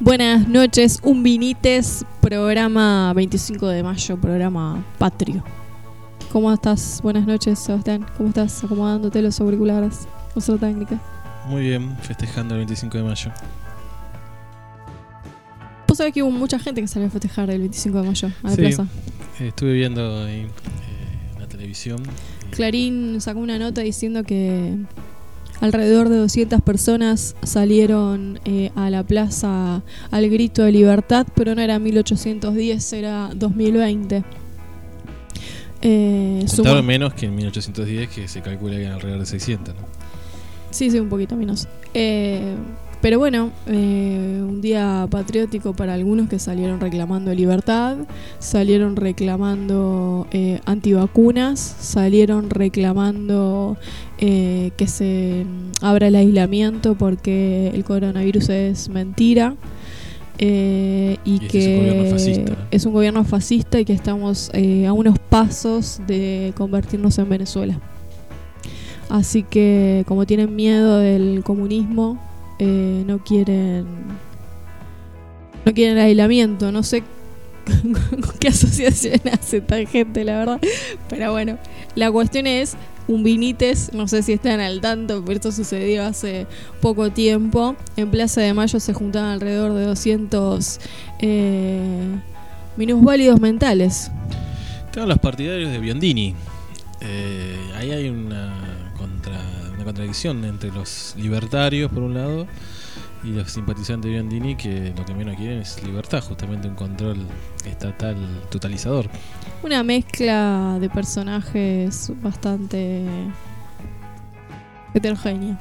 Buenas noches, un vinites, programa 25 de mayo, programa patrio. ¿Cómo estás? Buenas noches, Sebastián. ¿Cómo estás? Acomodándote los auriculares. Nuestra técnica. Muy bien, festejando el 25 de mayo. Vos sabés que hubo mucha gente que salió a festejar el 25 de mayo a la Sí. plaza. Eh, estuve viendo ahí, eh, en la televisión. Clarín sacó una nota diciendo que alrededor de 200 personas salieron eh, a la plaza al grito de libertad, pero no era 1810, era 2020. Eh, Contaron menos que en 1810, que se calcula que eran alrededor de 600. ¿no? Sí, sí, un poquito menos. Eh, pero bueno, eh, un día patriótico para algunos que salieron reclamando libertad, salieron reclamando eh, antivacunas, salieron reclamando eh, que se abra el aislamiento porque el coronavirus es mentira. eh, y, Y que es un gobierno fascista, ¿no? es un gobierno fascista y que estamos eh, a unos pasos de convertirnos en Venezuela. Así que como tienen miedo del comunismo, eh, no quieren no quieren aislamiento. No sé con qué asociación hace esta gente, la verdad. Pero bueno, la cuestión es un vinites, no sé si están al tanto, pero esto sucedió hace poco tiempo. En Plaza de Mayo se juntaban alrededor de 200 eh, minusválidos mentales. Estaban los partidarios de Biondini. Eh, ahí hay una contradicción entre los libertarios, por un lado, y los simpatizantes de Biondini, que lo que menos quieren es libertad, justamente un control estatal totalizador. Una mezcla de personajes bastante heterogénea.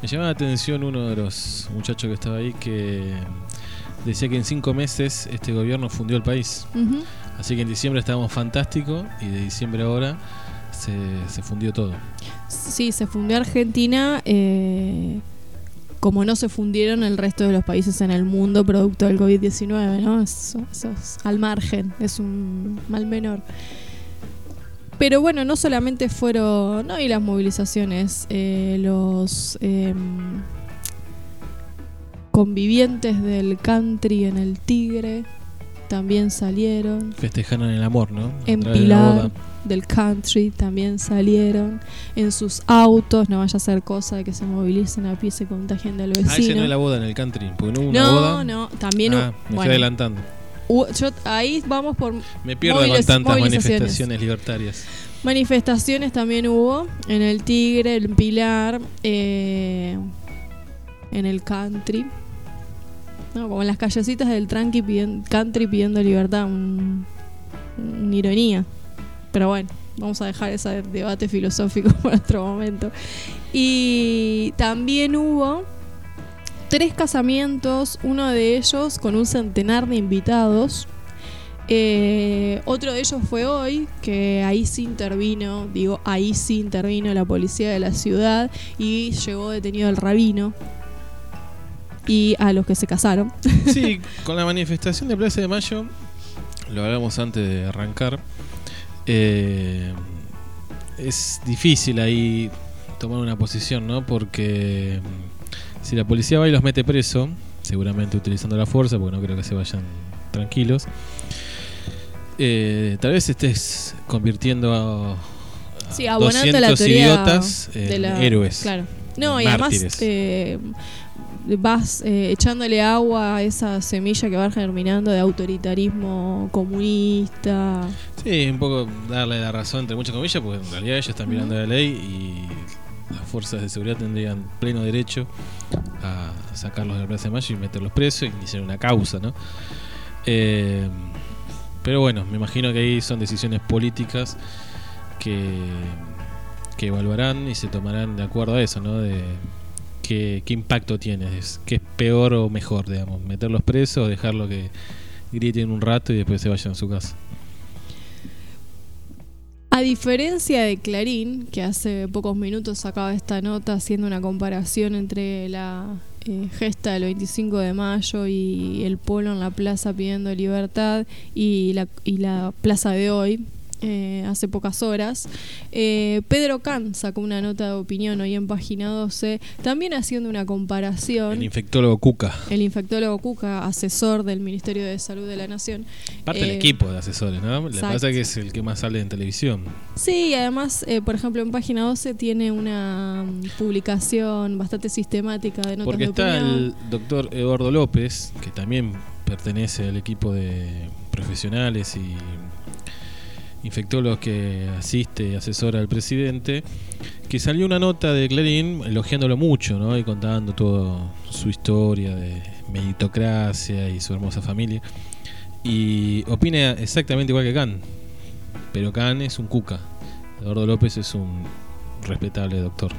Me llamaba la atención uno de los muchachos que estaba ahí que decía que en cinco meses este gobierno fundió el país. Así que en diciembre estábamos fantásticos y de diciembre ahora se, se fundió todo. Sí, se fundió Argentina eh, como no se fundieron el resto de los países en el mundo producto del COVID-19, ¿no? Eso, eso es al margen, es un mal menor. Pero bueno, no solamente fueron, no y las movilizaciones, eh, los em, convivientes del country en el Tigre también salieron. Festejaron el amor, ¿no? En Pilar boda. Del country también salieron en sus autos, no vaya a ser cosa de que se movilicen a pie y se contagien del Ah, ese vecino. no es la boda en el country, porque no hubo una no, boda. no, también Ah, me estoy adelantando. yo- ahí vamos por Me pierdo con tantas manifestaciones libertarias. manifestaciones también hubo en el Tigre, en Pilar, eh, en el country. No, como en las callecitas del tranqui piden- country pidiendo libertad, un- una ironía. Pero bueno, vamos a dejar ese debate filosófico para otro momento. Y también hubo tres casamientos, uno de ellos con un centenar de invitados. Eh, otro de ellos fue hoy, que ahí sí intervino, digo, ahí sí intervino la policía de la ciudad y llegó detenido el rabino y a los que se casaron. Sí, con la manifestación de Plaza de Mayo, lo hablamos antes de arrancar, eh, es difícil ahí tomar una posición, ¿no? Porque mm, si la policía va y los mete preso, seguramente utilizando la fuerza, porque no creo que se vayan tranquilos, eh, tal vez estés convirtiendo a, a Sí, abonando la 200 teoría idiotas en de la- héroes. Claro. No, y además eh, vas eh, echándole agua a esa semilla que va germinando de autoritarismo comunista. Sí, un poco darle la razón entre muchas comillas, porque en realidad ellos están mirando la ley y las fuerzas de seguridad tendrían pleno derecho a sacarlos de la Plaza de Mayo y meterlos presos y iniciar una causa, ¿no? Eh, pero bueno, me imagino que ahí son decisiones políticas que, que evaluarán y se tomarán de acuerdo a eso, ¿no? De qué, qué impacto tiene, es, qué es peor o mejor, digamos, meterlos presos o dejarlo que griten un rato y después se vayan a su casa. A diferencia de Clarín, que hace pocos minutos sacaba esta nota haciendo una comparación entre la eh, gesta del 25 de mayo y el polo en la plaza pidiendo libertad y la, y la plaza de hoy, eh, hace pocas horas. Eh, Pedro Can sacó una nota de opinión hoy en página 12, también haciendo una comparación. El infectólogo Cuca. El infectólogo Cuca, asesor del Ministerio de Salud de la Nación. Parte del Eh, equipo de asesores, ¿no? Exacto. pasa que es el que más sale en televisión. Sí, y además, eh, por ejemplo, en página 12 tiene una mm, publicación bastante sistemática de notas Porque de está opinión. el doctor Eduardo López, que también pertenece al equipo de profesionales y infectólogos que asiste y asesora al presidente, que salió una nota de Clarín elogiándolo mucho, ¿no? Y contando toda su historia de meritocracia y su hermosa familia. Y opina exactamente igual que Can, pero Can es un cuca. Eduardo López es un respetable doctor.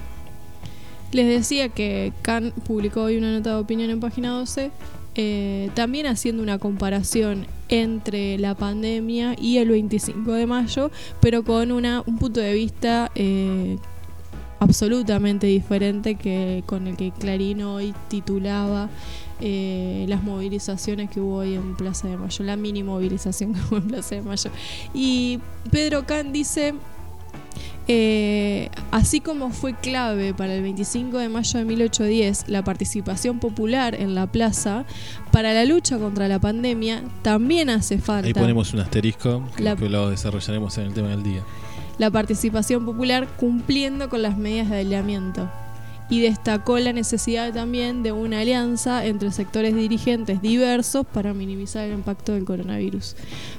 Les decía que Can publicó hoy una nota de opinión en página 12, eh, también haciendo una comparación entre la pandemia y el 25 de mayo, pero con una, un punto de vista eh, absolutamente diferente que con el que Clarín hoy titulaba eh, las movilizaciones que hubo hoy en Plaza de Mayo, la mini movilización que hubo en Plaza de Mayo. Y Pedro Can dice eh, así como fue clave para el 25 de mayo de 1810 la participación popular en la plaza, para la lucha contra la pandemia también hace falta Ahí ponemos un asterisco que La- lo desarrollaremos en el tema del día. la participación popular cumpliendo con las medidas de aislamiento. Y destacó la necesidad también de una alianza entre sectores dirigentes diversos para minimizar el impacto del coronavirus.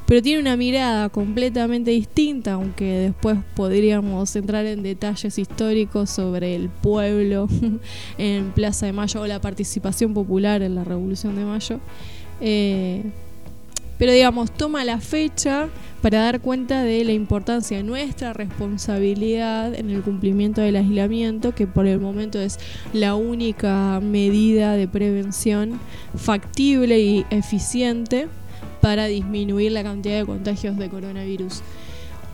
Pero tiene una mirada completamente distinta, aunque después podríamos entrar en detalles históricos sobre el pueblo en Plaza de Mayo o la participación popular en la Revolución de Mayo. Eh, pero digamos, toma la fecha para dar cuenta de la importancia de nuestra responsabilidad en el cumplimiento del aislamiento, que por el momento es la única medida de prevención factible y eficiente para disminuir la cantidad de contagios de coronavirus.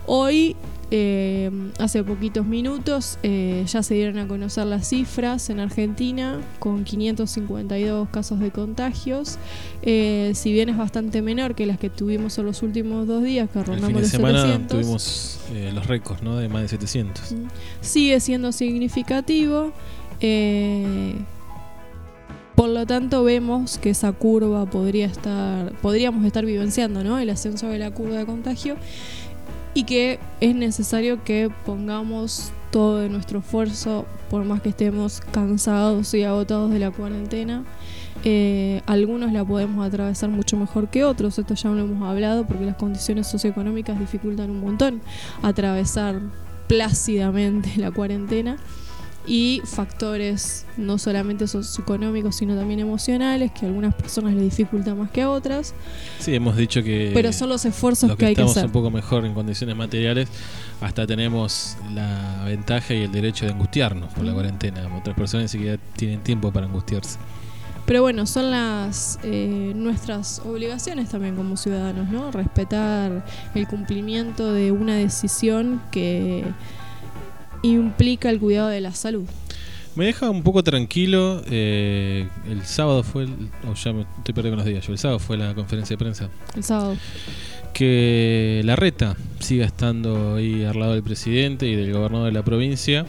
Hoy, eh, hace poquitos minutos, eh, ya se dieron a conocer las cifras en Argentina con 552 casos de contagios. Eh, si bien es bastante menor que las que tuvimos en los últimos dos días, que El rondamos fin de los semana 700, tuvimos los récords, ¿no? De más de 700. sigue siendo significativo. por lo tanto, vemos que esa curva podría estar, podríamos estar vivenciando, ¿no? El ascenso de la curva de contagio y que es necesario que pongamos todo de nuestro esfuerzo, por más que estemos cansados y agotados de la cuarentena. Eh, algunos la podemos atravesar mucho mejor que otros, esto ya lo hemos hablado, porque las condiciones socioeconómicas dificultan un montón atravesar plácidamente la cuarentena y factores no solamente socioeconómicos sino también emocionales que a algunas personas les dificultan más que a otras Sí, hemos dicho que pero son los esfuerzos los que, que, hay que estamos hacer un poco mejor en condiciones materiales, hasta tenemos la ventaja y el derecho de angustiarnos por la cuarentena. Otras personas ni siquiera tienen tiempo para angustiarse. pero bueno son las eh, nuestras obligaciones también como ciudadanos no respetar el cumplimiento de una decisión que implica el cuidado de la salud Me deja un poco tranquilo. eh, el sábado fue. El, oh, ya me estoy perdiendo los días. Yo, el sábado fue la conferencia de prensa. el sábado Que la reta siga estando ahí al lado del presidente y del gobernador de la provincia,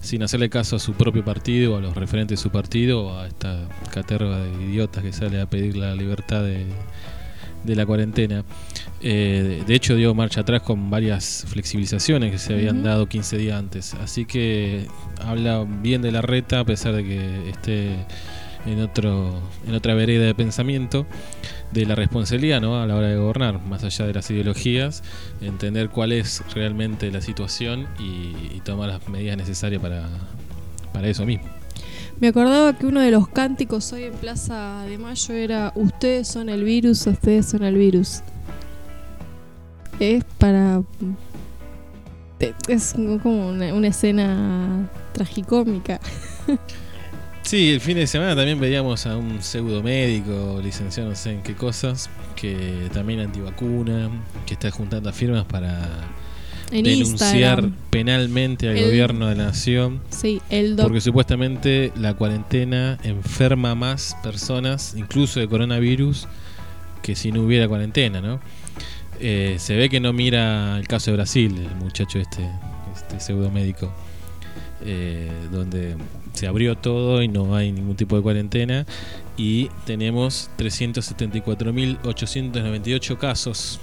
sin hacerle caso a su propio partido, a los referentes de su partido, o a esta caterva de idiotas que sale a pedir la libertad de, de la cuarentena. Eh, de hecho, dio marcha atrás con varias flexibilizaciones que se habían dado 15 días antes. Así que habla bien de la reta, a pesar de que esté en, otro, en otra vereda de pensamiento, de la responsabilidad ¿no? a la hora de gobernar, más allá de las ideologías, entender cuál es realmente la situación y, y tomar las medidas necesarias para, para eso mismo. Me acordaba que uno de los cánticos hoy en Plaza de Mayo era Ustedes son el virus, ustedes son el virus. Es para... Es como una, una escena tragicómica. Sí, el fin de semana también veíamos a un pseudo médico, licenciado no sé en qué cosas, que también antivacuna, que está juntando firmas para En denunciar Instagram. penalmente al El- gobierno de la nación Sí, el porque supuestamente la cuarentena enferma más personas, incluso de coronavirus, que si no hubiera cuarentena, ¿no? Eh, se ve que no mira el caso de Brasil, el muchacho este, este pseudo médico, eh, donde se abrió todo y no hay ningún tipo de cuarentena. Y tenemos 374.898 casos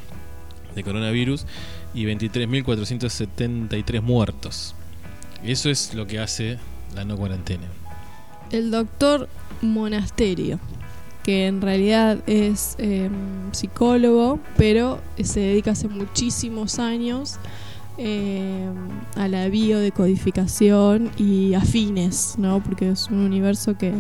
de coronavirus y 23.473 muertos. Eso es lo que hace la no cuarentena. El doctor Monasterio, que en realidad es eh, psicólogo, pero se dedica hace muchísimos años eh, a la biodecodificación y afines, ¿no? Porque es un universo que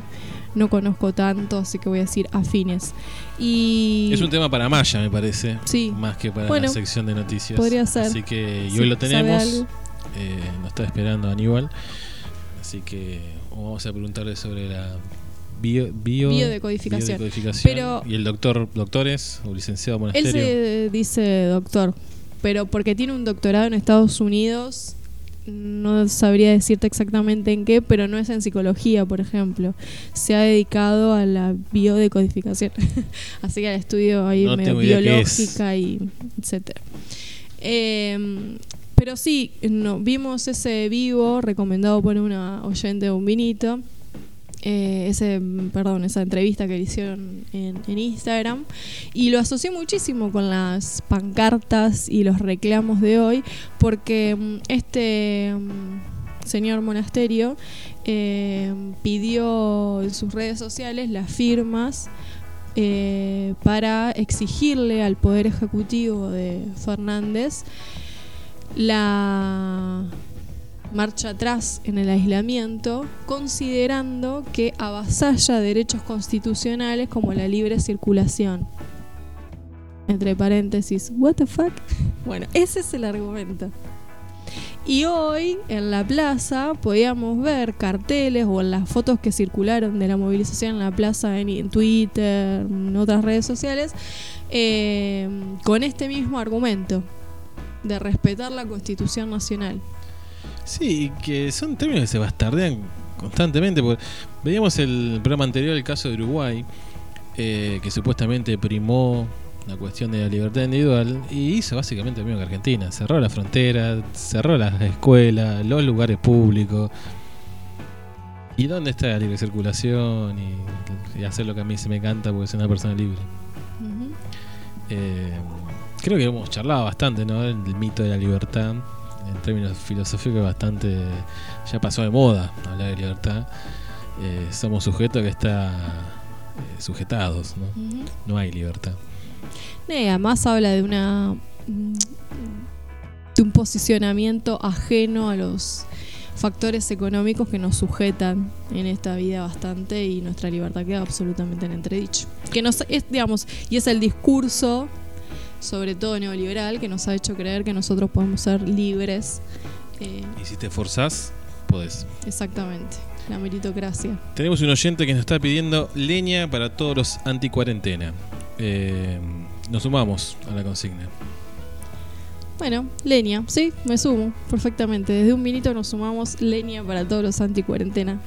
no conozco tanto, así que voy a decir afines. Y Es un tema para Maya, me parece. Sí. Más que para Bueno, la sección de noticias. podría ser. Así que y Sí, hoy lo ¿sabe tenemos. Eh, nos está esperando Aníbal. Así que vamos a preguntarle sobre la bio, bio- Biodecodificación. biodecodificación. Pero- y el doctor, doctores o licenciado Él monasterio. se dice doctor, pero porque tiene un doctorado en Estados Unidos, no sabría decirte exactamente en qué, pero no es en psicología, por ejemplo. Se ha dedicado a la biodecodificación, así que al estudio ahí No medio biológica y etcétera. Eh, pero sí, no, vimos ese vivo recomendado por una oyente de un vinito. Eh, perdón, esa entrevista que le hicieron en, en Instagram. Y lo asocié muchísimo con las pancartas y los reclamos de hoy porque mm, este mm, señor monasterio eh, pidió en sus redes sociales las firmas eh, para exigirle al Poder Ejecutivo de Fernández la marcha atrás en el aislamiento, considerando que avasalla derechos constitucionales como la libre circulación. Entre paréntesis, ¿what the fuck? Bueno, ese es el argumento. Y hoy en la plaza podíamos ver carteles o en las fotos que circularon de la movilización en la plaza en, Twitter, en otras redes sociales, eh, con este mismo argumento de respetar la Constitución Nacional. Sí, que son términos que se bastardean constantemente. Porque veíamos el programa anterior, el caso de Uruguay, eh, que supuestamente primó la cuestión de la libertad individual y hizo básicamente lo mismo que Argentina. Cerró la frontera, cerró las escuelas, los lugares públicos. ¿Y dónde está la libre circulación y, y hacer lo que a mí se me canta porque soy una persona libre? Eh, creo que hemos charlado bastante, ¿no? El, mito de la libertad, en términos filosóficos, bastante. Ya pasó de moda hablar de libertad. Eh, somos sujetos que está eh, sujetados, ¿no? No hay libertad. No, y además habla de una de un posicionamiento ajeno a los factores económicos que nos sujetan en esta vida bastante y nuestra libertad queda absolutamente en entredicho. Que nos es, digamos, y es el discurso, sobre todo neoliberal, que nos ha hecho creer que nosotros podemos ser libres. eh, Y si te forzás, podés. exactamente, la meritocracia. Tenemos un oyente que nos está pidiendo leña para todos los anti-cuarentena. Eh, nos sumamos a la consigna. Bueno, leña, sí, me sumo perfectamente. Desde un minuto nos sumamos leña para todos los anti-cuarentena.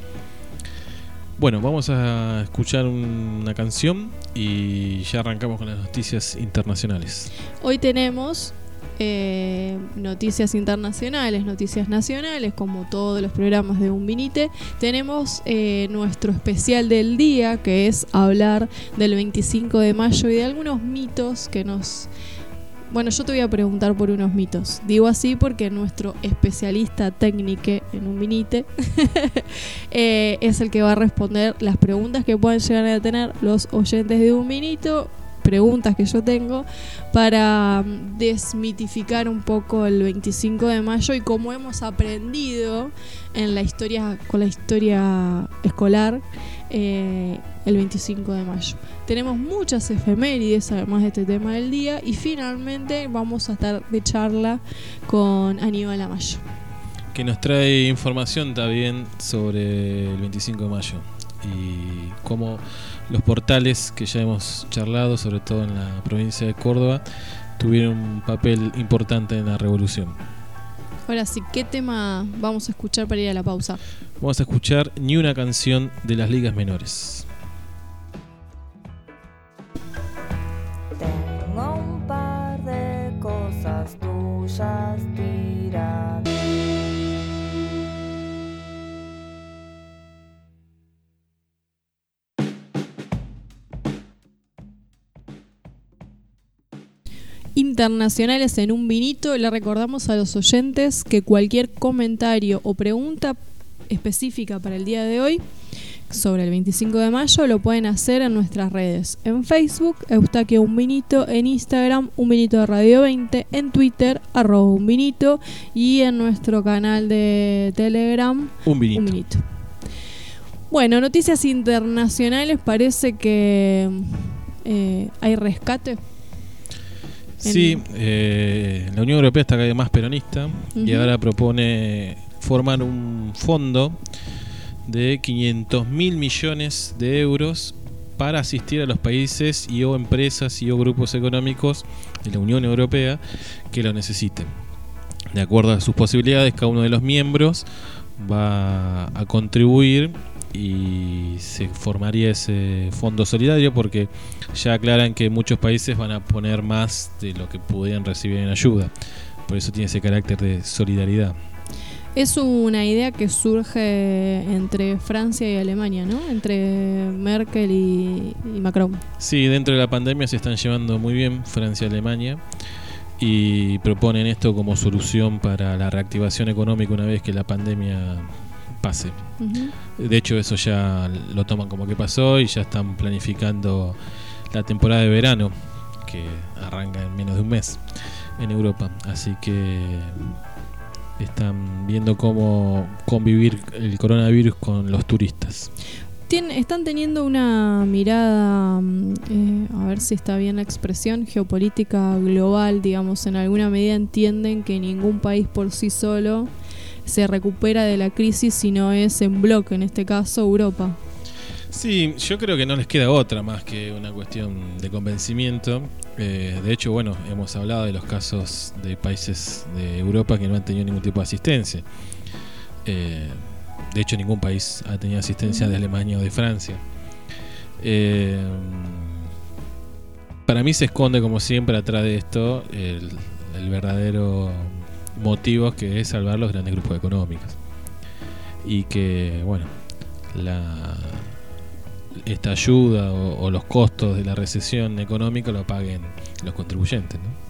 Bueno, vamos a escuchar una canción y ya arrancamos con las noticias internacionales. Hoy tenemos eh, noticias internacionales, noticias nacionales, como todos los programas de Un Vinite. Tenemos eh, nuestro especial del día, que es hablar del 25 de mayo y de algunos mitos que nos... Bueno, yo te voy a preguntar por unos mitos. Digo así porque nuestro especialista técnico en Un Vinite eh, es el que va a responder las preguntas que puedan llegar a tener los oyentes de Un Vinito preguntas que yo tengo para mm, desmitificar un poco el 25 de mayo y cómo hemos aprendido en la historia con la historia escolar eh, el 25 de mayo. Tenemos muchas efemérides además de este tema del día y finalmente vamos a estar de charla con Aníbal Amayo. Que nos trae información también sobre el 25 de mayo y cómo los portales que ya hemos charlado, sobre todo en la provincia de Córdoba, tuvieron un papel importante en la revolución. Ahora sí, ¿qué tema vamos a escuchar para ir a la pausa? vamos a escuchar ni una canción de las ligas menores. Tengo un par de cosas tuyas internacionales en un vinito, le recordamos a los oyentes que cualquier comentario o pregunta específica para el día de hoy sobre el 25 de mayo lo pueden hacer en nuestras redes. En Facebook, Eustaquio Un Vinito, en Instagram, Un Vinito de Radio 20, en Twitter, arroba Un Vinito y en nuestro canal de Telegram, Un vinito. Un Vinito. Bueno, noticias internacionales, parece que eh, hay rescate. Sí, eh, la Unión Europea está cada vez más peronista y ahora propone formar un fondo de 500 mil millones de euros para asistir a los países y o empresas y o grupos económicos de la Unión Europea que lo necesiten. De acuerdo a sus posibilidades, cada uno de los miembros va a contribuir y se formaría ese fondo solidario porque ya aclaran que muchos países van a poner más de lo que podían recibir en ayuda. Por eso tiene ese carácter de solidaridad. Es una idea que surge entre Francia y Alemania, ¿no? Entre Merkel y, y Macron. Sí, dentro de la pandemia se están llevando muy bien Francia y Alemania y proponen esto como solución para la reactivación económica una vez que la pandemia pase. De hecho, eso ya lo toman como que pasó y ya están planificando la temporada de verano, que arranca en menos de un mes en Europa. Así que están viendo cómo convivir el coronavirus con los turistas. Tien- están teniendo una mirada, mm, eh, a ver si está bien la expresión, geopolítica global, digamos, en alguna medida entienden que ningún país por sí solo se recupera de la crisis si no es en bloque, en este caso Europa. Sí, yo creo que no les queda otra más que una cuestión de convencimiento. Eh, de hecho, bueno, hemos hablado de los casos de países de Europa que no han tenido ningún tipo de asistencia. Eh, de hecho, ningún país ha tenido asistencia de Alemania o de Francia. Eh, para mí se esconde, como siempre, atrás de esto el, el verdadero motivo que es salvar los grandes grupos económicos. Y que, bueno, la, esta ayuda o, o los costos de la recesión económica lo paguen los contribuyentes. ¿no?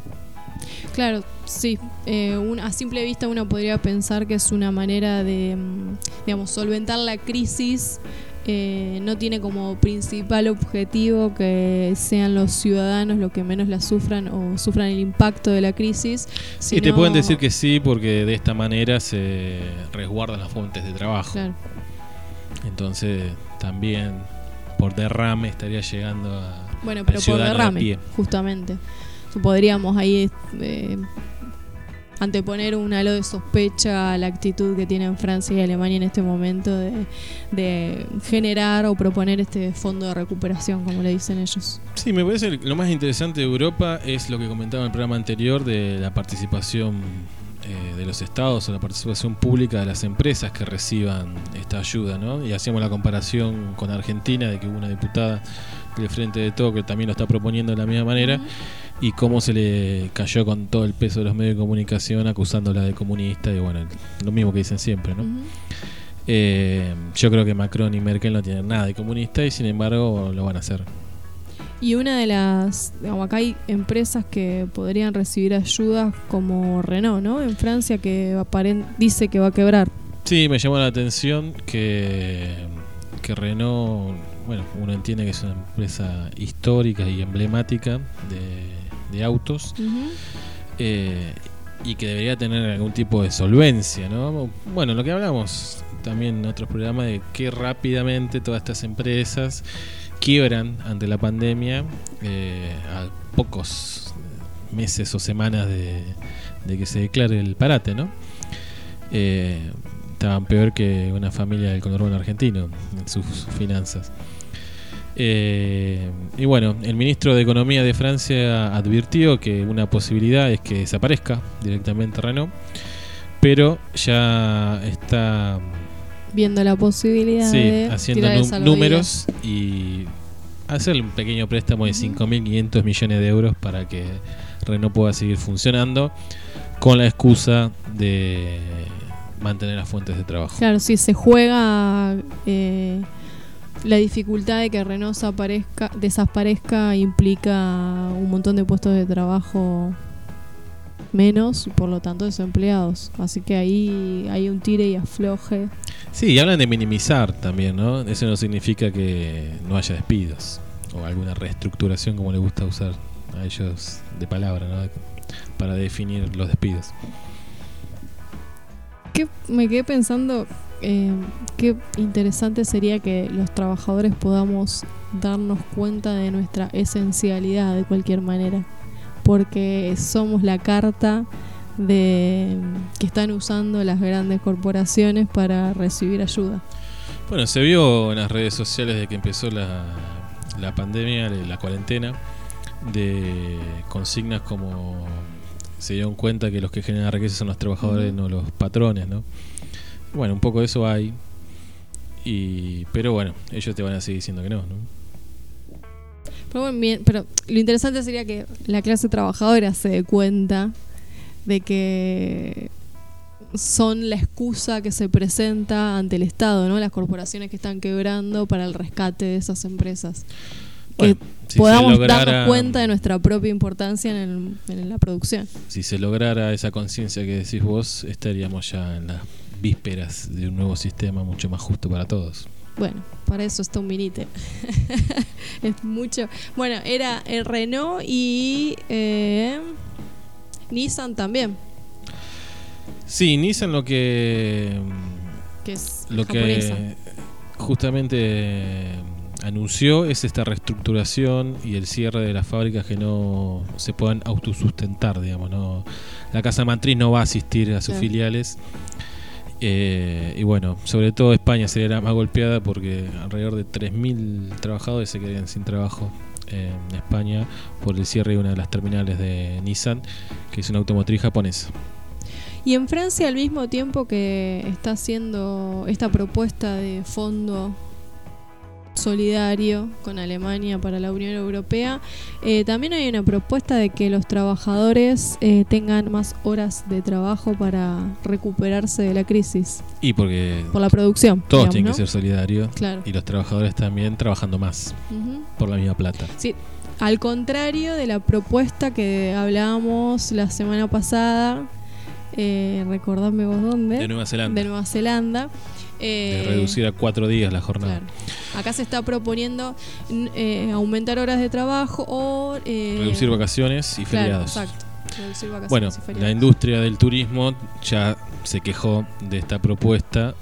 Claro, sí. Eh, un- a simple vista uno podría pensar que es una manera de, mm, digamos, solventar la crisis. Eh, no tiene como principal objetivo que sean los ciudadanos los que menos la sufran o sufran el impacto de la crisis. Y te sino- pueden decir que sí porque de esta manera se resguardan las fuentes de trabajo. Claro. Entonces también por derrame estaría llegando a... Bueno, pero por de derrame, justamente. Podríamos ahí eh, anteponer un halo de sospecha a la actitud que tienen Francia y Alemania en este momento de, de generar o proponer este fondo de recuperación, como le dicen ellos. Sí, me parece que lo más interesante de Europa es lo que comentaba en el programa anterior de la participación eh, de los estados o la participación pública de las empresas que reciban esta ayuda, ¿no? Y hacíamos la comparación con Argentina de que hubo una diputada del Frente de Todo que también lo está proponiendo de la misma manera y cómo se le cayó con todo el peso de los medios de comunicación acusándola de comunista y bueno, lo mismo que dicen siempre, ¿no? Eh, yo creo que Macron y Merkel no tienen nada de comunista y sin embargo lo van a hacer. Y una de las, digamos, acá hay empresas que podrían recibir ayudas como Renault, ¿no? En Francia que dice que va a quebrar. Sí, me llamó la atención que, que Renault, bueno, uno entiende que es una empresa histórica y emblemática de, de autos eh, y que debería tener algún tipo de solvencia, ¿no? Bueno, lo que hablamos también en otros programas de que rápidamente todas estas empresas quiebran ante la pandemia eh, a pocos meses o semanas de, de que se declare el parate, ¿no? Eh, estaban peor que una familia del conurbano argentino en sus finanzas. Eh, y bueno, el ministro de Economía de Francia advirtió que una posibilidad es que desaparezca directamente Renault, pero ya está Viendo la posibilidad sí, de haciendo números y hacerle un pequeño préstamo de Ujú. 5.500 millones de euros para que Renault pueda seguir funcionando con la excusa de mantener las fuentes de trabajo. Claro, sí, se juega eh, la dificultad de que Renault desaparezca, desaparezca implica un montón de puestos de trabajo menos, por lo tanto desempleados. Así que ahí hay un tire y afloje. Sí, y hablan de minimizar también, ¿no? Eso no significa que no haya despidos o alguna reestructuración como le gusta usar a ellos de palabra, ¿no? Para definir los despidos. ¿Qué, me quedé pensando eh, qué interesante sería que los trabajadores podamos darnos cuenta de nuestra esencialidad de cualquier manera, porque somos la carta de que están usando las grandes corporaciones para recibir ayuda. Bueno, se vio en las redes sociales de que empezó la, la pandemia, la cuarentena, de consignas como se dieron cuenta que los que generan riqueza son los trabajadores, no los patrones, ¿no? Bueno, un poco de eso hay. Y, pero bueno, ellos te van a seguir diciendo que no, ¿no? Pero, bueno, bien, pero lo interesante sería que la clase trabajadora se dé cuenta de que son la excusa que se presenta ante el Estado, ¿no? Las corporaciones que están quebrando para el rescate de esas empresas. que podamos darnos cuenta de nuestra propia importancia en, en, la producción. Si se lograra esa conciencia que decís vos, estaríamos ya en las vísperas de un nuevo sistema mucho más justo para todos. Bueno, para eso está un minite. es mucho. Bueno, era el Renault y eh, Nissan también. Sí, Nissan lo que. Que es lo que justamente anunció es esta reestructuración y el cierre de las fábricas que no se puedan autosustentar, digamos. No, la casa matriz no va a asistir a sus filiales eh, y bueno, sobre todo España sería la más golpeada porque alrededor de 3.000 trabajadores se quedarían sin trabajo en España por el cierre de una de las terminales de Nissan, que es una automotriz japonesa. Y en Francia, al mismo tiempo que está haciendo esta propuesta de fondo solidario con Alemania para la Unión Europea. Eh, también hay una propuesta de que los trabajadores eh, tengan más horas de trabajo para recuperarse de la crisis. Y porque por la producción. Todos tienen que ser solidarios. Claro. Y los trabajadores también trabajando más por la misma plata. Sí. Al contrario de la propuesta que hablábamos la semana pasada, eh, recordame vos dónde. De Nueva Zelanda. De Nueva Zelanda de eh, reducir a cuatro días la jornada. Acá se está proponiendo eh, aumentar horas de trabajo o... Eh, reducir vacaciones y feriados. Exacto. Reducir vacaciones bueno, y feriados. la industria del turismo ya se quejó de esta propuesta,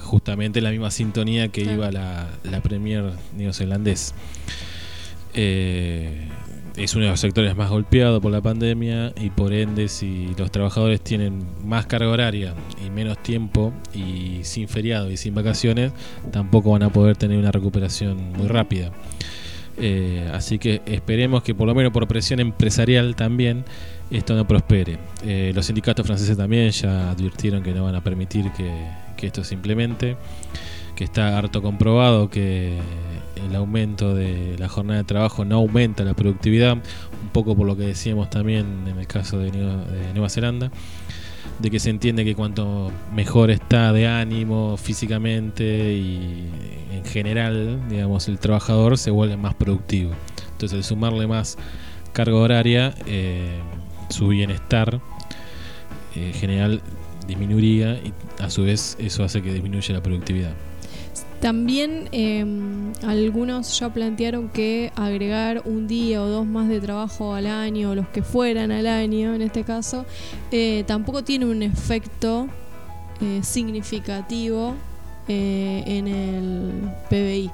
justamente en la misma sintonía que iba la, la Premier neozelandés. Eh, es uno de los sectores más golpeados por la pandemia y por ende si los trabajadores tienen más carga horaria y menos tiempo y sin feriado y sin vacaciones, tampoco van a poder tener una recuperación muy rápida. Eh, así que esperemos que por lo menos por presión empresarial también esto no prospere. Eh, los sindicatos franceses también ya advirtieron que no van a permitir que, que esto se implemente, que está harto comprobado que el aumento de la jornada de trabajo no aumenta la productividad, un poco por lo que decíamos también en el caso de Nueva, Zelanda, de que se entiende que cuanto mejor está de ánimo físicamente y en general, digamos, el trabajador se vuelve más productivo. Entonces, al sumarle más carga horaria, eh, su bienestar en general disminuiría y a su vez eso hace que disminuya la productividad. También em, algunos ya plantearon que agregar un día o dos más de trabajo al año, o los que fueran al año en este caso, eh, tampoco tiene un efecto eh, significativo eh, en el PBI.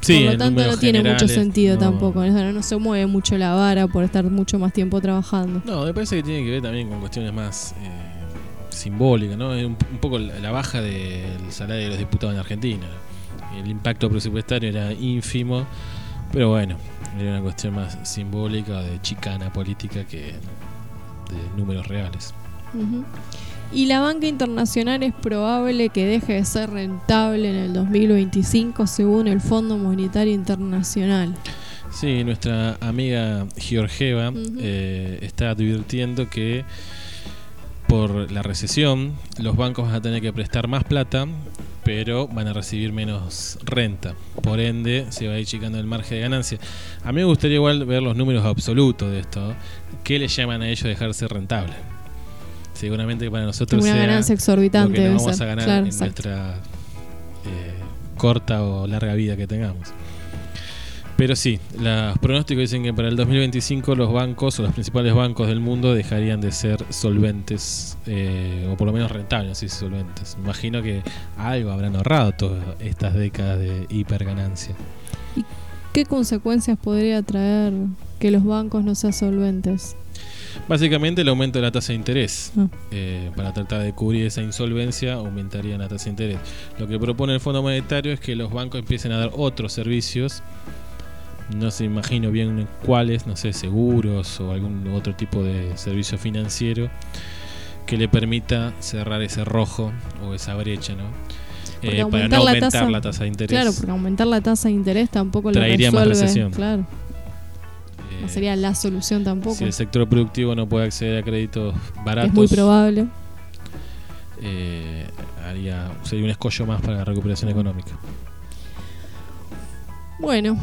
Sí, por lo tanto no tiene mucho sentido tampoco, no, no se mueve mucho la vara por estar mucho más tiempo trabajando. No, me parece que tiene que ver también con cuestiones más simbólica, ¿no? Es un, poco la, baja del salario de los diputados en Argentina. El impacto presupuestario era ínfimo, pero bueno, era una cuestión más simbólica de chicana política que de números reales. Y la banca internacional es probable que deje de ser rentable en el 2025 según el Fondo Monetario Internacional. Sí, nuestra amiga Georgieva eh, está advirtiendo que por la recesión, los bancos van a tener que prestar más plata pero van a recibir menos renta. Por ende, se va a ir chicando el margen de ganancia. A mí me gustaría igual ver los números absolutos de esto. ¿Qué le llaman a ellos dejarse rentable? Seguramente para nosotros Una sea ganancia exorbitante. lo que no debe vamos ser. a ganar Claro, en exacto. nuestra eh, corta o larga vida que tengamos. Pero sí, los pronósticos dicen que para el 2025 los bancos o los principales bancos del mundo dejarían de ser solventes, eh, o por lo menos rentables, si solventes. Imagino que algo habrán ahorrado todas estas décadas de hiperganancia. ¿Qué consecuencias podría traer que los bancos no sean solventes? Básicamente el aumento de la tasa de interés. Ah. Eh, para tratar de cubrir esa insolvencia aumentaría la tasa de interés. Lo que propone el Fondo Monetario es que los bancos empiecen a dar otros servicios. No se imagino bien cuáles, no sé, seguros o algún otro tipo de servicio financiero que le permita cerrar ese rojo o esa brecha, ¿no? Eh, para aumentar no la aumentar tasa- la tasa de interés. Claro, porque aumentar la tasa de interés tampoco lo Traería más resuelve. recesión. Claro, no Eh, sería la solución tampoco. si el sector productivo no puede acceder a créditos baratos, es muy probable. eh, haría, sería un escollo más para la recuperación económica. Bueno,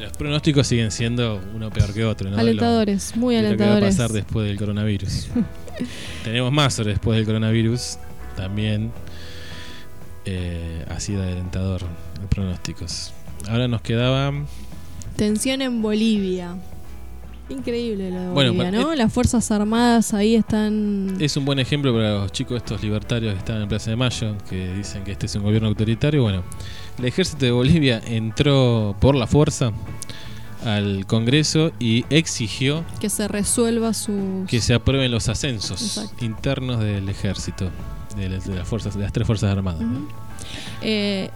Los pronósticos siguen siendo uno peor que otro, ¿no? Lo- alentadores, muy de lo que va a alentadores. pasar después del coronavirus. Tenemos más sobre después del coronavirus. También eh, así de alentador los pronósticos. Ahora nos quedaba. Tensión en Bolivia. Increíble lo de Bolivia, ¿no? Las Fuerzas Armadas ahí están... Es un buen ejemplo para los chicos estos libertarios que están en Plaza de Mayo, que dicen que este es un gobierno autoritario. Bueno, el ejército de Bolivia entró por la fuerza al Congreso y exigió que se resuelva sus... que se aprueben los ascensos Exacto. internos del ejército, de, las- de las fuerzas, de las tres fuerzas armadas. Eh,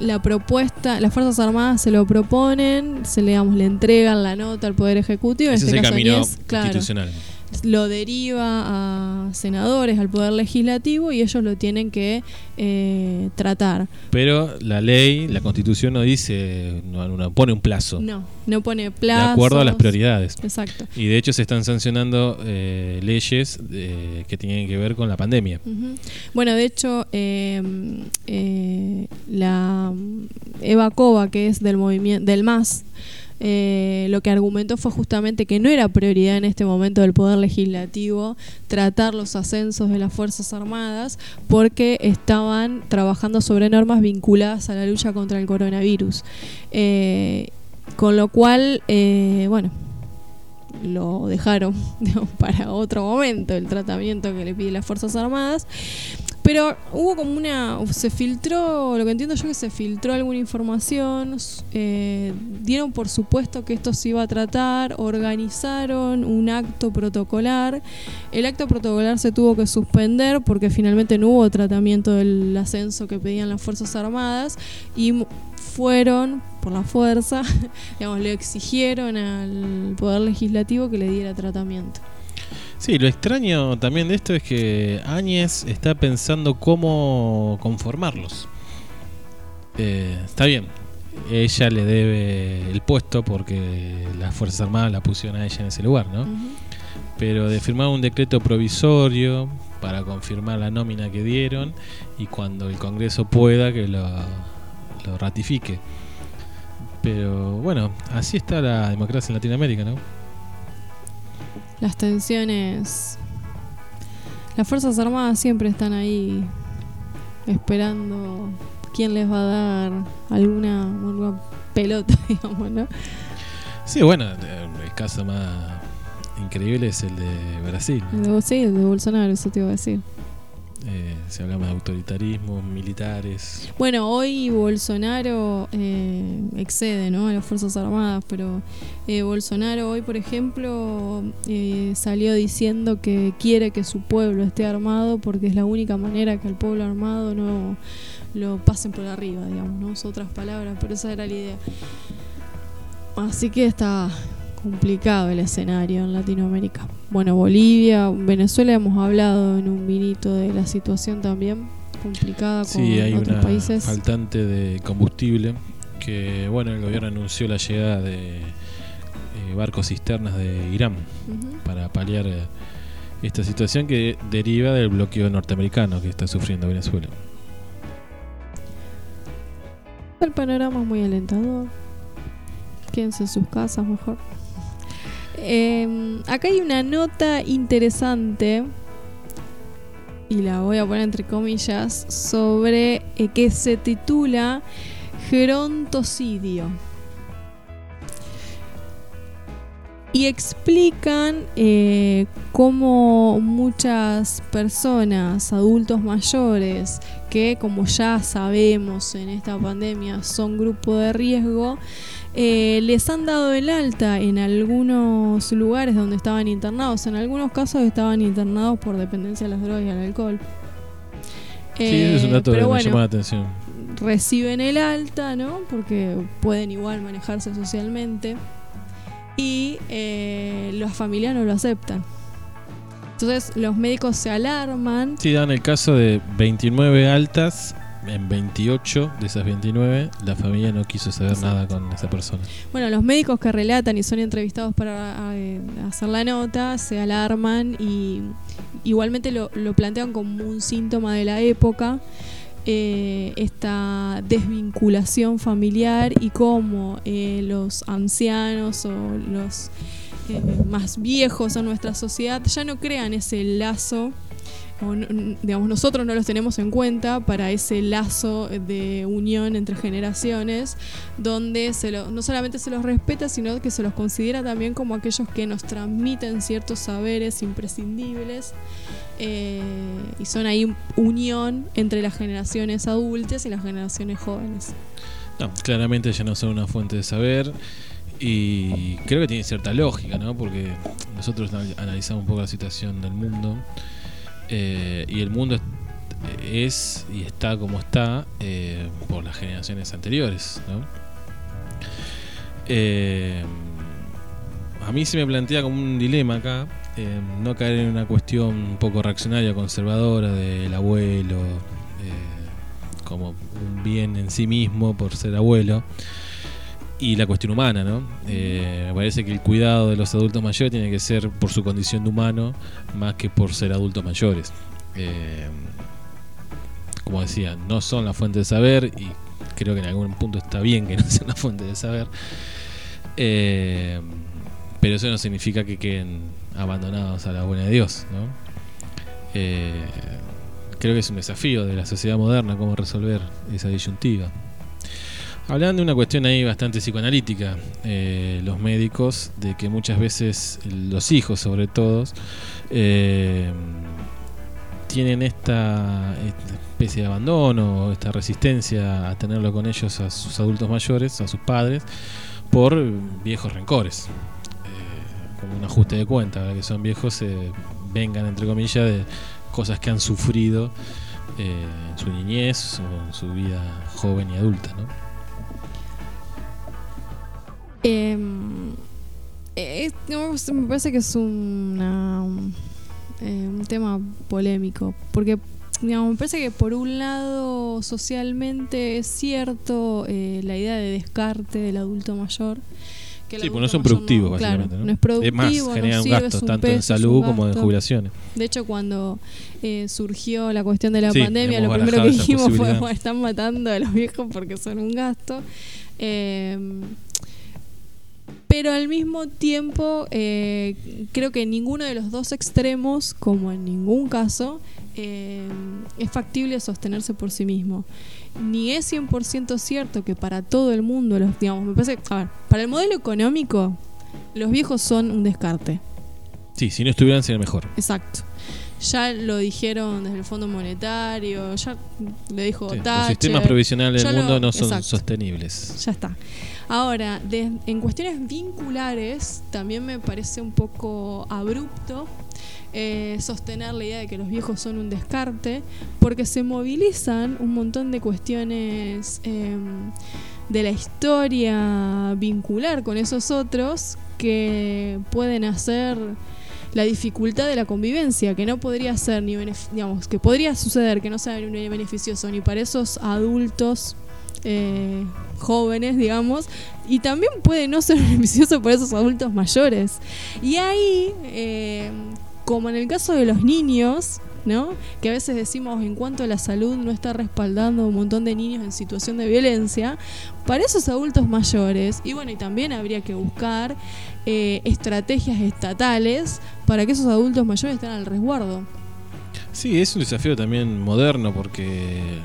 la propuesta, las Fuerzas Armadas se lo proponen, se le, digamos, le entregan la nota al Poder Ejecutivo, en Ese este es el caso camino Añez, claro. Lo deriva a senadores, al Poder Legislativo, y ellos lo tienen que eh, tratar. Pero la ley, la constitución no dice, no, no pone un plazo, No, no pone de plazos. acuerdo a las prioridades. Exacto. Y de hecho se están sancionando eh, leyes eh, que tienen que ver con la pandemia. Bueno, de hecho, eh, eh, la Eva Cova, que es del movimiento del MAS, eh, lo que argumentó fue justamente que no era prioridad en este momento del Poder Legislativo tratar los ascensos de las Fuerzas Armadas porque estaban trabajando sobre normas vinculadas a la lucha contra el coronavirus. Eh, con lo cual, eh, bueno, lo dejaron para otro momento el tratamiento que le pide las Fuerzas Armadas. Pero hubo como una. Se filtró, lo que entiendo yo que se filtró alguna información. eh, dieron por supuesto que esto se iba a tratar. Organizaron un acto protocolar. El acto protocolar se tuvo que suspender porque finalmente no hubo tratamiento del ascenso que pedían las Fuerzas Armadas. Y fueron, por la fuerza, digamos, le exigieron al Poder Legislativo que le diera tratamiento. Sí, lo extraño también de esto es que Áñez está pensando cómo conformarlos. Eh, está bien, ella le debe el puesto porque las Fuerzas Armadas la pusieron a ella en ese lugar, ¿no? Pero de firmar un decreto provisorio para confirmar la nómina que dieron y cuando el Congreso pueda que lo, lo ratifique. Pero bueno, así está la democracia en Latinoamérica, ¿no? Las tensiones. Las Fuerzas Armadas siempre están ahí esperando quién les va a dar alguna, alguna pelota, digamos, ¿no? Sí, bueno, el caso más increíble es el de Brasil. El de, sí, el de Bolsonaro, eso te iba a decir. Eh, si hablamos de autoritarismo, militares. Bueno, hoy Bolsonaro eh, excede ¿no? a las Fuerzas Armadas, pero eh, Bolsonaro hoy, por ejemplo, eh, salió diciendo que quiere que su pueblo esté armado porque es la única manera que el pueblo armado no lo pasen por arriba, digamos, no otras palabras, pero esa era la idea. Así que está complicado el escenario en Latinoamérica. Bueno, Bolivia, Venezuela hemos hablado en un vinito de la situación también complicada con Sí, hay otros una países. faltante de combustible que, bueno, el gobierno anunció la llegada de eh, barcos cisternas de Irán para paliar eh, esta situación que deriva del bloqueo norteamericano que está sufriendo Venezuela. El panorama es muy alentador. Quédense en sus casas mejor. Eh, acá hay una nota interesante, y la voy a poner entre comillas, sobre eh, que se titula Gerontocidio. Y explican eh, cómo muchas personas, adultos mayores, que como ya sabemos en esta pandemia son grupo de riesgo, eh, les han dado el alta en algunos lugares donde estaban internados. En algunos casos estaban internados por dependencia de las drogas y el alcohol. sí, es un Eh, dato que pero me bueno, llama la atención. reciben el alta, ¿no? Porque pueden igual manejarse socialmente. Y eh, las familias no lo aceptan. Entonces los médicos se alarman. Sí, dan el caso de 29 altas. En 28 de esas 29, la familia no quiso saber Exacto. nada con esa persona. Bueno, los médicos que relatan y son entrevistados para eh, hacer la nota se alarman y igualmente lo, lo plantean como un síntoma de la época. eh, esta desvinculación familiar y cómo eh, los ancianos o los eh, más viejos en nuestra sociedad ya no crean ese lazo o digamos nosotros no los tenemos en cuenta para ese lazo de unión entre generaciones donde se lo- no solamente se los respeta sino que se los considera también como aquellos que nos transmiten ciertos saberes imprescindibles eh, y son ahí unión entre las generaciones adultas y las generaciones jóvenes claramente ya no son una fuente de saber y creo que tiene cierta lógica, ¿no? Porque nosotros anal- analizamos un poco la situación del mundo eh, y el mundo es, y está como está eh, por las generaciones anteriores. Eh, a mí se me plantea como un dilema acá, no caer en una cuestión un poco reaccionaria, conservadora del abuelo, como un bien en sí mismo por ser abuelo, y la cuestión humana, ¿no? Eh, me parece que el cuidado de los adultos mayores tiene que ser por su condición de humano más que por ser adultos mayores. Eh, como decía, no son la fuente de saber y creo que en algún punto está bien que no sean la fuente de saber. Eh, pero eso no significa que queden abandonados a la buena de Dios, ¿no? Eh, creo que es un desafío de la sociedad moderna cómo resolver esa disyuntiva. Hablan de una cuestión ahí bastante psicoanalítica, eh, los médicos, de que muchas veces los hijos, sobre todo, eh, tienen esta, especie de abandono, esta resistencia a tenerlo con ellos, a sus adultos mayores, a sus padres, por viejos rencores. Eh, como un ajuste de cuenta, ahora que son viejos, se vengan, entre comillas, de cosas que han sufrido en su niñez o en su vida joven y adulta, ¿no? Em, eh, me parece que es una, eh, un tema polémico, porque digamos, me parece que por un lado socialmente es cierto eh, la idea de descarte del adulto mayor. Que Sí, pues no son productivos, básicamente. ¿no? no es productivo, es más, no gastos un tanto en peso, salud un como en gasto. jubilaciones. De hecho, cuando eh, surgió la cuestión de la Sí, pandemia, lo primero que dijimos fue, posibilidad. "Bueno, están matando a los viejos porque son un gasto. Eh, pero al mismo tiempo, eh, creo que ninguno de los dos extremos, como en ningún caso, eh, es factible sostenerse por sí mismo. Ni es 100% cierto que para todo el mundo, los, digamos, me parece, a ver, para el modelo económico, los viejos son un descarte. Sí, si no estuvieran sería mejor. Exacto. Ya lo dijeron desde el Fondo Monetario, ya lo dijo Sí, los sistemas provisionales del lo- mundo no son exacto. sostenibles. Ya está. Ahora, en cuestiones vinculares, también me parece un poco abrupto eh, sostener la idea de que los viejos son un descarte, porque se movilizan un montón de cuestiones eh, de la historia vincular con esos otros que pueden hacer la dificultad de la convivencia, que no podría ser ni digamos, que podría suceder que no sea ni beneficioso ni para esos adultos eh, jóvenes, digamos, y también puede no ser beneficioso para esos adultos mayores. Y ahí, eh, como en el caso de los niños, ¿no? Que a veces decimos en cuanto a la salud no está respaldando un montón de niños en situación de violencia, para esos adultos mayores, y bueno, y también habría que buscar eh, estrategias estatales para que esos adultos mayores estén al resguardo. Sí, es un desafío también moderno porque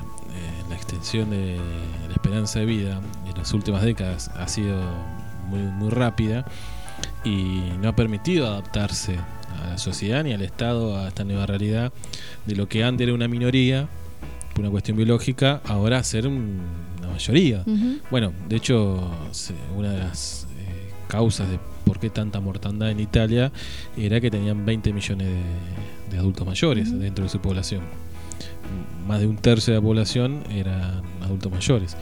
la extensión de esperanza de vida en las últimas décadas ha sido muy, muy rápida y no ha permitido adaptarse a la sociedad ni al Estado a esta nueva realidad de lo que antes era una minoría por una cuestión biológica, ahora ser un- una mayoría. Bueno, de hecho, una de las eh, causas de por qué tanta mortandad en Italia era que tenían 20 millones de, de adultos mayores dentro de su población. Más de un tercio de la población eran adultos mayores.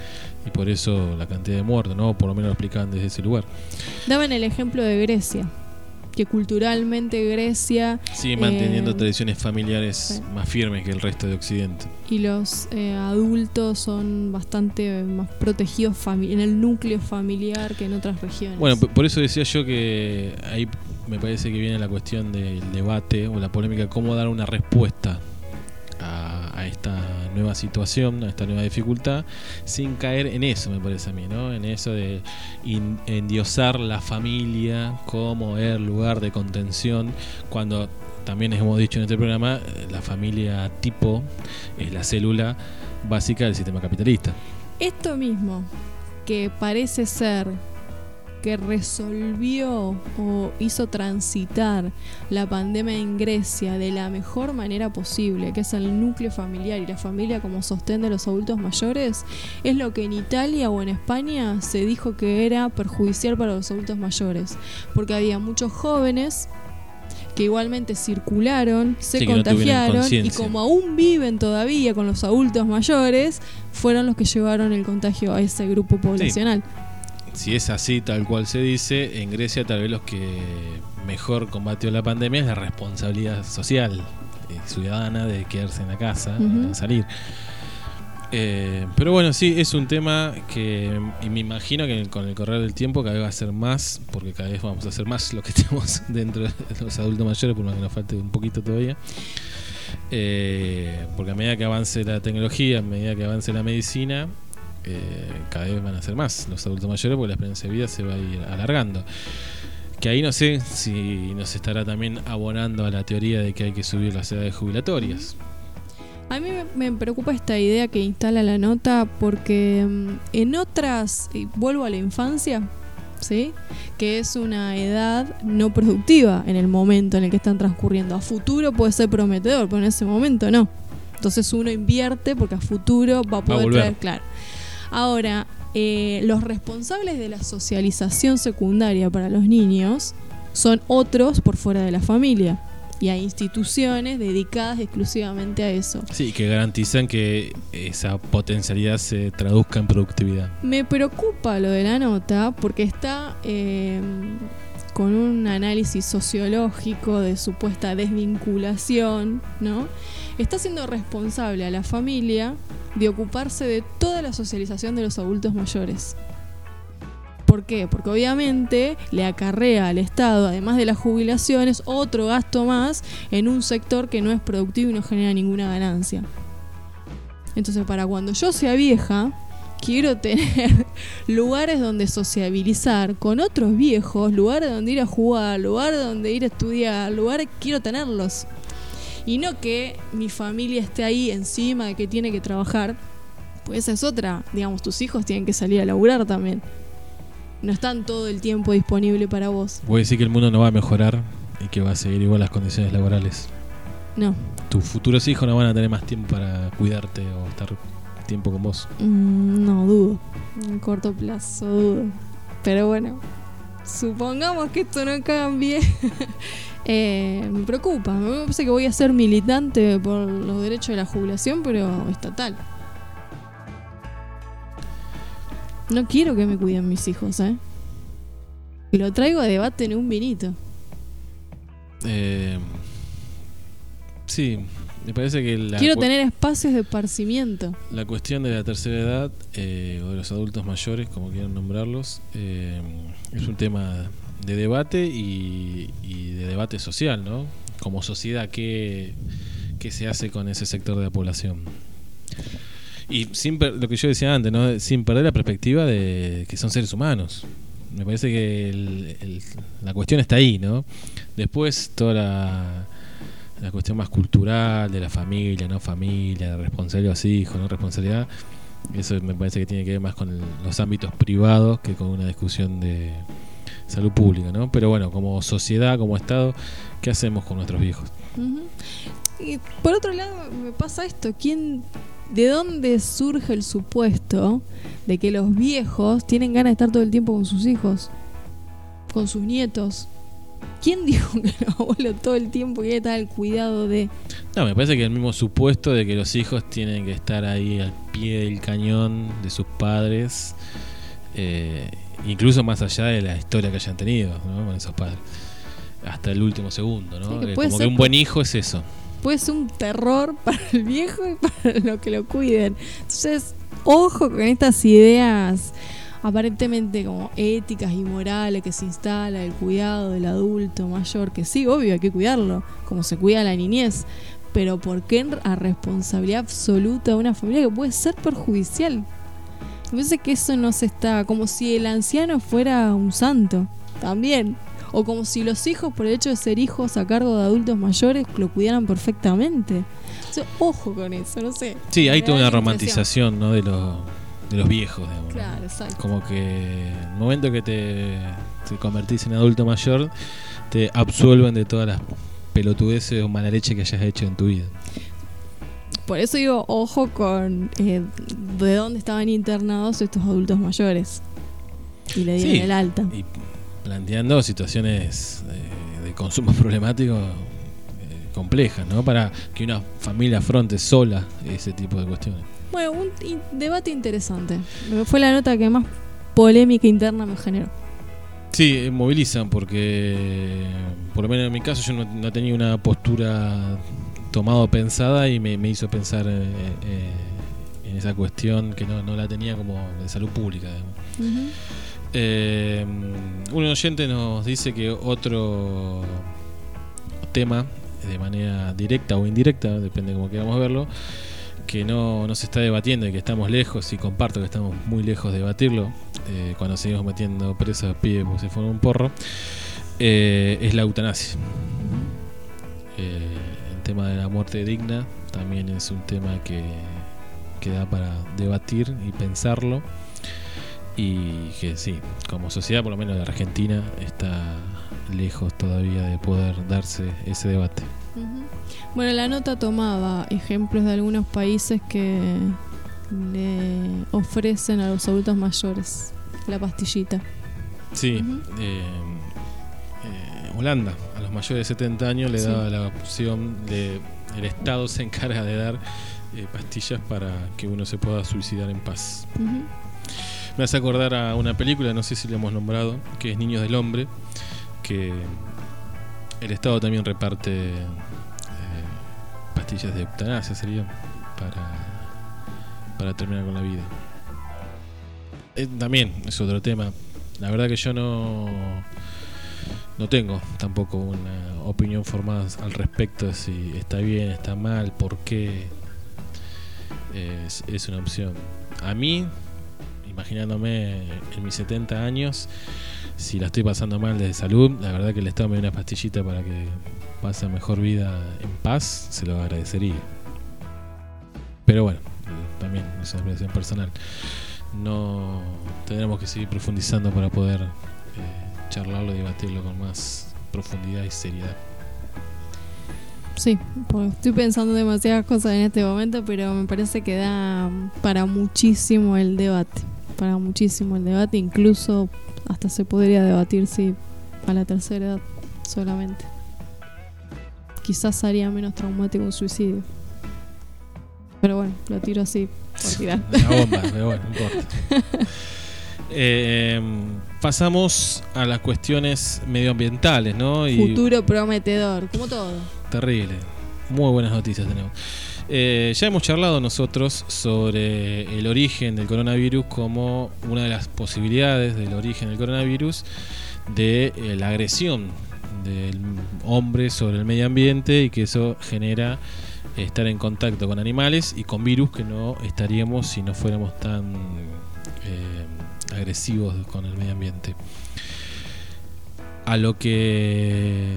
Y por eso la cantidad de muertos, ¿no? Por lo menos lo explicaban desde ese lugar. Daban el ejemplo de Grecia, que culturalmente Grecia Sigue manteniendo Eh, tradiciones familiares sí. más firmes que el resto de Occidente. y los eh, adultos son bastante más protegidos en el núcleo familiar que en otras regiones. Bueno, por eso decía yo que ahí me parece que viene la cuestión del debate o la polémica, cómo dar una respuesta a, esta nueva situación, a esta nueva dificultad, sin caer en eso, me parece a mí, ¿no? En eso de endiosar la familia como el lugar de contención, cuando también hemos dicho en este programa, la familia tipo es la célula básica del sistema capitalista. Esto mismo, que parece ser que resolvió o hizo transitar la pandemia en Grecia de la mejor manera posible, que es el núcleo familiar y la familia como sostén de los adultos mayores, es lo que en Italia o en España se dijo que era perjudicial para los adultos mayores, porque había muchos jóvenes que igualmente circularon, se Sí, no contagiaron y como aún viven todavía con los adultos mayores, fueron los que llevaron el contagio a ese grupo poblacional. Si es así tal cual se dice, en Grecia tal vez los que mejor combatió la pandemia es la responsabilidad social eh, ciudadana de quedarse en la casa y Ujú. no salir. Eh, pero bueno, sí, es un tema que y me imagino que con el correr del tiempo cada vez va a ser más, porque cada vez vamos a hacer más lo que tenemos dentro de los adultos mayores, por más que nos falte un poquito todavía. Eh, porque a medida que avance la tecnología, a medida que avance la medicina, eh, cada vez van a ser más los adultos mayores porque la experiencia de vida se va a ir alargando. Que ahí no sé si nos estará también abonando a la teoría de que hay que subir las edades jubilatorias. A mí me, preocupa esta idea que instala la nota porque mm, en otras, y vuelvo a la infancia, ¿sí? Que es una edad no productiva en el momento en el que están transcurriendo. A futuro puede ser prometedor, pero en ese momento no. Entonces uno invierte porque a futuro va a poder volver. traer, claro. Ahora, eh, los responsables de la socialización secundaria para los niños son otros por fuera de la familia. Y hay instituciones dedicadas exclusivamente a eso. Sí, que garantizan que esa potencialidad se traduzca en productividad. Me preocupa lo de la nota porque está eh, con un análisis sociológico de supuesta desvinculación, ¿no? Está siendo responsable a la familia de ocuparse de toda la socialización de los adultos mayores. ¿Por qué? Porque obviamente le acarrea al Estado, además de las jubilaciones, otro gasto más en un sector que no es productivo y no genera ninguna ganancia. Entonces, para cuando yo sea vieja, quiero tener lugares donde sociabilizar con otros viejos, lugares donde ir a jugar, lugares donde ir a estudiar, lugares quiero tenerlos. Y no que mi familia esté ahí encima de que tiene que trabajar. Pues esa es otra. Digamos, tus hijos tienen que salir a laburar también. No están todo el tiempo disponible para vos. Voy a decir que el mundo no va a mejorar y que va a seguir igual las condiciones laborales. No. Tus futuros hijos no van a tener más tiempo para cuidarte o estar tiempo con vos. Mm, no, dudo. En corto plazo, dudo. Pero bueno, supongamos que esto no cambie. Eh, me preocupa. Me parece que voy a ser militante por los derechos de la jubilación, pero estatal. No quiero que me cuiden mis hijos, ¿eh? Lo traigo a debate en un vinito. Eh, sí, me parece que la, Quiero tener espacios de esparcimiento. la cuestión de la tercera edad eh, o de los adultos mayores, como quieran nombrarlos, eh, es un tema de debate y, y de debate social, ¿no? Como sociedad, ¿qué, qué qué se hace con ese sector de la población. Y sin per- lo que yo decía antes, ¿no? sin perder la perspectiva de que son seres humanos. Me parece que el- el- la cuestión está ahí, ¿no? Después toda la, la cuestión más cultural de la familia, no familia, de responsabilidad a los hijos, no responsabilidad, eso me parece que tiene que ver más con los ámbitos privados que con una discusión de salud pública, ¿no? Pero bueno, como sociedad, como Estado, ¿qué hacemos con nuestros viejos? Y por otro lado, me pasa esto: ¿quién, ¿de dónde surge el supuesto de que los viejos tienen ganas de estar todo el tiempo con sus hijos, con sus nietos? ¿Quién dijo que el abuelo todo el tiempo quiere estar al cuidado de.? No, me parece que el mismo supuesto de que los hijos tienen que estar ahí al pie del cañón de sus padres, eh, incluso más allá de la historia que hayan tenido ¿no? con esos padres, hasta el último segundo, ¿no? Sí, que puede Como ser que un buen hijo es eso. Puede ser un terror para el viejo y para los que lo cuiden. Entonces, ojo con estas ideas aparentemente como éticas y morales que se instala el cuidado del adulto mayor, que sí, obvio, hay que cuidarlo, como se cuida la niñez, pero ¿por qué a responsabilidad absoluta de una familia que puede ser perjudicial? Me parece que eso no se está, como si el anciano fuera un santo, también. O como si los hijos, por el hecho de ser hijos a cargo de adultos mayores, lo cuidaran perfectamente. O sea, ojo con eso, no sé. Sí, toda da una romantización ¿no? de, los, de los viejos. digamos. Claro, exacto. Como que el momento que te, te convertís en adulto mayor, te absuelven de todas las pelotudeces o mala leche que hayas hecho en tu vida. Por eso digo, ojo con eh, de dónde estaban internados estos adultos mayores. Y le dieron Sí. el alta. Y planteando situaciones eh, de consumo problemático eh, complejas, ¿no? Para que una familia afronte sola ese tipo de cuestiones. Bueno, un in- debate interesante. Fue la nota que más polémica interna me generó. Sí, eh, movilizan porque, por lo menos en mi caso, yo no, no tenía una postura tomada o pensada y me, me hizo pensar eh, eh, en esa cuestión que no, no la tenía como de salud pública. digamos. Ujú. Eh, un oyente nos dice que otro tema, de manera directa o indirecta, depende de cómo queramos verlo, que no, no se está debatiendo y que estamos lejos, y comparto que estamos muy lejos de debatirlo, eh, cuando seguimos metiendo presos a pibes porque se fueron un porro, eh, es la eutanasia. Eh, el tema de la muerte digna también es un tema que, que da para debatir y pensarlo y que sí, como sociedad, por lo menos la Argentina, está lejos todavía de poder darse ese debate. Bueno, la nota tomaba ejemplos de algunos países que le ofrecen a los adultos mayores la pastillita. Sí, eh, eh, Holanda, a los mayores de 70 años le Sí. daba la opción de. El Estado se encarga de dar eh, pastillas para que uno se pueda suicidar en paz. Me hace acordar a una película, no sé si la hemos nombrado, que es Niños del Hombre, que el Estado también reparte pastillas de eutanasia, sería, para, para terminar con la vida. Eh, también es otro tema. La verdad que yo no, no tengo tampoco una opinión formada al respecto, si está bien, está mal, por qué es, una opción. A mí, imaginándome en mis 70 años, si la estoy pasando mal de salud, la verdad que el Estado me una pastillita para que pase mejor vida en paz, se lo agradecería. Pero bueno, también es una apreciación personal. No tendremos que seguir profundizando para poder eh, charlarlo y debatirlo con más profundidad y seriedad. Sí, porque estoy pensando demasiadas cosas en este momento, pero me parece que da para muchísimo el debate. Para muchísimo el debate, incluso hasta se podría debatir si a la tercera edad solamente. Quizás haría menos traumático un suicidio. Pero bueno, lo tiro así por tirar. Una bomba, pero bueno, no importa. Eh, pasamos a las cuestiones medioambientales, ¿no? Y Futuro prometedor, como todo. terrible. Muy buenas noticias tenemos. Eh, ya hemos charlado nosotros sobre el origen del coronavirus como una de las posibilidades del origen del coronavirus de eh, la agresión del hombre sobre el medio ambiente y que eso genera estar en contacto con animales y con virus que no estaríamos si no fuéramos tan eh, agresivos con el medio ambiente. A lo que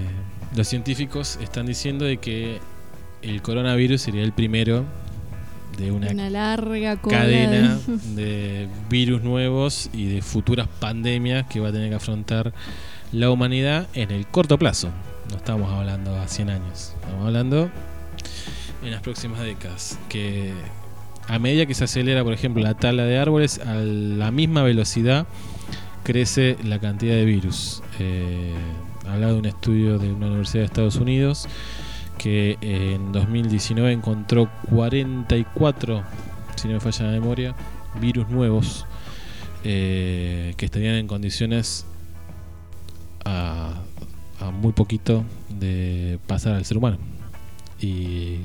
los científicos están diciendo de que el coronavirus sería el primero de una, Una larga cadena de- de virus nuevos y de futuras pandemias que va a tener que afrontar la humanidad en el corto plazo. No estamos hablando a 100 años, estamos hablando en las próximas décadas. Que a medida que se acelera, por ejemplo, la tala de árboles, a la misma velocidad crece la cantidad de virus. Eh, de un estudio de una universidad de Estados Unidos que en 2019 encontró 44, si no me falla la memoria, virus nuevos eh, que estarían en condiciones a, a muy poquito de pasar al ser humano. Y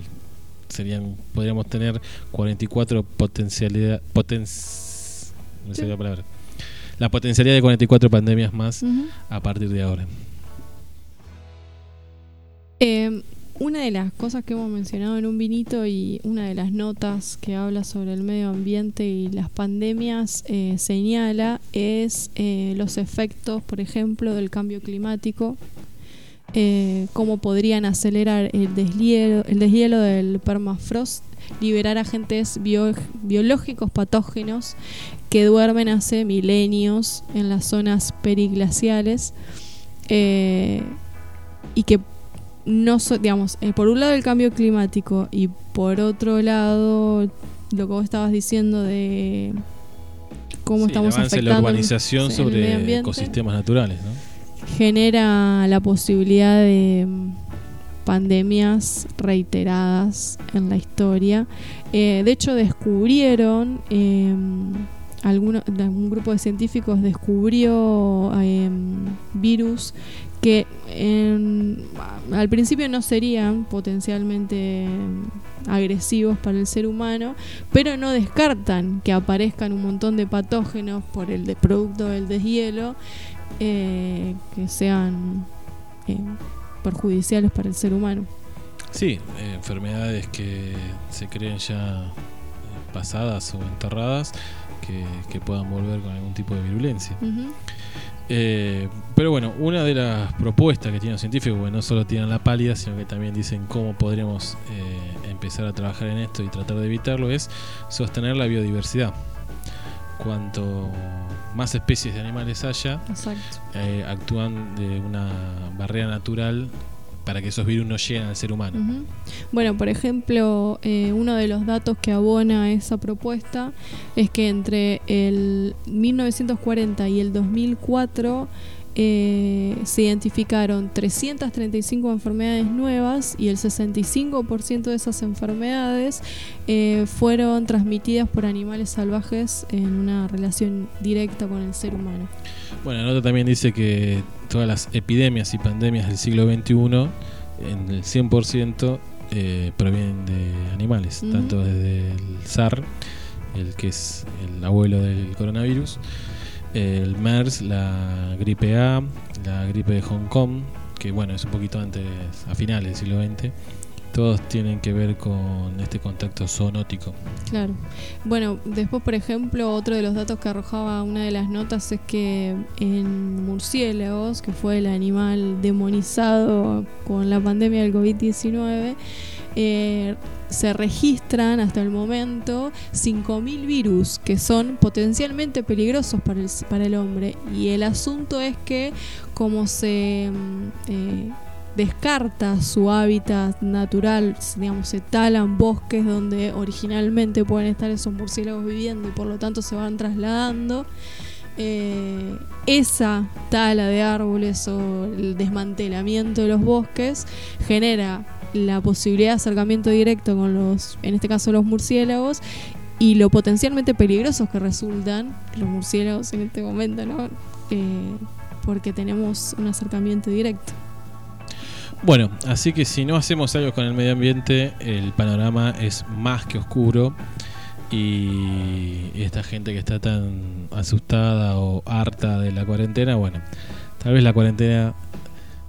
serían, podríamos tener 44 potencialidad, poten, Sí. la palabra. La potencialidad de 44 pandemias más a partir de ahora. Eh, una de las cosas que hemos mencionado en un vinito y una de las notas que habla sobre el medio ambiente y las pandemias eh, señala es eh, los efectos, por ejemplo, del cambio climático, eh, cómo podrían acelerar el deshielo, el deshielo del permafrost, liberar agentes bio- biológicos patógenos que duermen hace milenios en las zonas periglaciales y que no so- digamos, eh, por un lado el cambio climático y por otro lado lo que vos estabas diciendo de cómo Sí, estamos la afectando el- urbanización sobre ambiente, ecosistemas naturales, ¿no? genera la posibilidad de mm, pandemias reiteradas en la historia. Eh, de hecho, descubrieron, eh, alguno- un grupo de científicos descubrió eh, virus que en- al principio no serían potencialmente mm, agresivos para el ser humano, pero no descartan que aparezcan un montón de patógenos por el de producto del deshielo eh, que sean eh, perjudiciales para el ser humano. Sí, eh, enfermedades que se creen ya eh, pasadas o enterradas que, que puedan volver con algún tipo de virulencia. Ujú. Eh, pero bueno, una de las propuestas que tienen los científicos, bueno, no solo tiran la pálida, sino que también dicen cómo podremos eh, empezar a trabajar en esto y tratar de evitarlo, es sostener la biodiversidad. Cuanto más especies de animales haya, eh, actúan de una barrera natural para que esos virus no lleguen al ser humano. Bueno, por ejemplo, eh, uno de los datos que abona esa propuesta es que entre el 1940 y el 2004 eh, se identificaron 335 enfermedades nuevas y el 65% de esas enfermedades eh, fueron transmitidas por animales salvajes en una relación directa con el ser humano. Bueno, la nota también dice que todas las epidemias y pandemias del siglo XXI, en el 100%, eh, provienen de animales, tanto desde el SAR, el que es el abuelo del coronavirus, el MERS, la gripe A, la gripe de Hong Kong, que bueno, es un poquito antes, a finales del siglo XX, todos tienen que ver con este contacto zoonótico. Claro. Bueno, después, por ejemplo, otro de los datos que arrojaba una de las notas es que en murciélagos, que fue el animal demonizado con la pandemia del COVID-19, eh, se registran hasta el momento 5.000 virus que son potencialmente peligrosos para el, para el hombre. Y el asunto es que como se mm, eh, descarta su hábitat natural, digamos, se talan bosques donde originalmente pueden estar esos murciélagos viviendo y por lo tanto se van trasladando. eh, esa tala de árboles o el desmantelamiento de los bosques genera la posibilidad de acercamiento directo con los, en este caso los murciélagos, y lo potencialmente peligrosos que resultan los murciélagos en este momento, ¿no? Eh, porque tenemos un acercamiento directo. Bueno, así que si no hacemos algo con el medio ambiente, el panorama es más que oscuro y esta gente que está tan asustada o harta de la cuarentena, bueno, tal vez la cuarentena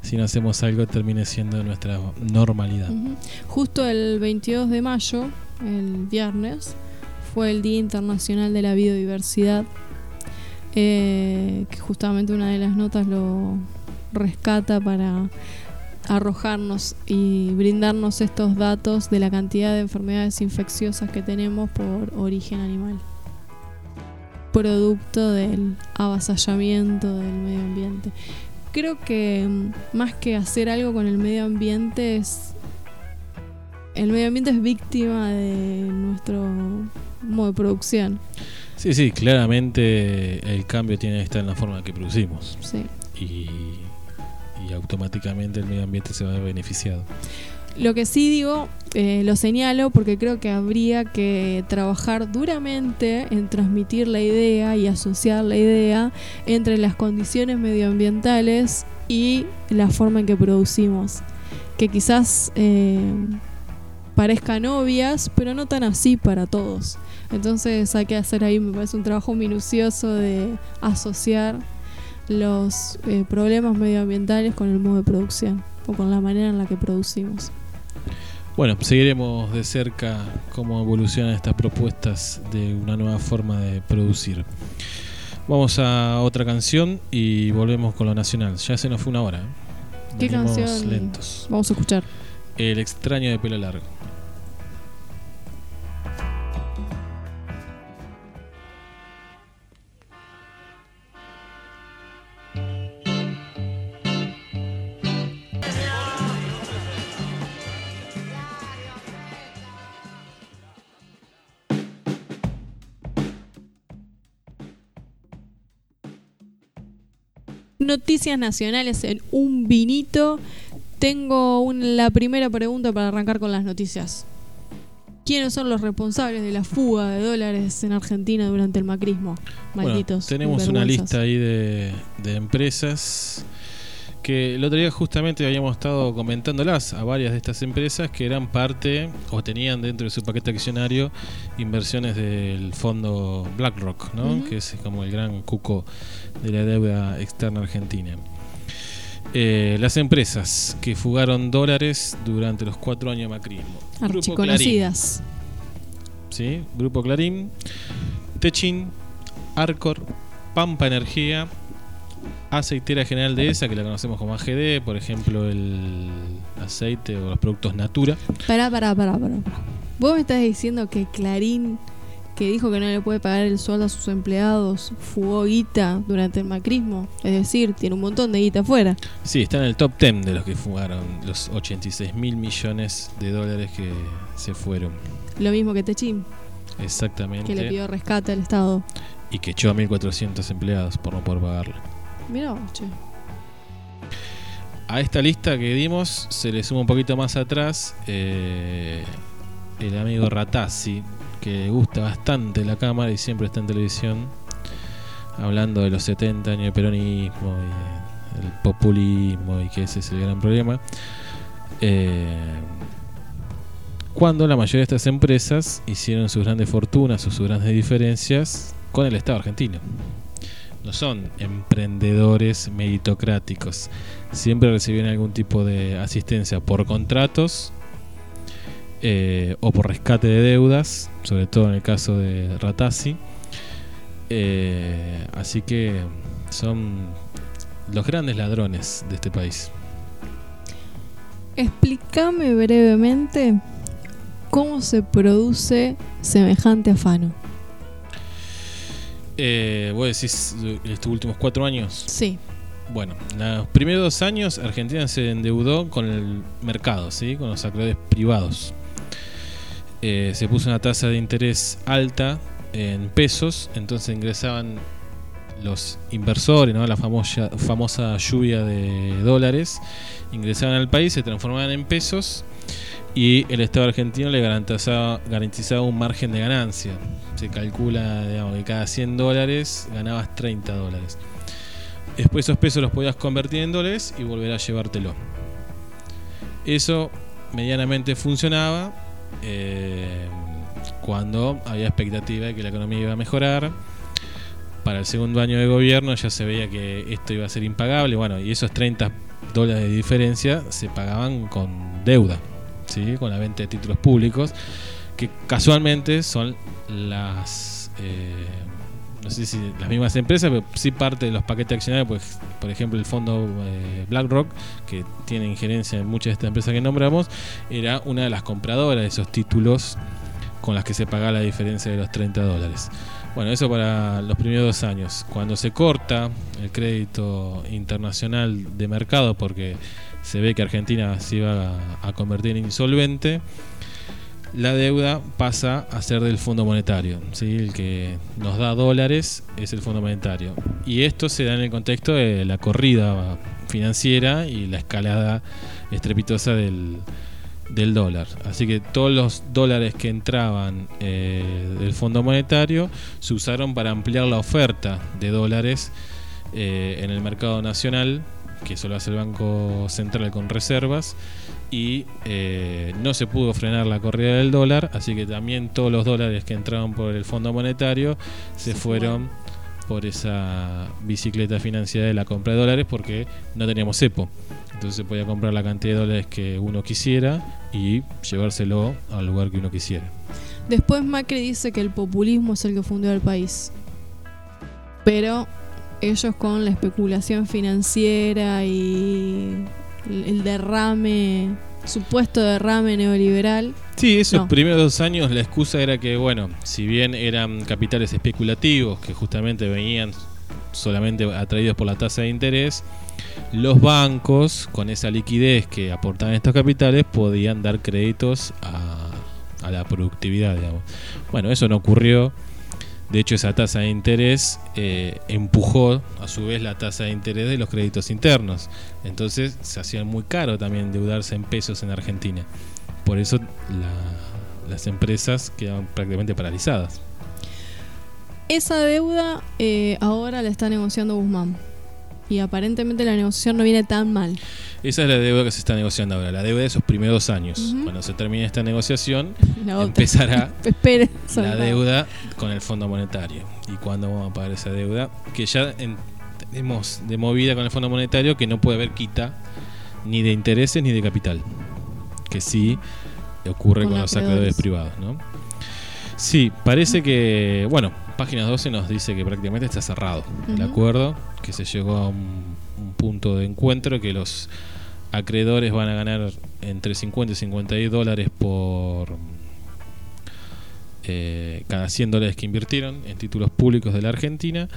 si no hacemos algo termine siendo nuestra normalidad. Justo el 22 de mayo, el viernes, fue el Día Internacional de la Biodiversidad, eh, que justamente una de las notas lo rescata para arrojarnos y brindarnos estos datos de la cantidad de enfermedades infecciosas que tenemos por origen animal, producto del avasallamiento del medio ambiente. Creo que mm, más que hacer algo con el medio ambiente es el medio ambiente es víctima de nuestro modo de producción. Sí, sí, claramente el cambio tiene que estar en la forma que producimos Sí. y, y automáticamente el medio ambiente se va a ver beneficiado. Lo que sí digo, eh, lo señalo porque creo que habría que trabajar duramente en transmitir la idea y asociar la idea entre las condiciones medioambientales y la forma en que producimos. Que quizás eh, parezcan obvias, pero no tan así para todos. Entonces hay que hacer ahí, me parece un trabajo minucioso de asociar los eh, problemas medioambientales con el modo de producción o con la manera en la que producimos. Bueno, seguiremos de cerca cómo evolucionan estas propuestas de una nueva forma de producir. Vamos a otra canción y volvemos con lo nacional. Ya se nos fue una hora. ¿eh? ¿Qué Venimos canción? lentos. Vamos a escuchar. El extraño de pelo largo. Noticias nacionales en un vinito. Tengo un- la primera pregunta para arrancar con las noticias. ¿Quiénes son los responsables de la fuga de dólares en Argentina durante el macrismo? Bueno, Malditos. tenemos una lista ahí de, de empresas que el otro día justamente habíamos estado comentándolas a varias de estas empresas que eran parte o tenían dentro de su paquete accionario inversiones del fondo BlackRock, ¿no? Que es como el gran cuco de la deuda externa argentina. Eh, las empresas que fugaron dólares durante los cuatro años de macrismo. Grupo Clarín, Archiconocidas. ¿sí? Grupo Clarín, Techin, Arcor, Pampa Energía, Aceitera General de ESA, que la conocemos como AGD, por ejemplo, el aceite o los productos Natura. Pará, pará, pará, pará. pará. Vos me estás diciendo que Clarín, que dijo que no le puede pagar el sueldo a sus empleados, fugó guita durante el macrismo. Es decir, tiene un montón de guita afuera. Sí, está en el top 10 de los que fugaron, los 86 mil millones de dólares que se fueron. Lo mismo que Techín, Exactamente. que le pidió rescate al Estado. Y que echó a 1.400 empleados por no poder pagarlo. Vos, che. A esta lista que dimos se le suma un poquito más atrás eh, el amigo Ratazzi, que gusta bastante la cámara y siempre está en televisión hablando de los 70 años de peronismo y del populismo y que ese es el gran problema. Eh, cuando la mayoría de estas empresas hicieron sus grandes fortunas o sus grandes diferencias con el Estado argentino. No son emprendedores meritocráticos siempre recibieron algún tipo de asistencia por contratos eh, o por rescate de deudas, sobre todo en el caso de Ratazzi. Eh, así que son los grandes ladrones de este país. Explícame brevemente cómo se produce semejante afano. Eh, vos decís eh, estos últimos cuatro años. Sí. Bueno, los primeros dos años Argentina se endeudó con el mercado, ¿sí? con los acreedores privados. Eh, se puso una tasa de interés alta en pesos, entonces ingresaban los inversores, ¿no? la famosa, famosa lluvia de dólares, ingresaban al país, se transformaban en pesos y el Estado argentino le garantizaba, garantizaba un margen de ganancia. Se calcula digamos, que cada 100 dólares ganabas 30 dólares. Después esos pesos los podías convertir en dólares y volver a llevártelo. Eso medianamente funcionaba eh, cuando había expectativa de que la economía iba a mejorar. Para el segundo año de gobierno ya se veía que esto iba a ser impagable. Bueno, y esos 30 dólares de diferencia se pagaban con deuda, ¿sí? con la venta de títulos públicos, que casualmente son las... eh, no sé si las mismas empresas, pero sí parte de los paquetes accionarios, pues, por ejemplo, el fondo eh, BlackRock, que tiene injerencia en muchas de estas empresas que nombramos, era una de las compradoras de esos títulos con las que se pagaba la diferencia de los 30 dólares. Bueno, eso para los primeros dos años. Cuando se corta el crédito internacional de mercado, porque se ve que Argentina se iba a, convertir en insolvente, la deuda pasa a ser del Fondo Monetario. ¿sí? El que nos da dólares es el Fondo Monetario. Y esto se da en el contexto de la corrida financiera y la escalada estrepitosa del, del dólar. Así que todos los dólares que entraban eh, del Fondo Monetario se usaron para ampliar la oferta de dólares eh, en el mercado nacional, que eso lo hace el Banco Central con reservas y eh, no se pudo frenar la corrida del dólar, así que también todos los dólares que entraban por el Fondo Monetario se, fueron por esa bicicleta financiera de la compra de dólares porque no teníamos cepo. Entonces se podía comprar la cantidad de dólares que uno quisiera y llevárselo al lugar que uno quisiera. Después Macri dice que el populismo es el que fundió el país. Pero ellos con la especulación financiera y el derrame, supuesto derrame neoliberal, Sí, esos No. primeros dos años la excusa era que, bueno, si bien eran capitales especulativos que justamente venían solamente atraídos por la tasa de interés, los bancos, con esa liquidez que aportaban estos capitales, podían dar créditos a, a la productividad, digamos. Bueno, eso no ocurrió. De hecho, esa tasa de interés eh, empujó a su vez la tasa de interés de los créditos internos. Entonces se hacía muy caro también endeudarse en pesos en Argentina. Por eso la- las empresas quedaban prácticamente paralizadas. esa deuda eh, ahora la está negociando Guzmán. Y aparentemente la negociación no viene tan mal. Esa es la deuda que se está negociando ahora, la deuda de esos primeros años. Ujú. Cuando se termine esta negociación, empezará la deuda con el Fondo Monetario. ¿Y cuándo vamos a pagar esa deuda? Que ya en- tenemos de movida con el Fondo Monetario que no puede haber quita ni de intereses ni de capital. Que sí ocurre Con con, los acreedores privados, ¿no? Sí, parece que, bueno, página 12 nos dice que prácticamente está cerrado el Ujú. acuerdo, que se llegó a un, un punto de encuentro, que los acreedores van a ganar entre 50 y 52 dólares por eh, cada 100 dólares que invirtieron en títulos públicos de la Argentina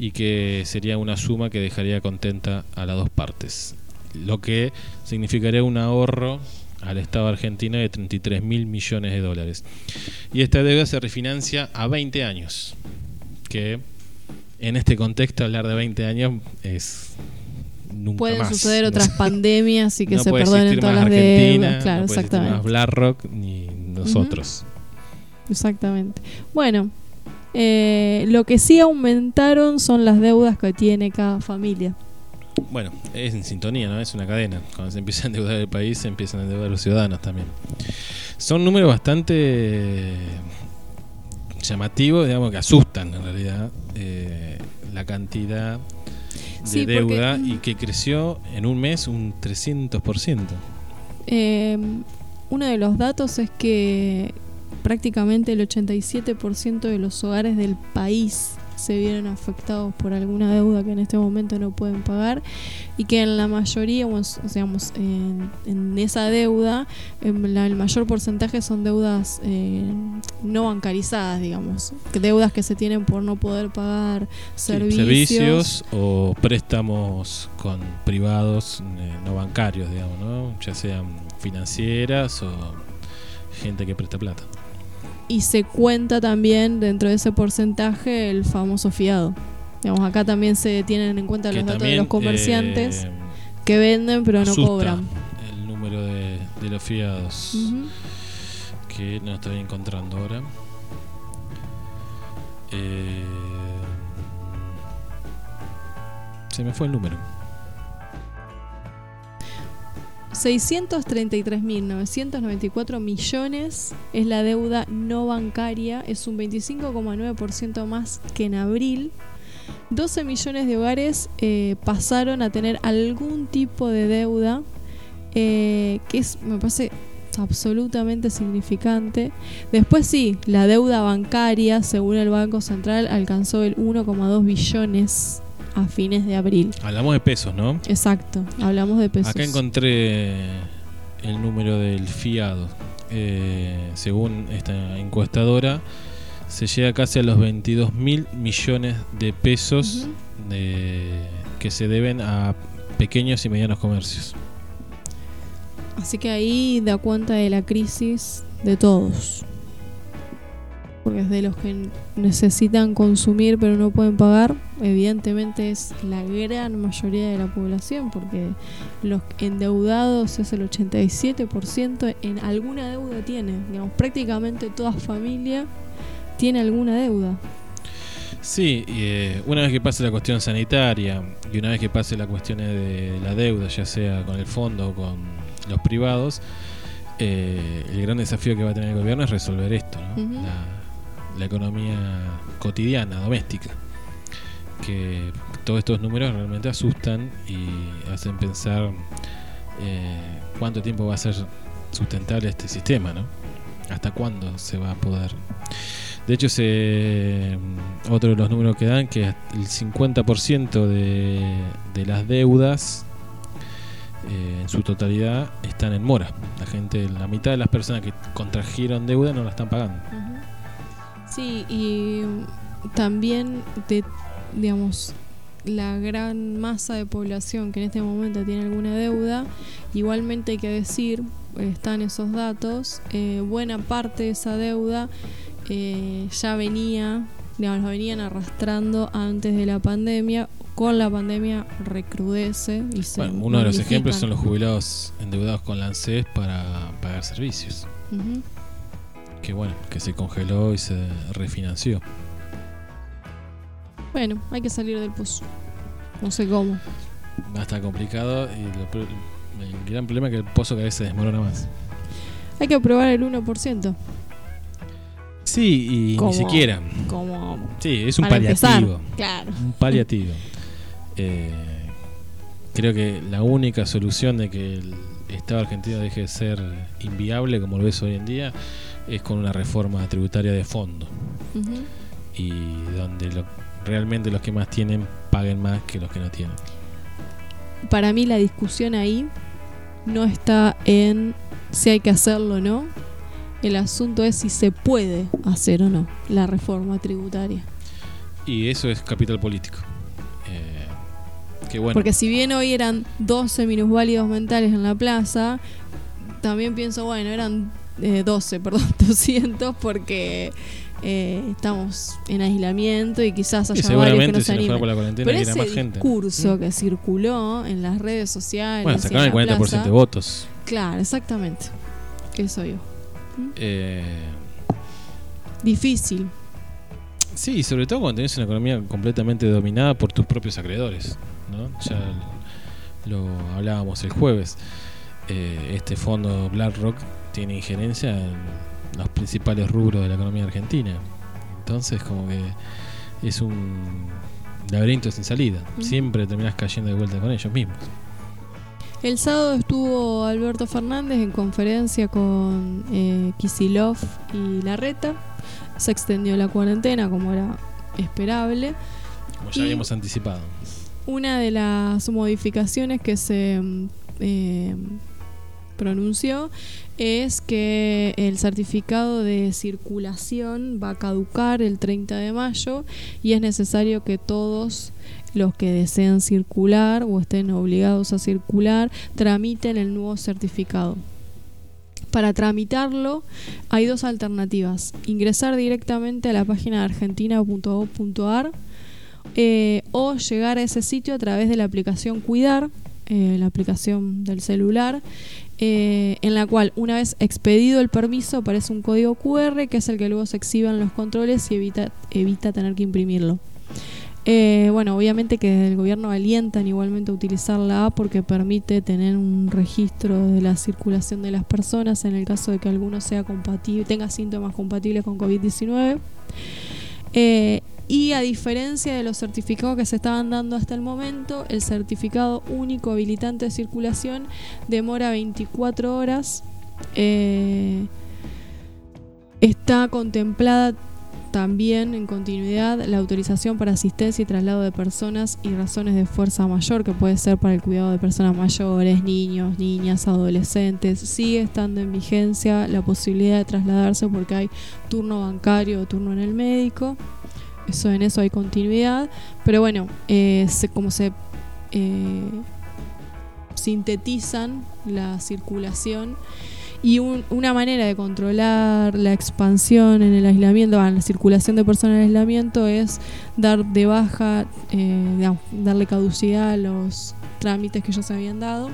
y que sería una suma que dejaría contenta a las dos partes. Lo que significaría un ahorro al Estado argentino de 33 mil millones de dólares. Y esta deuda se refinancia a 20 años, que en este contexto hablar de 20 años es nunca Pueden más. suceder otras pandemias y que No se perdonen todas las deudas. Claro, no existir más exactamente. BlackRock ni nosotros. Exactamente. Bueno, eh, lo que sí aumentaron son las deudas que tiene cada familia. Bueno, es en sintonía, ¿no? Es una cadena. Cuando se empieza a endeudar el país, se empiezan a endeudar los ciudadanos también. Son números bastante llamativos, digamos, que asustan en realidad eh, la cantidad de Sí, porque- deuda y que creció en un mes un 300%. Eh, uno de los datos es que prácticamente el 87% de los hogares del país se vieron afectados por alguna deuda que en este momento no pueden pagar y que en la mayoría, o digamos, en, en esa deuda, en la- el mayor porcentaje son deudas eh, no bancarizadas, digamos, deudas que se tienen por no poder pagar Sí, servicios. servicios o préstamos con privados eh, no bancarios, digamos, ¿no? Ya sean financieras o gente que presta plata. Y se cuenta también dentro de ese porcentaje el famoso fiado. Digamos, acá también se tienen en cuenta los datos de los comerciantes eh, que venden pero no cobran. El número de, de los fiados que no estoy encontrando ahora. Eh, se me fue el número. 633.994 millones es la deuda no bancaria, es un 25,9% más que en abril 12 millones de hogares eh, pasaron a tener algún tipo de deuda, eh, que es, me parece absolutamente significante. Después sí, la deuda bancaria, según el Banco Central, alcanzó el 1,2 billones a fines de abril. Hablamos de pesos, ¿no? Exacto, hablamos de pesos. Acá encontré el número del fiado. Eh, según esta encuestadora, se llega casi a los 22 mil millones de pesos de- que se deben a pequeños y medianos comercios. Así que ahí da cuenta de la crisis de todos. Porque es de los que necesitan consumir pero no pueden pagar, evidentemente es la gran mayoría de la población, porque los endeudados es el 87% en alguna deuda tiene. Digamos, prácticamente toda familia tiene alguna deuda. Sí, y, eh, una vez que pase la cuestión sanitaria y una vez que pase la cuestión de la deuda, ya sea con el fondo o con los privados, eh, el gran desafío que va a tener el gobierno es resolver esto, ¿no? La, la economía cotidiana, doméstica. Que todos estos números realmente asustan y hacen pensar eh, cuánto tiempo va a ser sustentable este sistema, ¿no? ¿Hasta cuándo se va a poder? De hecho, se, otro de los números que dan que el 50% de, de las deudas eh, en su totalidad están en mora. La gente, la mitad de las personas que contrajeron deuda no la están pagando. Sí, y también de, digamos, la gran masa de población que en este momento tiene alguna deuda, igualmente hay que decir, eh, están esos datos, eh, buena parte de esa deuda eh, ya venía, digamos, la venían arrastrando antes de la pandemia, con la pandemia recrudece y se Bueno, uno de los ejemplos son los jubilados endeudados con la ANSES para pagar servicios. Ujú. Que bueno, que se congeló y se refinanció. Bueno, hay que salir del pozo. No sé cómo. Va a estar complicado y lo el gran problema es que el pozo cada vez se desmorona más. Hay que aprobar el 1%. Sí, y ¿Cómo? ni siquiera. Como Sí, es un para empezar. paliativo. Claro. Un paliativo. Eh, creo que la única solución de que el Estado argentino deje de ser inviable, como lo es hoy en día, es con una reforma tributaria de fondo. Y donde lo- realmente los que más tienen paguen más que los que no tienen. Para mí la discusión ahí no está en si hay que hacerlo o no. El asunto es si se puede hacer o no la reforma tributaria. Y eso es capital político. Eh, que bueno, Porque si bien hoy eran 12 minusválidos mentales en la plaza, también pienso, bueno, eran eh, 12, perdón, 200 porque eh, estamos en aislamiento y quizás y haya varios que seguramente no si se animen. por la cuarentena Pero hubiera ese más gente. discurso Mm. que circuló en las redes sociales. Bueno, sacaron el 40% la plaza, de votos. Claro, exactamente. Eso yo. Eh, Difícil. sí, y sobre todo cuando tenés una economía completamente dominada por tus propios acreedores. ¿no? Ya lo hablábamos el jueves. Eh, este fondo BlackRock tiene injerencia en los principales rubros de la economía argentina. Entonces, como que es un laberinto sin salida. Siempre terminás cayendo de vuelta con ellos mismos. El sábado estuvo Alberto Fernández en conferencia con eh, Kisilov y Larreta. Se extendió la cuarentena como era esperable. Como ya Y- habíamos anticipado. Una de las modificaciones que se mm, eh, pronunció es que el certificado de circulación va a caducar el 30 de mayo y es necesario que todos los que deseen circular o estén obligados a circular tramiten el nuevo certificado. Para tramitarlo hay dos alternativas. Ingresar directamente a la página argentina.gov.ar eh, o llegar a ese sitio a través de la aplicación Cuidar, eh, la aplicación del celular, eh, en la cual una vez expedido el permiso aparece un código QR que es el que luego se exhibe en los controles y evita, evita tener que imprimirlo. Eh, bueno, obviamente que el gobierno alientan igualmente a utilizar la app porque permite tener un registro de la circulación de las personas en el caso de que alguno sea compatible, tenga síntomas compatibles con COVID-19. Eh, Y a diferencia de los certificados que se estaban dando hasta el momento, el certificado único habilitante de circulación demora 24 horas. Eh, está contemplada también en continuidad la autorización para asistencia y traslado de personas y razones de fuerza mayor, que puede ser para el cuidado de personas mayores, niños, niñas, adolescentes. Sigue estando en vigencia la posibilidad de trasladarse porque hay turno bancario o turno en el médico. Eso en eso hay continuidad. Pero bueno, eh, como se eh, sintetizan la circulación y una manera de controlar la expansión en el aislamiento, la circulación de personas en el aislamiento es dar de baja, eh, darle caducidad a los trámites que ya se habían dado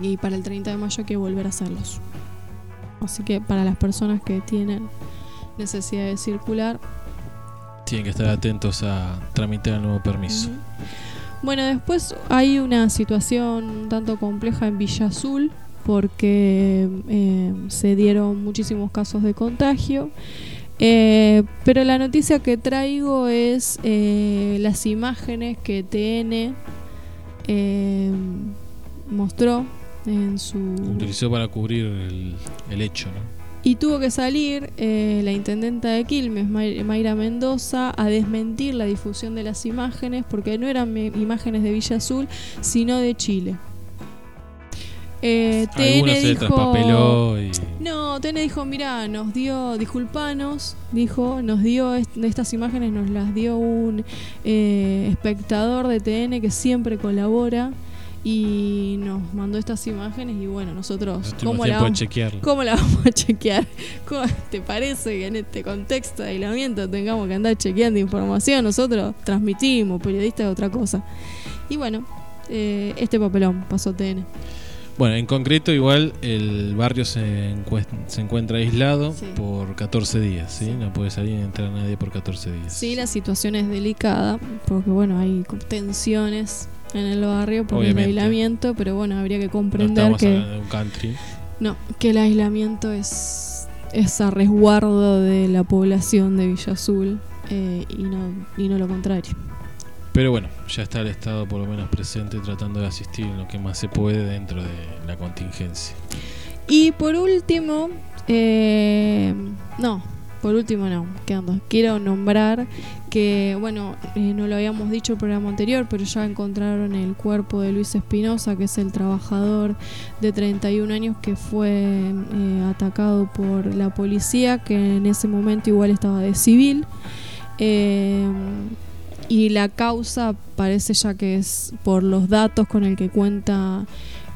y para el 30 de mayo hay que volver a hacerlos. Así que para las personas que tienen necesidad de circular, tienen que estar atentos a tramitar el nuevo permiso. Bueno, después hay una situación tanto compleja en Villa Azul porque eh, se dieron muchísimos casos de contagio. Eh, pero la noticia que traigo es eh, las imágenes que TN mostró en su... Utilizó para cubrir el, el hecho, ¿no? Y tuvo que salir la intendenta de Quilmes, Mayra Mendoza, a desmentir la difusión de las imágenes, porque no eran imágenes de Villa Azul, sino de Chile. Eh, TN dijo, No, TN dijo, mira, nos dio, disculpanos, dijo, nos dio estas imágenes, nos las dio un eh, espectador de TN que siempre colabora y nos mandó estas imágenes y bueno, nosotros ¿cómo la, vamos, ¿cómo la vamos a chequear? ¿Cómo te parece que en este contexto de aislamiento tengamos que andar chequeando información? Nosotros transmitimos, periodistas de otra cosa. Y bueno, eh, este papelón pasó TN. Bueno, en concreto igual el barrio se, se encuentra aislado por 14 días, ¿sí? No puede salir ni entrar nadie por 14 días. Sí, la situación es delicada porque bueno, hay tensiones en el barrio por el aislamiento, pero bueno, habría que comprender no que de un country. No, que el aislamiento es es a resguardo de la población de Villa Azul eh, y no y no lo contrario. Pero bueno, ya está el Estado por lo menos presente tratando de asistir en lo que más se puede dentro de la contingencia. Y por último, eh, no, por último no, quedando. Quiero nombrar que, bueno, eh, no lo habíamos dicho el programa anterior, pero ya encontraron el cuerpo de Luis Espinosa, que es el trabajador de 31 años que fue eh, atacado por la policía, que en ese momento igual estaba de civil. Eh, y la causa parece ya que es por los datos con el que cuenta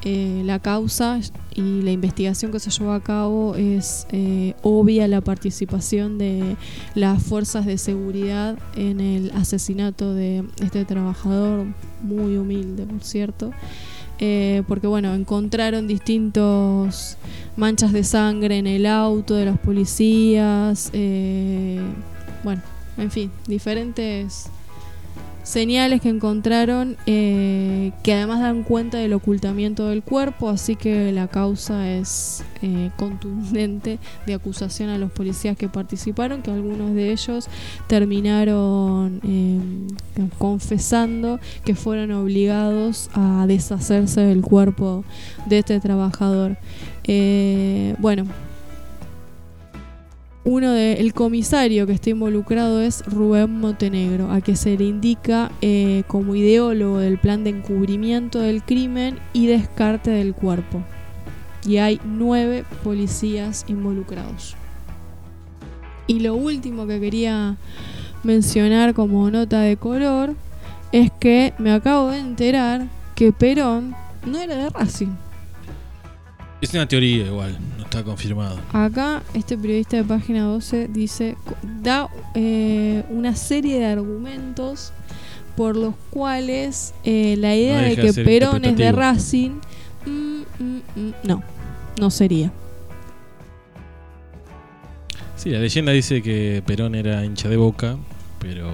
la causa y la investigación que se llevó a cabo es eh, obvia la participación de las fuerzas de seguridad en el asesinato de este trabajador muy humilde por cierto. Eh, porque bueno encontraron distintos manchas de sangre en el auto de los policías bueno en fin diferentes señales que encontraron eh, que además dan cuenta del ocultamiento del cuerpo, así que la causa es eh, contundente de acusación a los policías que participaron, que algunos de ellos terminaron eh, confesando que fueron obligados a deshacerse del cuerpo de este trabajador. bueno, uno de, el comisario que está involucrado es Rubén Montenegro, a que se le indica eh, como ideólogo del plan de encubrimiento del crimen y descarte del cuerpo. Y hay nueve policías involucrados. Y lo último que quería mencionar como nota de color es que me acabo de enterar que Perón no era de Racing. Es una teoría igual, no está confirmado. Acá este periodista de página 12 dice, da eh, una serie de argumentos por los cuales eh, la idea de que Perón es de Racing, mm, mm, mm, no, no sería. Sí, la leyenda dice que Perón era hincha de Boca, pero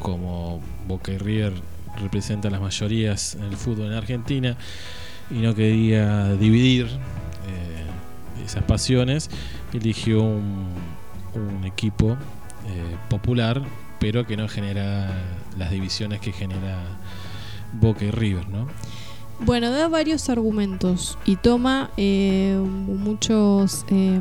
como Boca y River representan las mayorías en el fútbol en Argentina, y no quería dividir eh, esas pasiones, eligió un, equipo eh, popular pero que no genera las divisiones que genera Boca y River, ¿no? Bueno, da varios argumentos y toma eh, muchos eh,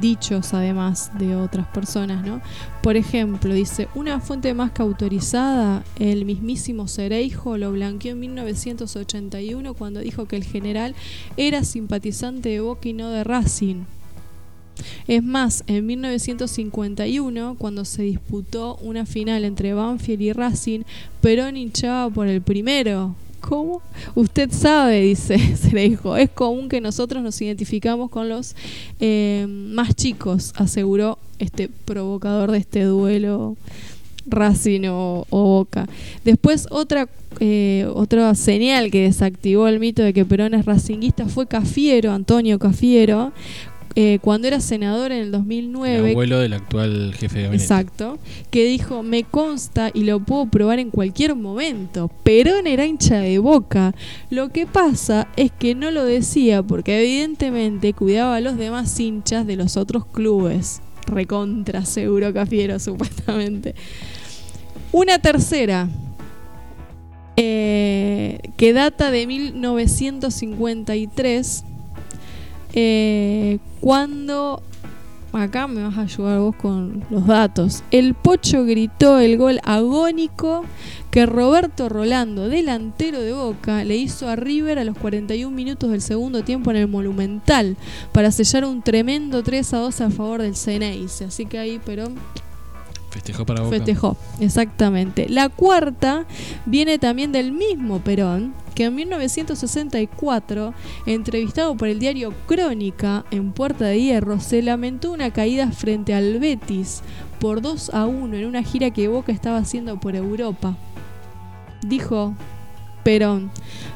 dichos además de otras personas, ¿no? Por ejemplo, dice, una fuente más que autorizada, el mismísimo Cereijo lo blanqueó en 1981 cuando dijo que el general era simpatizante de Boca y no de Racing. Es más, en 1951, cuando se disputó una final entre Banfield y Racing, Perón hinchaba por el primero, ¿Cómo? Usted sabe, dice dijo, es común que nosotros nos identificamos con los eh, más chicos, aseguró este provocador de este duelo Racing o, Boca. Después otra eh, otra señal que desactivó el mito de que Perón es racinguista fue Cafiero, Antonio Cafiero, eh, cuando era senador en el 2009. El abuelo del actual jefe de gabinete. Exacto. Que dijo: Me consta y lo puedo probar en cualquier momento. Perón era hincha de boca. Lo que pasa es que no lo decía porque, evidentemente, cuidaba a los demás hinchas de los otros clubes. Recontra seguro Cafiero, supuestamente. Una tercera. Eh, que data de 1953 eh, cuando acá me vas a ayudar vos con los datos. El Pocho gritó el gol agónico que Roberto Rolando, delantero de Boca, le hizo a River a los 41 minutos del segundo tiempo en el Monumental para sellar un tremendo 3 a 2 a favor del Ceneice. Así que ahí Perón Festejó para Boca. Festejó, exactamente. La cuarta viene también del mismo Perón, que en 1964, entrevistado por el diario Crónica en Puerta de Hierro, se lamentó una caída frente al Betis por 2 a 1 en una gira que Boca estaba haciendo por Europa. Dijo Perón,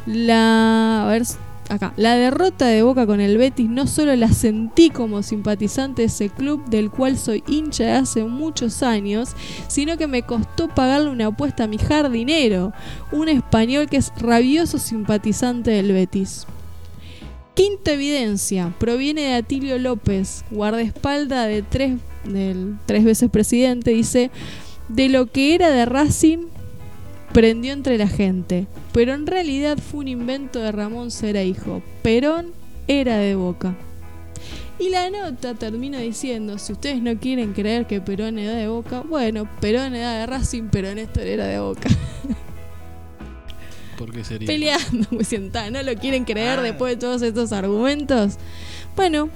la... A ver, acá. La derrota de Boca con el Betis no solo la sentí como simpatizante de ese club del cual soy hincha de hace muchos años, sino que me costó pagarle una apuesta a mi jardinero, un español que es rabioso simpatizante del Betis. Quinta evidencia proviene de Atilio López, guardaespalda de tres, del tres veces presidente, dice, de lo que era de Racing prendió entre la gente, pero en realidad fue un invento de Ramón Cereijo. Perón era de Boca. Y la nota termina diciendo, si ustedes no quieren creer que Perón era de Boca, bueno, Perón era de Racing, pero Néstor era de Boca. ¿Por qué sería? Peleando, me sienta, ¿no lo quieren creer Ah. después de todos estos argumentos? Bueno,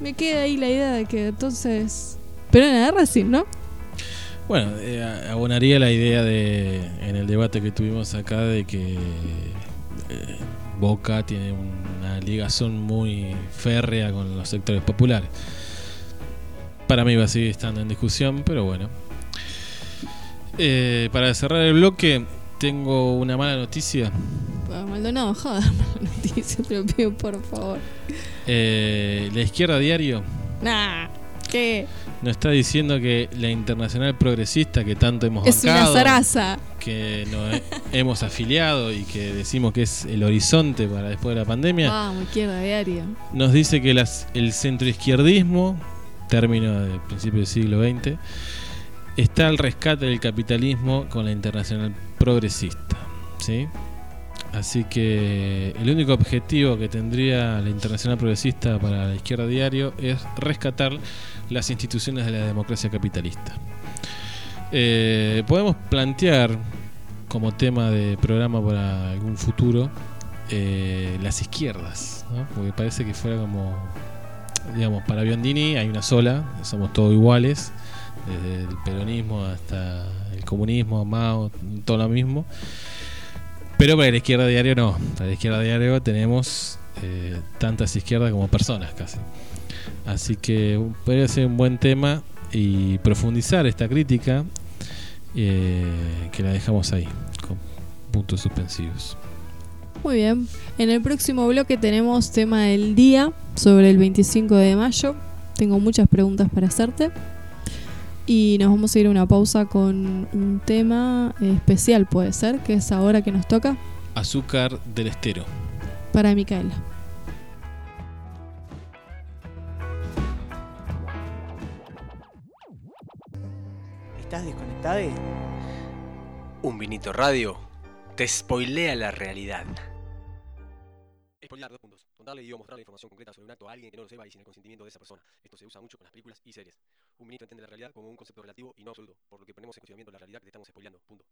me queda ahí la idea de que entonces Perón era de Racing, ¿no? Bueno, eh, abonaría la idea de en el debate que tuvimos acá de que eh, Boca tiene una ligazón muy férrea con los sectores populares. Para mí va a seguir estando en discusión, pero bueno. Eh, para cerrar el bloque, tengo una mala noticia. Ah, Maldonado, joda, mala noticia, te lo pido por favor. Eh, la izquierda diario Nah, ¿qué? Nos está diciendo que la internacional progresista que tanto hemos Es una bancado, zaraza. que nos he- hemos afiliado y que decimos que es el horizonte para después de la pandemia, Vamos, izquierda diaria. nos dice que las, el centroizquierdismo, término del principio del siglo XX, está al rescate del capitalismo con la internacional progresista. ¿sí? Así que el único objetivo que tendría la internacional progresista para la izquierda diario es rescatar las instituciones de la democracia capitalista. Eh, podemos plantear como tema de programa para algún futuro eh, las izquierdas, porque parece que fuera como, digamos, para Biondini hay una sola, somos todos iguales, desde el peronismo hasta el comunismo, Mao, todo lo mismo. Pero para la izquierda diario no, para la izquierda diario tenemos eh, tantas izquierdas como personas casi. Así que podría ser un buen tema y profundizar esta crítica eh, que la dejamos ahí, con puntos suspensivos. Muy bien. En el próximo bloque tenemos tema del día sobre el 25 de mayo. Tengo muchas preguntas para hacerte. Y nos vamos a ir a una pausa con un tema especial, puede ser, que es ahora que nos toca, Azúcar del estero. para Micaela. Un vinito radio te spoilea la realidad. Spoilear, dos puntos. Contarle y o mostrar la información concreta sobre un acto a alguien que no lo sepa y sin el consentimiento de esa persona. Esto se usa mucho con las películas y series. Un vinito entiende la realidad como un concepto relativo y no absoluto, por lo que ponemos en cuestionamiento la realidad que te estamos spoileando. Punto.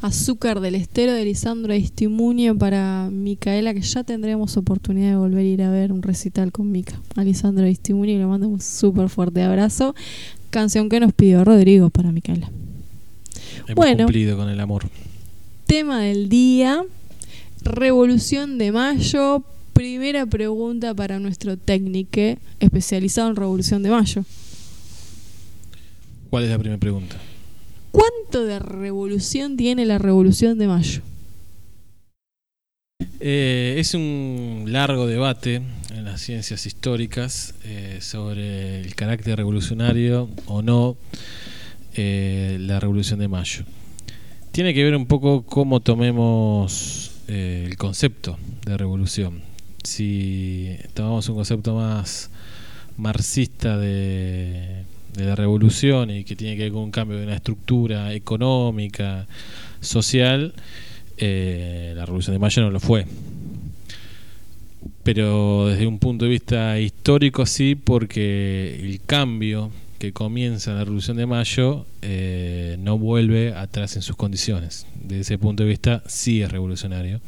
Azúcar del Estero de Lisandro Estimunio para Micaela, que ya tendremos oportunidad de volver a ir a ver un recital con Mica. A Lisandro Estimunio y le mando un súper fuerte abrazo. Canción que nos pidió Rodrigo para Micaela. Hemos Bueno. cumplido con el amor. Tema del día, Revolución de Mayo. Primera pregunta para nuestro técnico especializado en Revolución de Mayo. ¿Cuál es la primera pregunta? ¿Cuánto de revolución tiene la Revolución de Mayo? Eh, es un largo debate en las ciencias históricas eh, sobre el carácter revolucionario o no eh, la Revolución de Mayo. Tiene que ver un poco cómo tomemos el concepto de revolución. Si tomamos un concepto más marxista de, de la revolución y que tiene que ver con un cambio de una estructura económica, social, eh, la Revolución de Mayo no lo fue. Pero desde un punto de vista histórico sí, porque el cambio que comienza en la Revolución de Mayo eh, no vuelve atrás en sus condiciones. Desde ese punto de vista sí es revolucionario.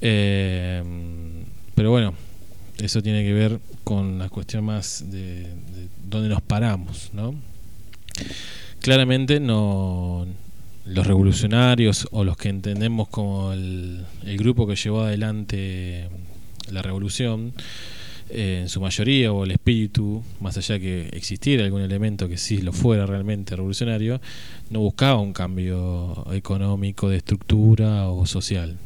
Eh, pero bueno, eso tiene que ver con la cuestión más de, de dónde nos paramos, ¿no? Claramente no los revolucionarios o los que entendemos como el, grupo que llevó adelante la revolución eh, en su mayoría o el espíritu más allá que existiera algún elemento que sí lo fuera realmente revolucionario no buscaba un cambio económico de estructura o social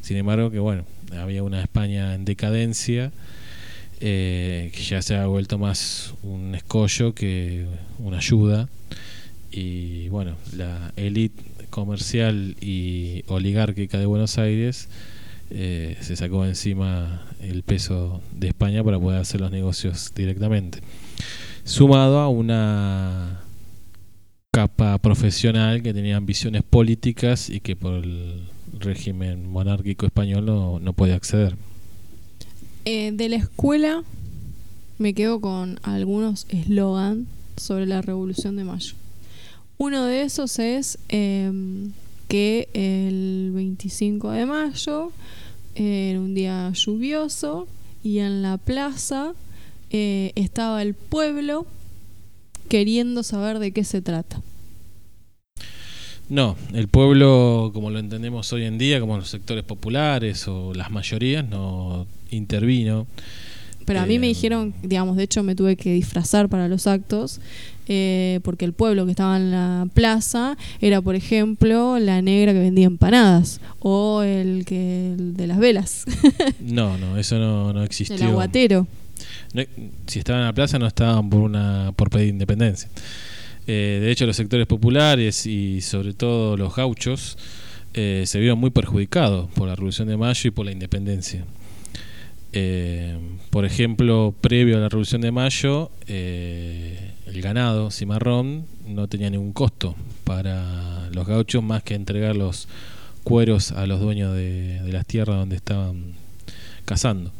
sin embargo que bueno había una España en decadencia eh, que ya se ha vuelto más un escollo que una ayuda y bueno, la élite comercial y oligárquica de Buenos Aires eh, se sacó encima el peso de España para poder hacer los negocios directamente. Sumado a una capa profesional que tenía ambiciones políticas y que por el régimen monárquico español no, no puede acceder. Eh, de la escuela me quedo con algunos eslogan sobre la Revolución de Mayo. Uno de esos es eh, que el 25 de mayo eh, era un día lluvioso y en la plaza eh, estaba el pueblo queriendo saber de qué se trata. No, el pueblo, como lo entendemos hoy en día, como los sectores populares o las mayorías, no intervino. Pero a mí me Eh, dijeron, digamos, de hecho me tuve que disfrazar para los actos, eh, porque el pueblo que estaba en la plaza era, por ejemplo, la negra que vendía empanadas o el que el de las velas, No, no, eso no, no existió. el aguatero. No- si estaban en la plaza no estaban por una por pedir independencia. Eh, de hecho, los sectores populares y sobre todo los gauchos eh, se vieron muy perjudicados por la Revolución de Mayo y por la independencia. Eh, por ejemplo, previo a la Revolución de Mayo, el ganado cimarrón no tenía ningún costo para los gauchos más que entregar los cueros a los dueños de, de las tierras donde estaban cazando.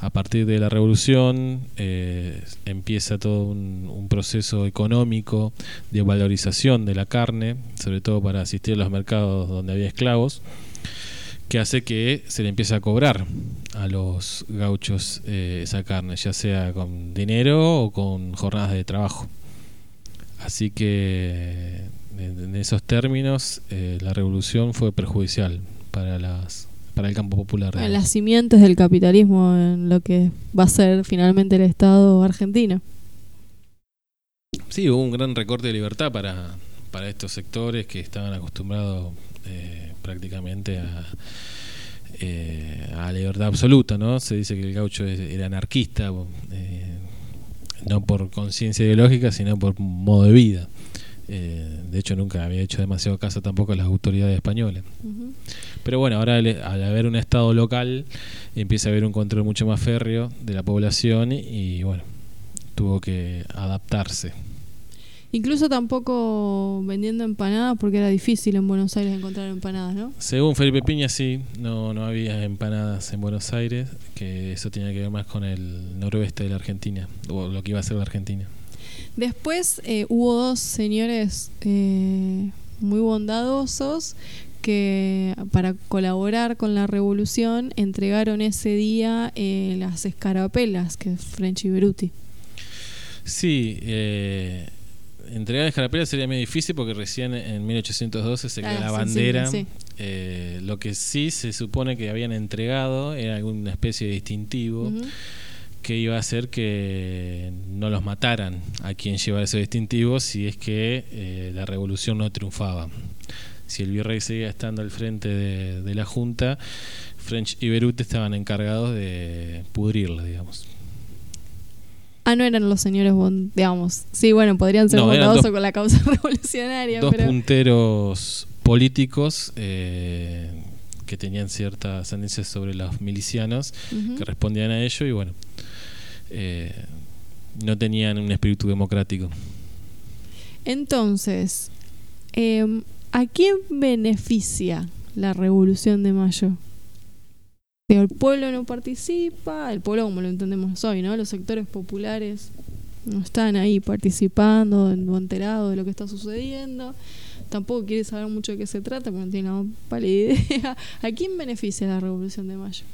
A partir de la revolución eh, empieza todo un, proceso económico de valorización de la carne, sobre todo para asistir a los mercados donde había esclavos, que hace que se le empiece a cobrar a los gauchos eh, esa carne, ya sea con dinero o con jornadas de trabajo. Así que en, en esos términos eh, la revolución fue perjudicial para las para el campo popular. En las simientes del capitalismo en lo que va a ser finalmente el Estado argentino. Sí, hubo un gran recorte de libertad para, para estos sectores que estaban acostumbrados eh, prácticamente a, eh, a libertad absoluta, ¿no? Se dice que el gaucho era anarquista, eh, no por conciencia ideológica, sino por modo de vida. Eh, de hecho, nunca había hecho demasiado caso tampoco a las autoridades españolas. Ujú. Pero bueno, ahora al, haber un Estado local, empieza a haber un control mucho más férreo de la población y, y, bueno, tuvo que adaptarse. Incluso tampoco vendiendo empanadas porque era difícil en Buenos Aires encontrar empanadas, ¿no? Según Felipe Piña, sí, no, no había empanadas en Buenos Aires, que eso tenía que ver más con el noroeste de la Argentina, o lo que iba a ser la Argentina. Después eh, hubo dos señores eh, muy bondadosos que para colaborar con la revolución entregaron ese día eh, las escarapelas, que es French y Beruti. Sí, eh, entregar escarapelas sería muy difícil porque recién en 1812 se Ah, creó la bandera. sí, sí. Eh, lo que sí se supone que habían entregado era alguna especie de distintivo que iba a hacer que no los mataran a quien llevara ese distintivo si es que eh, la revolución no triunfaba. Si el virrey seguía estando al frente de, de la Junta, French y Beruti estaban encargados de pudrirla, digamos. Ah, no eran los señores bond, digamos. Sí, bueno, podrían ser No, bondadosos dos- con la causa revolucionaria, Dos pero punteros políticos eh, que tenían cierta ascendencia sobre los milicianos que respondían a ello y bueno, eh, no tenían un espíritu democrático. Entonces, eh, ¿a quién beneficia la Revolución de Mayo? El pueblo no participa, el pueblo como lo entendemos hoy, ¿no? Los sectores populares no están ahí participando, no enterados de lo que está sucediendo. Tampoco quiere saber mucho de qué se trata, porque no tiene la pálida idea. ¿A quién beneficia la Revolución de Mayo?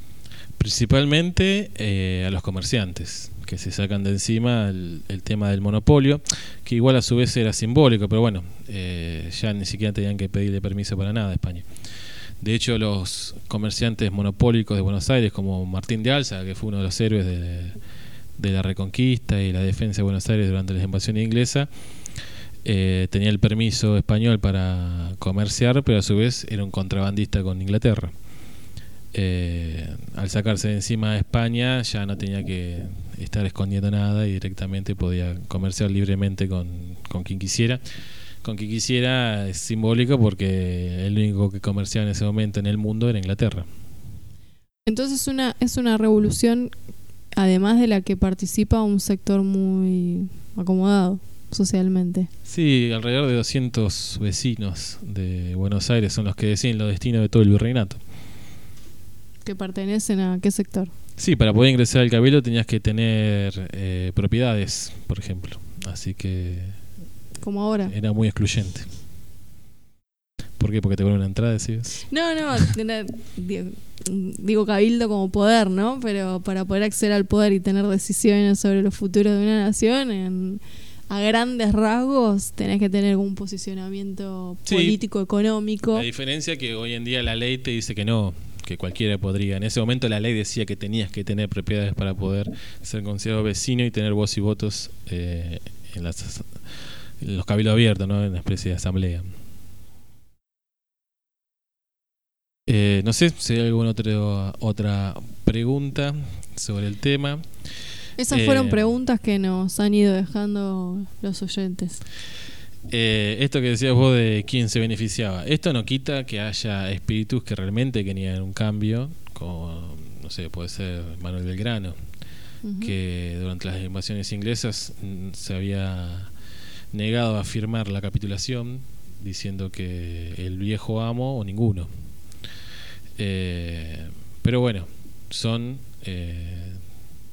Principalmente eh, a los comerciantes, que se sacan de encima el, tema del monopolio, que igual a su vez era simbólico, pero bueno, eh, ya ni siquiera tenían que pedirle permiso para nada a España. De hecho, los comerciantes monopólicos de Buenos Aires, como Martín de Alza, que fue uno de los héroes de, de la reconquista y la defensa de Buenos Aires durante la invasión inglesa, eh, tenía el permiso español para comerciar, pero a su vez era un contrabandista con Inglaterra. Eh, al sacarse de encima a España ya no tenía que estar escondiendo nada y directamente podía comerciar libremente con, con quien quisiera. Con quien quisiera es simbólico porque el único que comerciaba en ese momento en el mundo era Inglaterra. Entonces una, es una revolución, además de la que participa un sector muy acomodado socialmente. Sí, alrededor de 200 vecinos de Buenos Aires son los que deciden los destinos de todo el virreinato. Que pertenecen a qué sector. Sí, para poder ingresar al cabildo tenías que tener eh, propiedades, por ejemplo. Así que Como ahora. era muy excluyente. ¿Por qué? Porque te ponen una entrada, decís. No, no, digo cabildo como poder, ¿no? Pero para poder acceder al poder y tener decisiones sobre los futuros de una nación, en- a grandes rasgos tenés que tener un posicionamiento Sí. político, económico. La diferencia que hoy en día la ley te dice que no, que cualquiera podría. En ese momento la ley decía que tenías que tener propiedades para poder ser considerado vecino y tener voz y votos eh, en, las, en los cabildos abiertos, ¿no? En una especie de asamblea. Eh, no sé si hay alguna otra, otra pregunta sobre el tema. Esas fueron Eh, preguntas que nos han ido dejando los oyentes. Eh, esto que decías vos de quién se beneficiaba, esto no quita que haya espíritus que realmente querían un cambio, como, no sé, puede ser Manuel Belgrano, Ujú. que durante las invasiones inglesas mm, se había negado a firmar la capitulación, diciendo que el viejo amo o ninguno. Eh, pero bueno, son eh,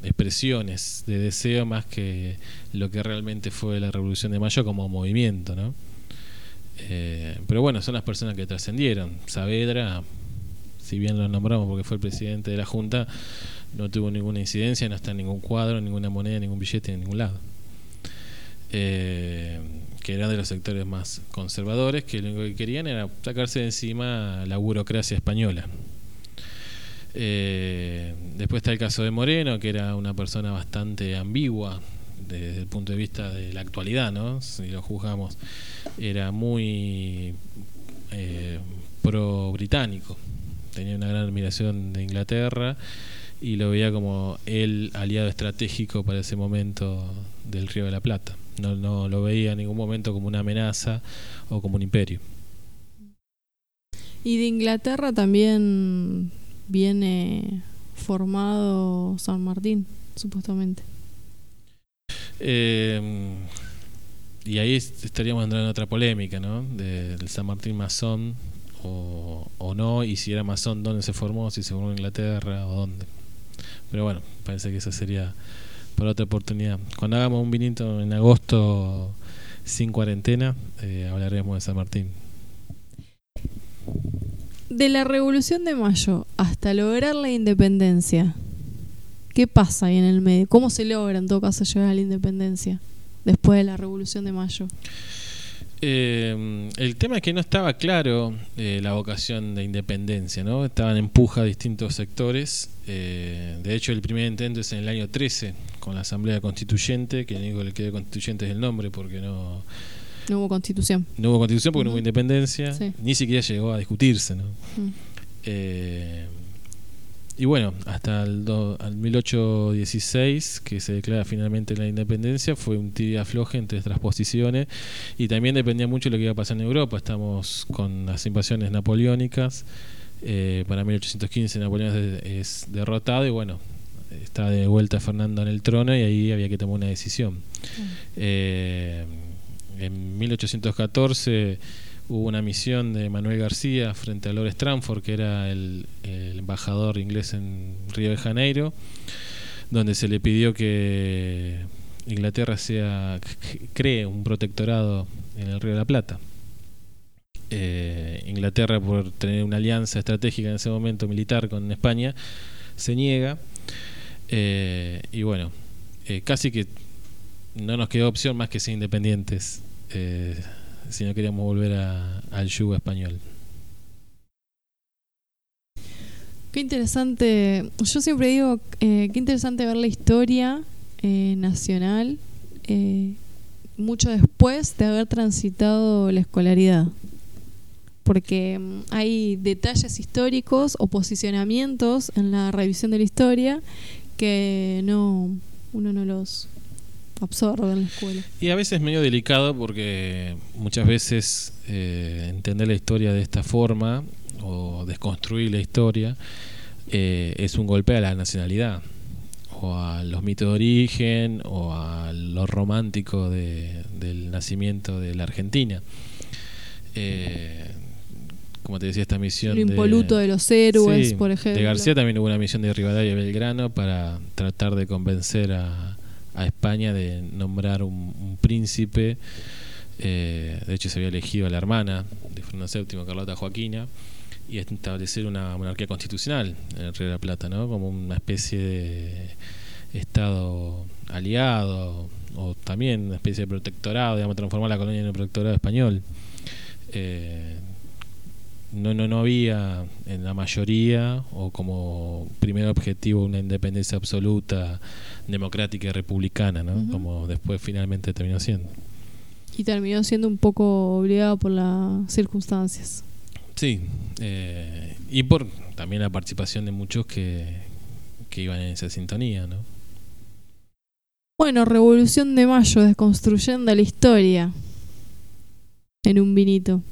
expresiones de deseo más que lo que realmente fue la Revolución de Mayo como movimiento, ¿no? Eh, pero bueno, son las personas que trascendieron. Saavedra, si bien lo nombramos porque fue el presidente de la Junta, no tuvo ninguna incidencia, no está en ningún cuadro, ninguna moneda, ningún billete en ningún lado. Eh, que eran de los sectores más conservadores, que lo único que querían era sacarse de encima la burocracia española. Eh, después está el caso de Moreno, que era una persona bastante ambigua desde el punto de vista de la actualidad, ¿no? Si lo juzgamos, era muy eh, pro-británico, tenía una gran admiración de Inglaterra y lo veía como el aliado estratégico para ese momento del Río de la Plata. no, no lo veía en ningún momento como una amenaza o como un imperio. Y de Inglaterra también viene formado San Martín, supuestamente. Eh, y ahí est- estaríamos entrando en otra polémica, ¿no? De- del San Martín masón o, o no, y si era masón, ¿dónde se formó? Si se formó en Inglaterra o dónde. Pero bueno, parece que esa sería para otra oportunidad. Cuando hagamos un vinito en agosto sin cuarentena, eh, hablaremos de San Martín. De la Revolución de Mayo hasta lograr la independencia, ¿qué pasa ahí en el medio? ¿Cómo se logra en todo caso llegar a la independencia después de la Revolución de Mayo? Eh, el tema es que no estaba claro eh, la vocación de independencia, ¿no? Estaban en puja distintos sectores. eh, de hecho, el primer intento es en el año 13, con la Asamblea Constituyente, que lo único que constituyente es el nombre, porque no, No hubo constitución. no hubo constitución, porque no hubo independencia, Sí. ni siquiera llegó a discutirse, ¿no? Mm. Eh, y bueno, hasta el do- al 1816, que se declara finalmente la independencia, fue un tibia afloje entre transposiciones y también dependía mucho de lo que iba a pasar en Europa. Estamos con las invasiones napoleónicas. eh, para 1815 Napoleón es, de- es derrotado y bueno, está de vuelta Fernando en el trono y ahí había que tomar una decisión. Eh, en 1814 hubo una misión de Manuel García frente a Lord Stranford, que era el, embajador inglés en Río de Janeiro, donde se le pidió que Inglaterra sea cree un protectorado en el Río de la Plata. Eh, Inglaterra, por tener una alianza estratégica en ese momento militar con España, se niega. Eh, y bueno, eh, casi que no nos quedó opción más que ser independientes eh, si no queríamos volver a- al yugo español. Qué interesante. Yo siempre digo, eh, qué interesante ver la historia eh, nacional eh, mucho después de haber transitado la escolaridad. Porque mm, hay detalles históricos o posicionamientos en la revisión de la historia que no uno no los absorbe en la escuela. Y a veces es medio delicado porque muchas veces eh, entender la historia de esta forma o desconstruir la historia eh, es un golpe a la nacionalidad o a los mitos de origen o a lo romántico de- del nacimiento de la Argentina. Eh, como te decía, esta misión Lo impoluto de los héroes, Sí, por ejemplo. De García también hubo una misión de Rivadavia y Belgrano para tratar de convencer a, a España de nombrar un, príncipe. Eh, de hecho, se había elegido a la hermana de Fernando VII, Carlota Joaquina, y establecer una monarquía constitucional en el Río de la Plata, ¿no? como una especie de Estado aliado o también una especie de protectorado, digamos, transformar la colonia en un protectorado español. Eh, no, no, no había en la mayoría o como primer objetivo una independencia absoluta, democrática y republicana, ¿no? Como después finalmente terminó siendo. Y terminó siendo un poco obligado por las circunstancias. Sí, eh, y por también la participación de muchos que, que iban en esa sintonía, ¿no? Bueno, Revolución de Mayo, desconstruyendo la historia en un vinito.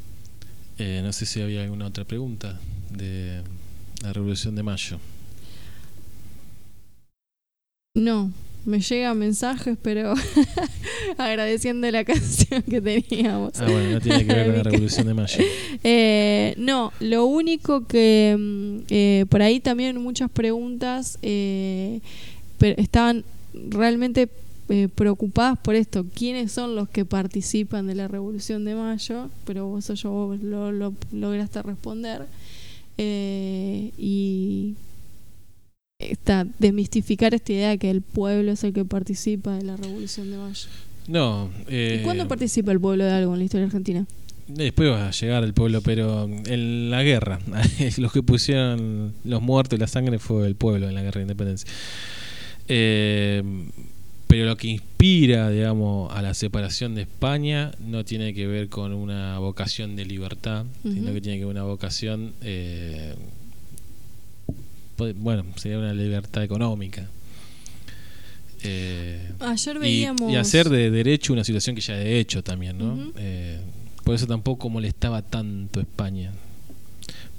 Eh, no sé si había alguna otra pregunta de la Revolución de Mayo. No, me llegan mensajes, pero agradeciendo la canción que teníamos. Ah, bueno, no tiene que ver con la Revolución de Mayo. Eh, no, lo único que mm, eh, por ahí también muchas preguntas eh, pero estaban realmente eh, preocupadas por esto. ¿Quiénes son los que participan de la Revolución de Mayo? Pero vos eso yo lo, lo lograste responder. Eh, y esta, desmistificar esta idea de que el pueblo es el que participa de la Revolución de Mayo. No. Eh, ¿Y cuándo participa el pueblo de algo en la historia argentina? Después va a llegar el pueblo, pero en la guerra, los que pusieron los muertos y la sangre fue el pueblo en la guerra de independencia. Eh, pero lo que inspira, digamos, a la separación de España no tiene que ver con una vocación de libertad, sino que tiene que ver con una vocación, eh, bueno, sería una libertad económica. Eh, Ayer veíamos. y, hacer de derecho una situación que ya de hecho también, ¿no? Eh, por eso tampoco molestaba tanto España.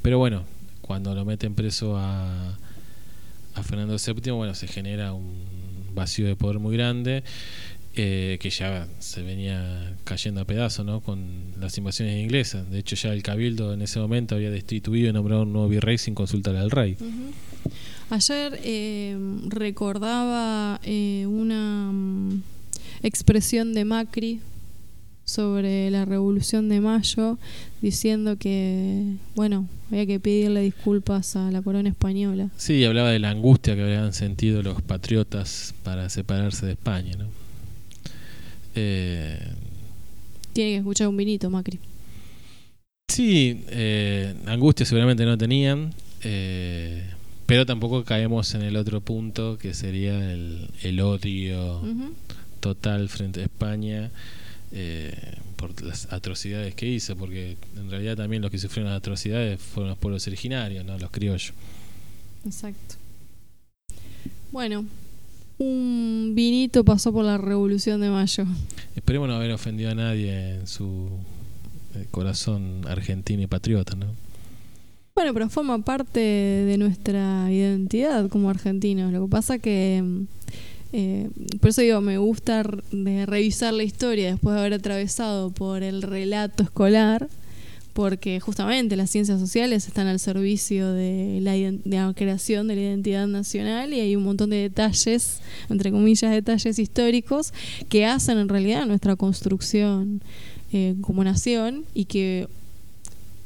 Pero bueno, cuando lo meten preso a, a Fernando VII, bueno, se genera un vacío de poder muy grande eh, que ya se venía cayendo a pedazos, ¿no? Con las invasiones inglesas. De hecho, ya el cabildo en ese momento había destituido y nombrado un nuevo virrey sin consultar al rey. Ujú. Ayer eh, recordaba eh, una mm, expresión de Macri sobre la Revolución de Mayo, diciendo que, bueno, había que pedirle disculpas a la corona española. Sí, hablaba de la angustia que habían sentido los patriotas para separarse de España, ¿no? Eh, Tiene que escuchar un vinito, Macri. sí, eh, angustia seguramente no tenían, eh, pero tampoco caemos en el otro punto que sería el, el odio total frente a España eh, por las atrocidades que hizo, porque en realidad también los que sufrieron las atrocidades fueron los pueblos originarios, ¿no? los criollos. Exacto. Bueno, un vinito pasó por la Revolución de Mayo. Esperemos no haber ofendido a nadie en su eh, corazón argentino y patriota, ¿no? Bueno, pero forma parte de nuestra identidad como argentinos. Lo que pasa que, mm, eh, por eso digo, me gusta de revisar la historia después de haber atravesado por el relato escolar, porque justamente las ciencias sociales están al servicio de la, iden- de la creación de la identidad nacional y hay un montón de detalles, entre comillas, detalles históricos que hacen en realidad nuestra construcción eh, como nación y que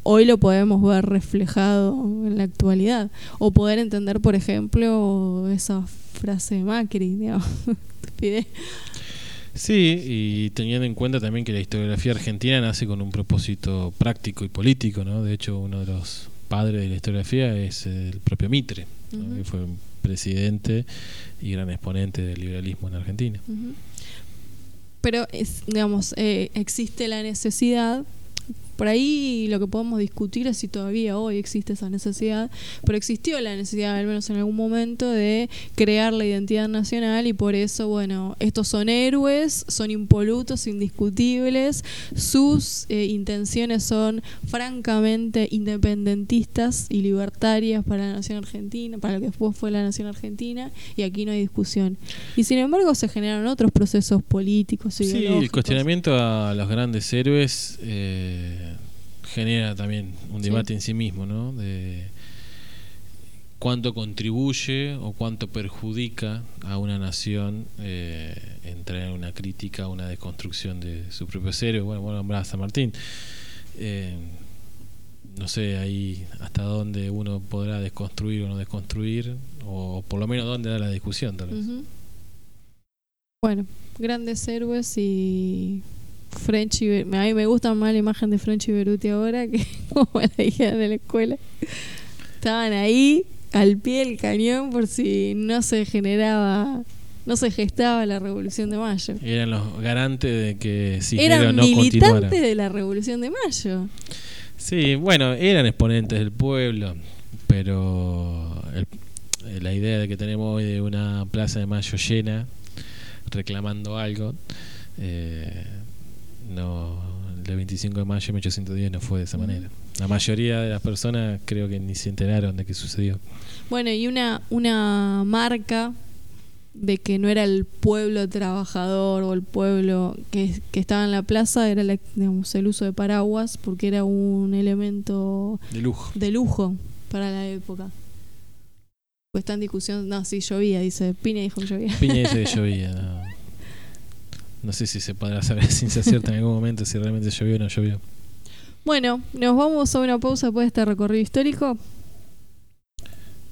hoy lo podemos ver reflejado en la actualidad. O poder entender, por ejemplo, esa frase de Macri, digamos. Sí, y teniendo en cuenta también que la historiografía argentina nace con un propósito práctico y político, ¿no? De hecho, uno de los padres de la historiografía es el propio Mitre, ¿no? Que fue un presidente y gran exponente del liberalismo en Argentina. Pero, es, digamos, eh, existe la necesidad. Por ahí lo que podemos discutir es si todavía hoy existe esa necesidad, pero existió la necesidad, al menos en algún momento, de crear la identidad nacional y por eso, bueno, estos son héroes, son impolutos, indiscutibles, sus eh, intenciones son francamente independentistas y libertarias para la nación argentina, para lo que después fue la nación argentina, y aquí no hay discusión. Y sin embargo se generaron otros procesos políticos, Sí, el cuestionamiento a los grandes héroes eh, genera también un Sí. debate en sí mismo, ¿no? De cuánto contribuye o cuánto perjudica a una nación eh, entrar en una crítica, una desconstrucción de su propio héroes. Bueno, bueno, nombraba a San Martín. Eh, no sé ahí hasta dónde uno podrá desconstruir o no desconstruir, o por lo menos dónde da la discusión, tal vez. Bueno, grandes héroes y Frenchy. Be- A mí me gusta más la imagen de Frenchy Beruti ahora que como la dijeron de la escuela. Estaban ahí al pie del cañón por si no se generaba, no se gestaba la Revolución de Mayo. Eran los garantes de que si Eran no continuara. militantes de la Revolución de Mayo. Sí, bueno, eran exponentes del pueblo, pero el- la idea de que tenemos hoy de una plaza de mayo llena reclamando algo, eh, no, el de 25 de mayo de 1810 no fue de esa manera. La mayoría de las personas creo que ni se enteraron de qué sucedió. Bueno, y una, una marca de que no era el pueblo trabajador o el pueblo que, que estaba en la plaza, era la- digamos, el uso de paraguas, porque era un elemento De lujo. de lujo para la época. Pues está en discusión, no, sí, llovía, dice, Pina dijo que llovía. Piña dice que llovía. No, No sé si se podrá saber sin cierta en algún momento si realmente llovió o no llovió. Bueno, nos vamos a una pausa después de este recorrido histórico.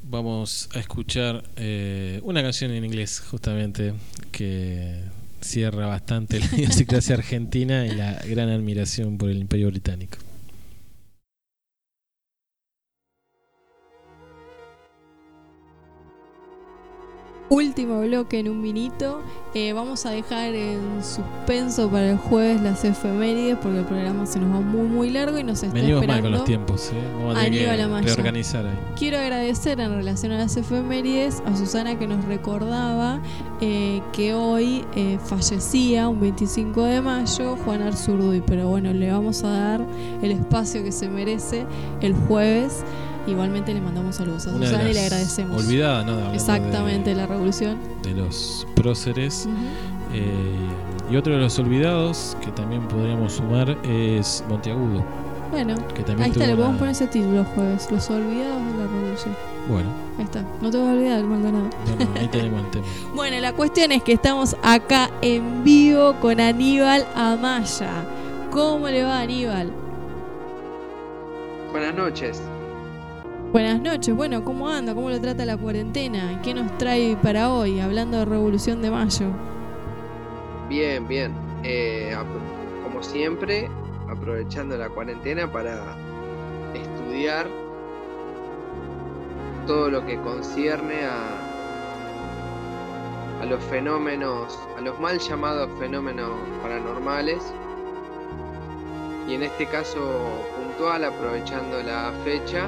Vamos a escuchar eh, una canción en inglés, justamente, que cierra bastante la idiosincrasia argentina y la gran admiración por el Imperio Británico. Último bloque en un minuto. Eh, vamos a dejar en suspenso para el jueves las efemérides porque el programa se nos va muy muy largo y nos está Venimos mal esperando. con los tiempos, ¿eh? Vamos a tener Aníbal que Amaya. reorganizar ahí. Quiero agradecer en relación a las efemérides a Susana que nos recordaba eh, que hoy eh, fallecía un 25 de mayo Juan Arzurduy, pero bueno, le vamos a dar el espacio que se merece el jueves. Igualmente le mandamos saludos a Una Susana y le agradecemos. Olvidada, ¿no? Exactamente, de- la revolución. de los próceres. Eh, y otro de los olvidados que también podríamos sumar es Monteagudo, Bueno, que también ahí está, le podemos poner ese título jueves, Los olvidados de la revolución. Bueno, Ahí está, no te vas a olvidar, Maldonado. no, no, ahí tenemos el tema. Bueno, la cuestión es que estamos acá en vivo con Aníbal Amaya. ¿Cómo le va Aníbal? Buenas noches. Buenas noches, bueno, ¿cómo anda? ¿Cómo lo trata la cuarentena? ¿Qué nos trae para hoy, hablando de Revolución de Mayo? Bien, bien. Eh, como siempre, aprovechando la cuarentena para estudiar todo lo que concierne a, a los fenómenos, a los mal llamados fenómenos paranormales. Y en este caso puntual, aprovechando la fecha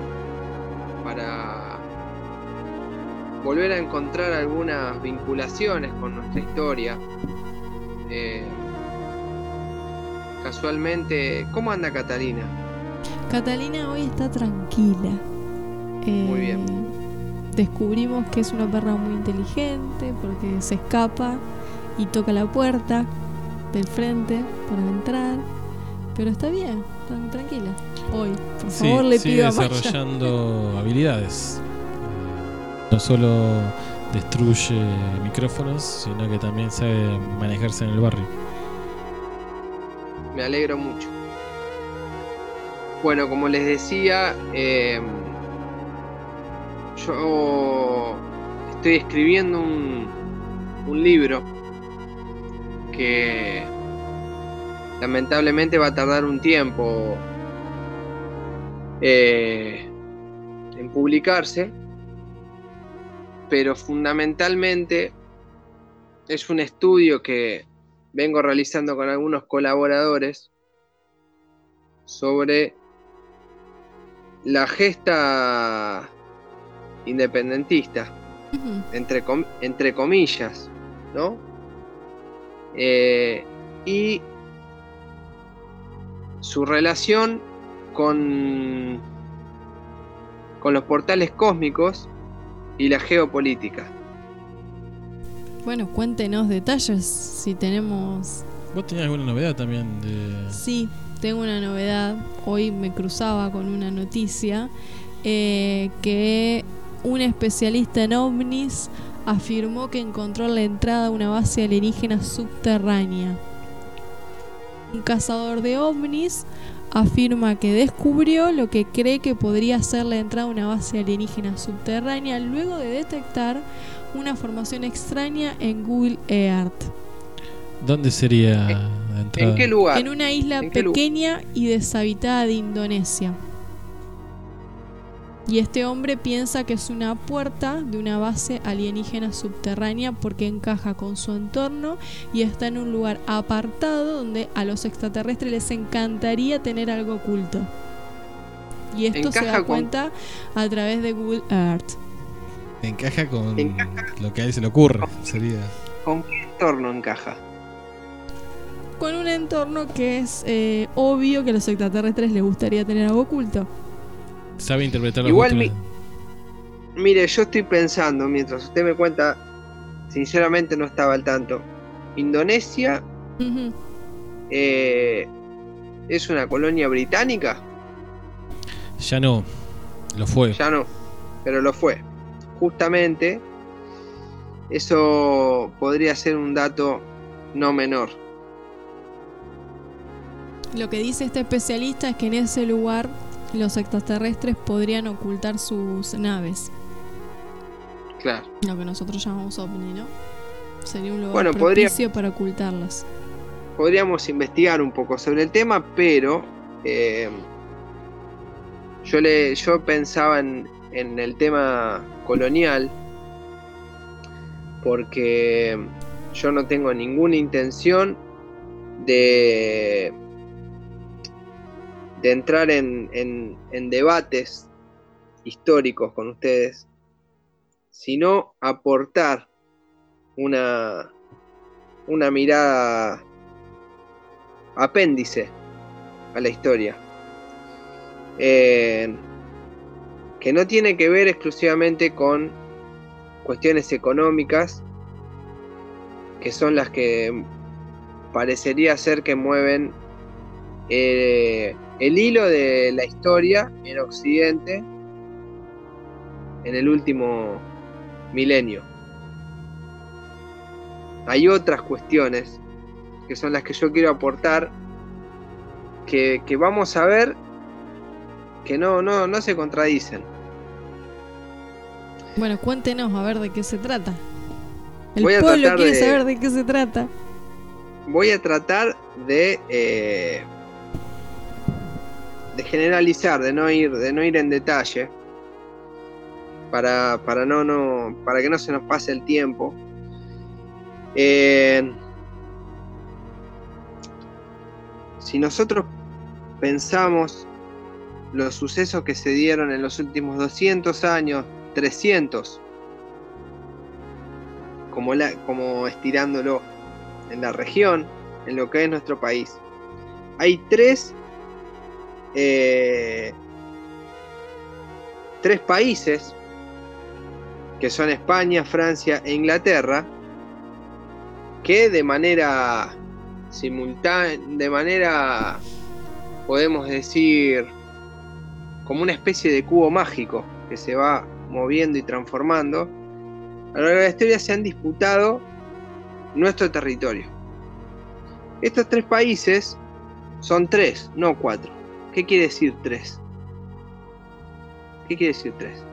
para volver a encontrar algunas vinculaciones con nuestra historia. Eh, casualmente, ¿cómo anda Catalina? Catalina hoy está tranquila. Eh, Muy bien. Descubrimos que es una perra muy inteligente porque se escapa y toca la puerta del frente para entrar. Pero está bien, muy tranquila. Hoy, por Sí, favor, le sigue pido a Maya. desarrollando habilidades. Eh, no solo destruye micrófonos, sino que también sabe manejarse en el barrio. Me alegro mucho. Bueno, como les decía, eh, yo estoy escribiendo un, un libro que lamentablemente va a tardar un tiempo eh, en publicarse, pero fundamentalmente es un estudio que vengo realizando con algunos colaboradores sobre la gesta independentista, entre, com- entre comillas, ¿no? Eh, y su relación con, con los portales cósmicos y la geopolítica. Bueno, cuéntenos detalles si tenemos ¿Vos tenías alguna novedad también de.? Sí, tengo una novedad. Hoy me cruzaba con una noticia eh, que un especialista en ovnis afirmó que encontró la entrada a una base alienígena subterránea. Un cazador de ovnis afirma que descubrió lo que cree que podría ser la entrada a una base alienígena subterránea luego de detectar una formación extraña en Google Earth. ¿Dónde sería la entrada? ¿En qué lugar? En una isla ¿En qué lu- pequeña y deshabitada de Indonesia. Y este hombre piensa que es una puerta de una base alienígena subterránea porque encaja con su entorno y está en un lugar apartado donde a los extraterrestres les encantaría tener algo oculto. Y esto se da con- cuenta a través de Google Earth. Encaja con Encaja. lo que a él se le ocurre. Sería. ¿Con qué entorno encaja? Con un entorno que es eh, obvio que a los extraterrestres les gustaría tener algo oculto. Sabe interpretar los Igual gustos. Mire, yo estoy pensando, mientras usted me cuenta, sinceramente no estaba al tanto. Indonesia eh, es una colonia británica, Ya no. Lo fue. ya no, pero lo fue. Justamente, eso podría ser un dato no menor. Lo que dice este especialista es que en ese lugar los extraterrestres podrían ocultar sus naves, Claro. lo que nosotros llamamos ovni, ¿no? Sería un lugar Bueno, podría- propicio para ocultarlas. Podríamos investigar un poco sobre el tema, pero eh, yo, le, yo pensaba en, en el tema colonial, porque yo no tengo ninguna intención de, de entrar en, en- debates históricos con ustedes, sino aportar una, una mirada apéndice a la historia. Eh, que no tiene que ver exclusivamente con cuestiones económicas, que son las que parecería ser que mueven eh, el hilo de la historia en Occidente en el último milenio. Hay otras cuestiones que son las que yo quiero aportar, que, que vamos a ver que no, no, no se contradicen. Bueno, cuéntenos a ver de qué se trata. El Voy a pueblo quiere de- saber de qué se trata. voy a tratar de eh, de generalizar, de no ir, de no ir en detalle, para, para no, no, para que no se nos pase el tiempo. Eh, si nosotros pensamos los sucesos que se dieron en los últimos 200 años, 300, como, la, como estirándolo en la región, en lo que es nuestro país, hay tres, eh, tres países que son España, Francia e Inglaterra, que de manera simultánea, de manera, podemos decir, como una especie de cubo mágico que se va moviendo y transformando, a lo largo de la historia se han disputado nuestro territorio. Estos tres países son tres, no cuatro. ¿Qué quiere decir tres? ¿Qué quiere decir tres?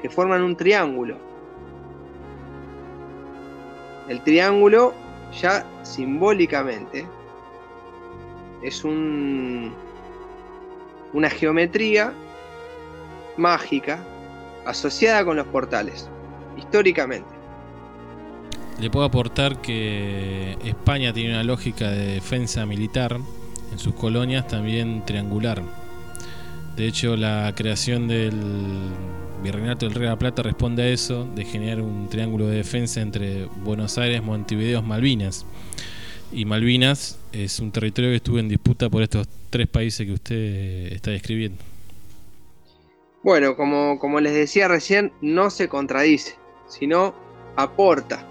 Que forman un triángulo. El triángulo ya simbólicamente es un, una geometría mágica asociada con los portales, históricamente. Le puedo aportar que España tiene una lógica de defensa militar en sus colonias también triangular. De hecho, la creación del Virreinato del Río de la Plata responde a eso, de generar un triángulo de defensa entre Buenos Aires, Montevideo, Malvinas. Y Malvinas es un territorio que estuvo en disputa por estos tres países que usted está describiendo. Bueno, como, como les decía recién, no se contradice, sino aporta.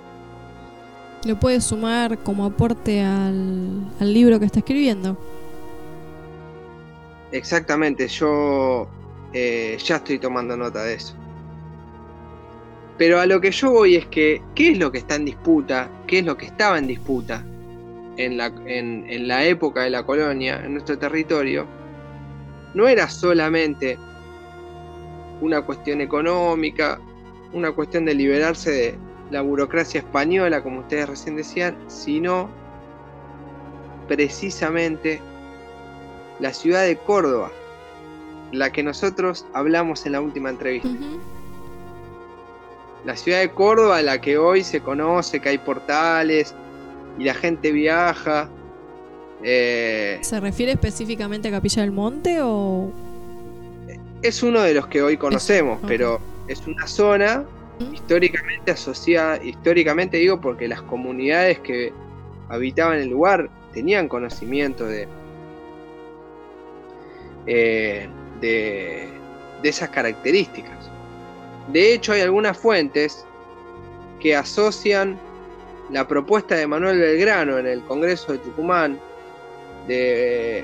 Lo puede sumar como aporte al, al libro que está escribiendo. Exactamente, yo eh, ya estoy tomando nota de eso. Pero a lo que yo voy es que, ¿qué es lo que está en disputa? ¿Qué es lo que estaba en disputa en la, en, en la época de la colonia, en nuestro territorio? No era solamente una cuestión económica, una cuestión de liberarse de la burocracia española, como ustedes recién decían, sino precisamente la ciudad de Córdoba, la que nosotros hablamos en la última entrevista. La ciudad de Córdoba, la que hoy se conoce, que hay portales y la gente viaja. eh, ¿Se refiere específicamente a Capilla del Monte o...? es uno de los que hoy conocemos, pero es una zona. Históricamente asociada, históricamente digo porque las comunidades que habitaban el lugar tenían conocimiento de, eh, de, de esas características. De hecho, hay algunas fuentes que asocian la propuesta de Manuel Belgrano en el Congreso de Tucumán de,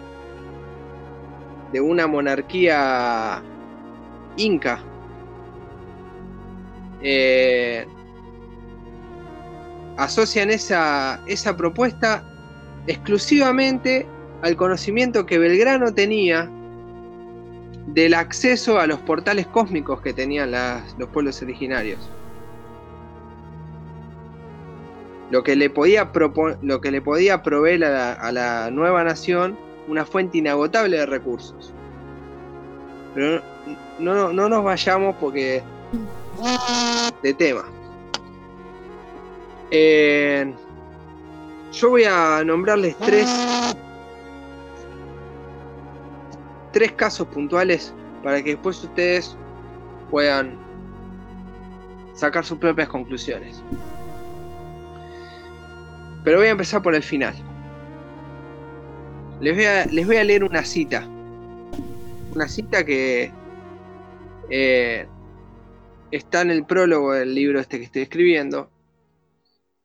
de una monarquía inca. Eh, asocian esa, esa propuesta exclusivamente al conocimiento que Belgrano tenía del acceso a los portales cósmicos que tenían los pueblos originarios. Lo que le podía, lo que le podía proveer a la, a la nueva nación una fuente inagotable de recursos. Pero no, no, no nos vayamos porque de tema. Eh, yo voy a nombrarles tres, tres casos puntuales para que después ustedes puedan sacar sus propias conclusiones. Pero voy a empezar por el final. Les voy a, les voy a leer una cita. Una cita que eh, está en el prólogo del libro este que estoy escribiendo,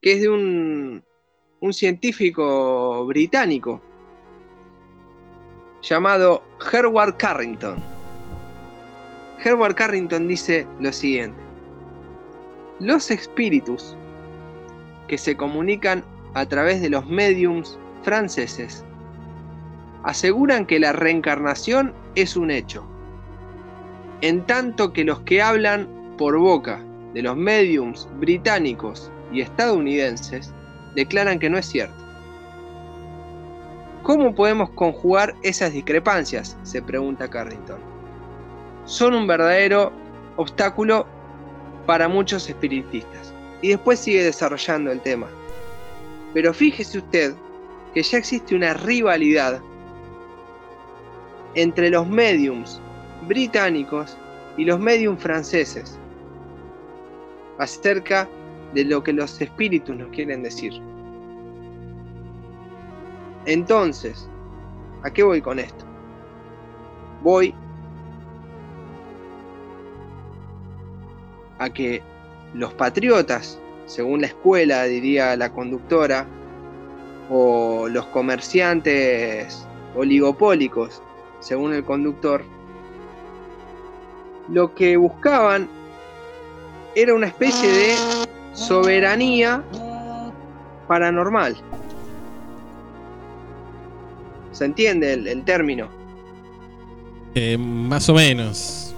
que es de un, un científico británico llamado Herward Carrington. Herward Carrington dice lo siguiente. Los espíritus que se comunican a través de los mediums franceses aseguran que la reencarnación es un hecho, en tanto que los que hablan por boca de los mediums británicos y estadounidenses declaran que no es cierto. ¿Cómo podemos conjugar esas discrepancias? se pregunta Carrington. Son un verdadero obstáculo para muchos espiritistas. Y después sigue desarrollando el tema. Pero fíjese usted que ya existe una rivalidad entre los mediums británicos y los mediums franceses acerca de lo que los espíritus nos quieren decir. Entonces, ¿a qué voy con esto? Voy a que los patriotas, según la escuela, diría la conductora, o los comerciantes oligopólicos, según el conductor, lo que buscaban era una especie de soberanía paranormal. ¿Se entiende el, el término? Eh, más o menos.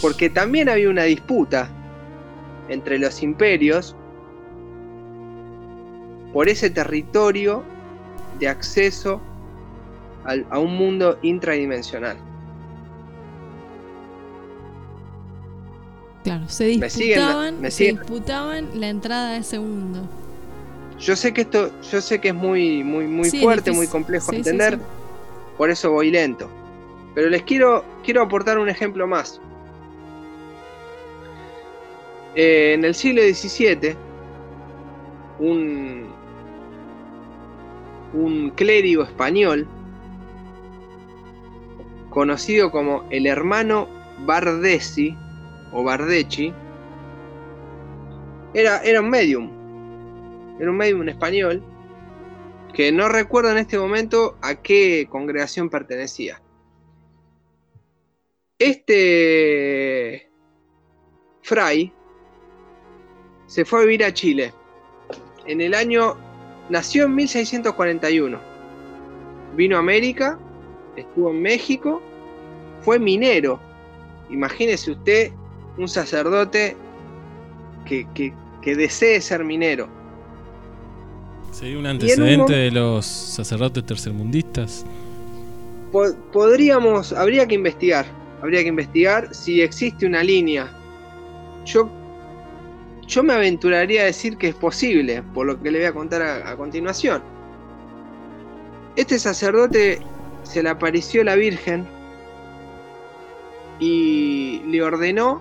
Porque también había una disputa entre los imperios por ese territorio de acceso al- a un mundo intradimensional. Claro, se Me siguen, disputaban, me se siguen. disputaban la entrada a ese mundo. Yo sé que esto, yo sé que es muy, muy, muy Sí, fuerte, difícil. muy complejo de Sí, sí, entender, sí. por eso voy lento. Pero les quiero, quiero aportar un ejemplo más. Eh, en el siglo XVII, un, un clérigo español, conocido como el hermano Bardesi o Bardecci, era, era un medium. Era un medium español que no recuerdo en este momento a qué congregación pertenecía. Este fray se fue a vivir a Chile. En el año. Nació en 1641. Vino a América, estuvo en México, fue minero. Imagínese usted un sacerdote que, que- que desee ser minero. Sería un en un antecedente de los sacerdotes tercermundistas. Po- podríamos, habría que investigar, habría que investigar si existe una línea. Yo, yo me aventuraría a decir que es posible, por lo que le voy a contar a, a continuación. Este sacerdote se le apareció la Virgen y le ordenó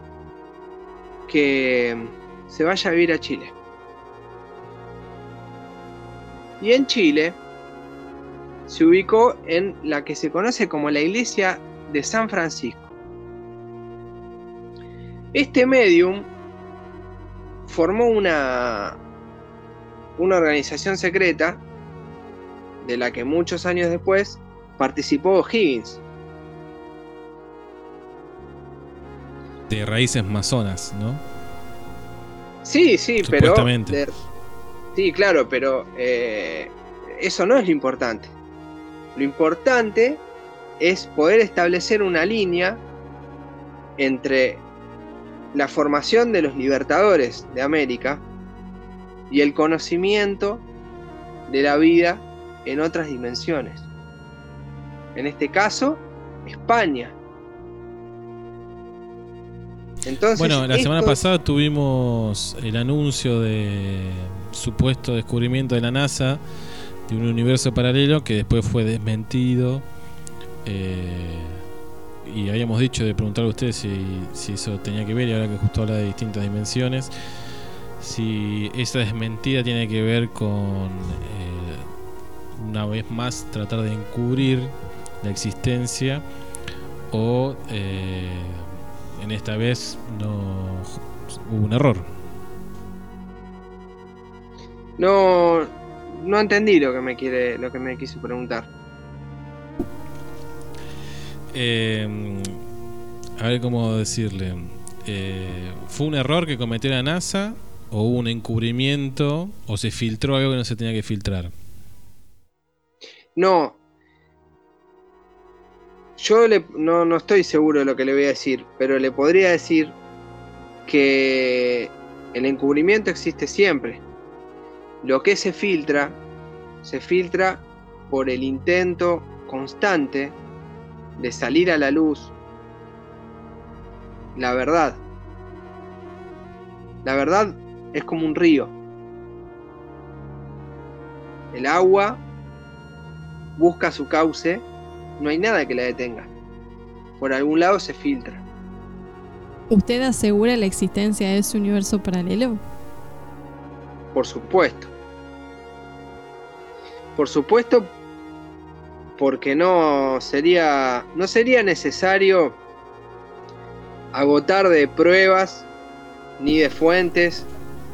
que se vaya a vivir a Chile. Y en Chile se ubicó en la que se conoce como la iglesia de San Francisco. Este medium formó una, una organización secreta de la que muchos años después participó Higgins. De raíces masonas, ¿no? Sí, sí, pero... De- sí, claro, pero eh, eso no es lo importante. Lo importante es poder establecer una línea entre la formación de los libertadores de América y el conocimiento de la vida en otras dimensiones. En este caso, España. Entonces, Bueno, la semana pasada tuvimos el anuncio de supuesto descubrimiento de la NASA de un universo paralelo que después fue desmentido. eh, y habíamos dicho de preguntarle a ustedes si, si eso tenía que ver, y ahora que justo habla de distintas dimensiones, si esa desmentida tiene que ver con, eh, una vez más, tratar de encubrir la existencia o eh, en esta vez no hubo un error. No, no entendí lo que me quiere, lo que me quiso preguntar. Eh, a ver cómo decirle. Eh, ¿Fue un error que cometió la NASA o hubo un encubrimiento o se filtró algo que no se tenía que filtrar? No. Yo le- no, no estoy seguro de lo que le voy a decir, pero le podría decir que el encubrimiento existe siempre. Lo que se filtra, se filtra por el intento constante de salir a la luz la verdad. La verdad es como un río. El agua busca su cauce, no hay nada que la detenga. Por algún lado se filtra. ¿Usted asegura la existencia de ese universo paralelo? Por supuesto. Por supuesto, porque no sería, no sería necesario agotar de pruebas ni de fuentes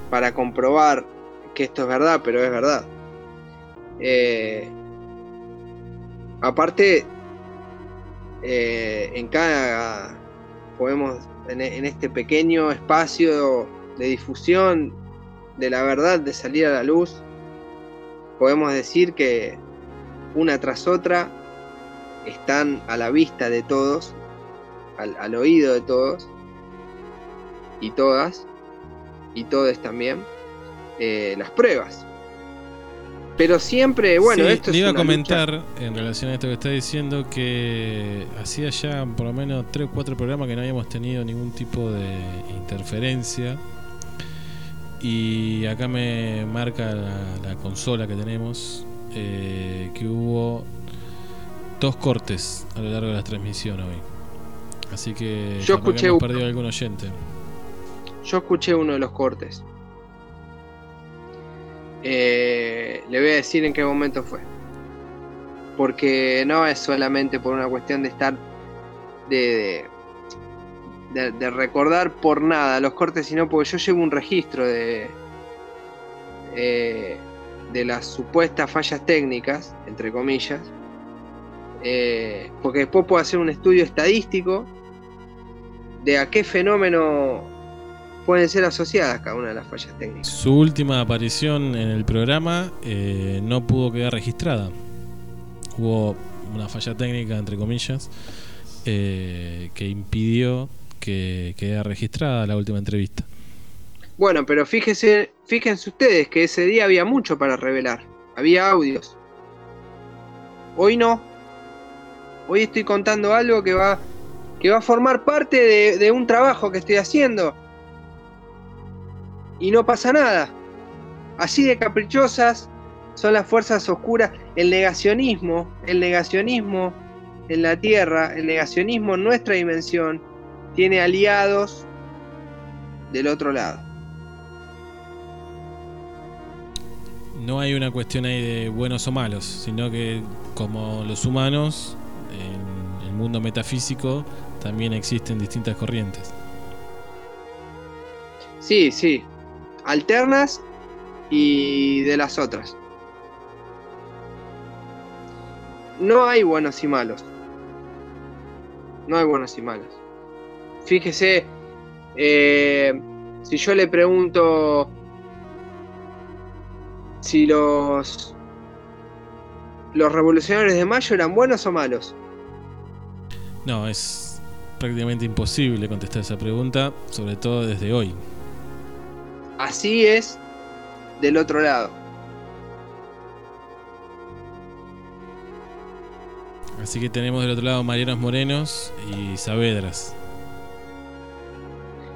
para comprobar que esto es verdad, pero es verdad. Eh, aparte, eh, en cada podemos en, en este pequeño espacio de difusión de la verdad de salir a la luz, podemos decir que una tras otra están a la vista de todos, al, al oído de todos y todas, y todos también, eh, las pruebas. Pero siempre, bueno, Sí, esto le es iba a lucha- comentar en relación a esto que está diciendo que hacía ya por lo menos 3 o 4 programas que no habíamos tenido ningún tipo de interferencia. Y acá me marca la, la consola que tenemos eh, que hubo dos cortes a lo largo de la transmisión hoy. Así que Yo que escuché hemos uno. perdido algún oyente. Yo escuché uno de los cortes. Eh, le voy a decir en qué momento fue. Porque no es solamente por una cuestión de estar. de. de, recordar por nada los cortes, sino porque yo llevo un registro de. eh, de las supuestas fallas técnicas, entre comillas. eh, porque después puedo hacer un estudio estadístico de a qué fenómeno pueden ser asociadas cada una de las fallas técnicas. Su última aparición en el programa eh, no pudo quedar registrada. Hubo una falla técnica, entre comillas, eh, que impidió que quedara registrada la última entrevista. Bueno, pero fíjese, fíjense ustedes que ese día había mucho para revelar. Había audios. Hoy no. Hoy estoy contando algo que va, que va a formar parte de, de un trabajo que estoy haciendo. Y no pasa nada. Así de caprichosas son las fuerzas oscuras. El negacionismo, el negacionismo en la Tierra, el negacionismo en nuestra dimensión, tiene aliados del otro lado. No hay una cuestión ahí de buenos o malos, sino que como los humanos, en el mundo metafísico también existen distintas corrientes. Sí, sí. Alternas y de las otras. No hay buenos y malos. No hay buenos y malos. Fíjese, eh, si yo le pregunto si los los revolucionarios de mayo eran buenos o malos. No, es prácticamente imposible contestar esa pregunta, sobre todo desde hoy. Así es del otro lado. Así que tenemos del otro lado Marianos Morenos y Saavedras.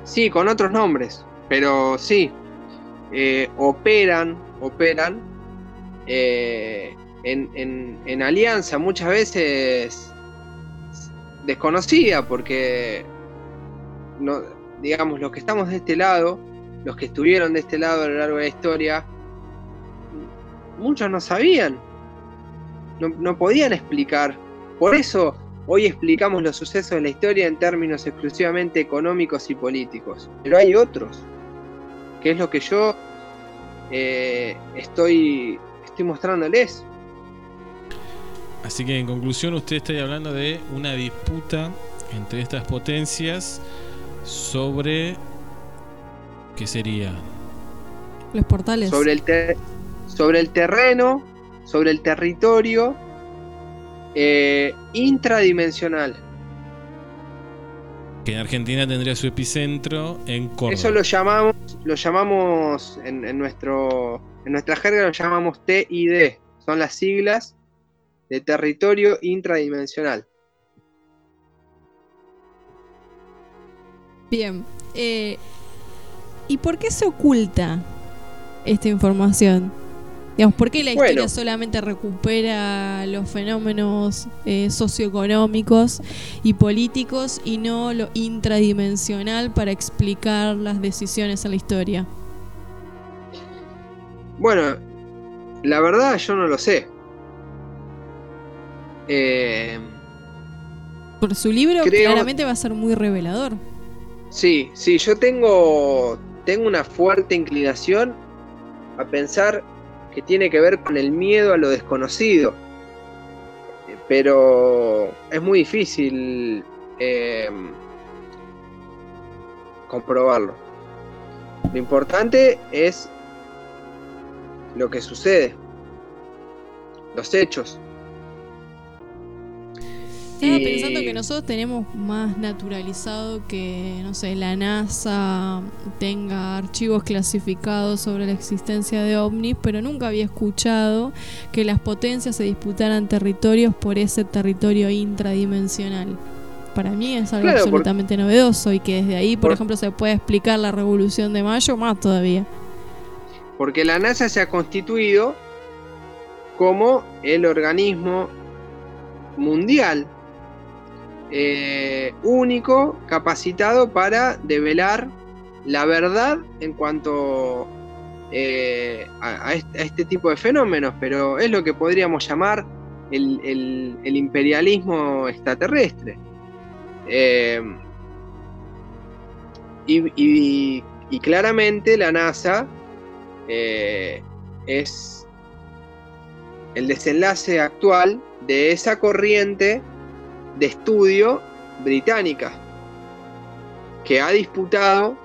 Sí, con otros nombres, pero sí. eh, operan, operan eh, en, en- en alianza muchas veces desconocida, porque no, digamos, los que estamos de este lado, los que estuvieron de este lado a lo largo de la historia, muchos no sabían, no, no podían explicar. Por eso hoy explicamos los sucesos de la historia en términos exclusivamente económicos y políticos. Pero hay otros, que es lo que yo eh, estoy, estoy mostrándoles. Así que en conclusión usted está hablando de una disputa entre estas potencias sobre qué sería Los portales. sobre el, te- sobre el terreno, sobre el territorio eh, intradimensional. que en Argentina tendría su epicentro en Córdoba. Eso lo llamamos, lo llamamos en, en nuestro, en nuestra jerga lo llamamos TID. Son las siglas de territorio intradimensional. Bien. eh, ¿Y por qué se oculta esta información? Digamos, ¿por qué la Bueno. historia solamente recupera los fenómenos eh, socioeconómicos y políticos y no lo intradimensional para explicar las decisiones en la historia? Bueno, la verdad yo no lo sé. Eh, Por su libro Creo- claramente va a ser muy revelador. Sí, sí, yo tengo, tengo una fuerte inclinación a pensar que tiene que ver con el miedo a lo desconocido. Eh, Pero es muy difícil eh, comprobarlo. Lo importante es lo que sucede, los hechos. Estaba pensando que nosotros tenemos más naturalizado que, no sé, la NASA tenga archivos clasificados sobre la existencia de ovnis, pero nunca había escuchado que las potencias se disputaran territorios por ese territorio intradimensional. Para mí es algo Claro, por- absolutamente novedoso y que desde ahí, por Por- ejemplo, se puede explicar la Revolución de Mayo más todavía. Porque la NASA se ha constituido como el organismo mundial eh, único capacitado para develar la verdad en cuanto eh, a, este, tipo de fenómenos, pero es lo que podríamos llamar el, imperialismo extraterrestre. Eh, y, claramente la NASA es el desenlace actual de esa corriente de estudio británica que ha disputado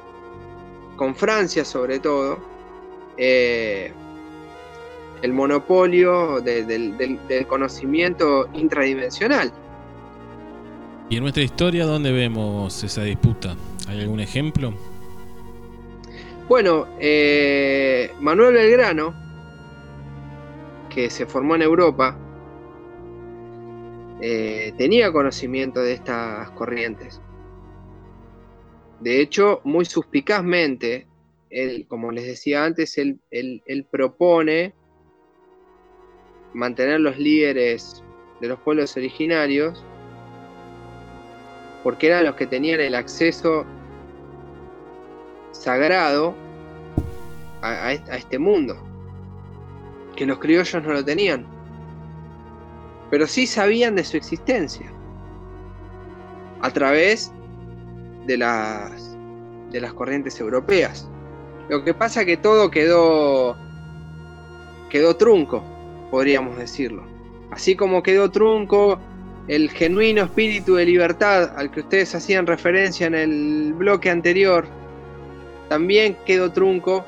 con Francia sobre todo eh, el monopolio de- del, del- del conocimiento intradimensional. ¿Y en nuestra historia dónde vemos esa disputa? ¿Hay algún ejemplo? Bueno, eh, Manuel Belgrano, que se formó en Europa, eh, tenía conocimiento de estas corrientes. De hecho, muy suspicazmente, él, como les decía antes, él, él- él propone mantener los líderes de los pueblos originarios porque eran los que tenían el acceso sagrado a, a est- a este mundo, que los criollos no lo tenían, pero sí sabían de su existencia a través de las, de las corrientes europeas. Lo que pasa que todo quedó, quedó trunco, podríamos decirlo. Así como quedó trunco el genuino espíritu de libertad al que ustedes hacían referencia en el bloque anterior, también quedó trunco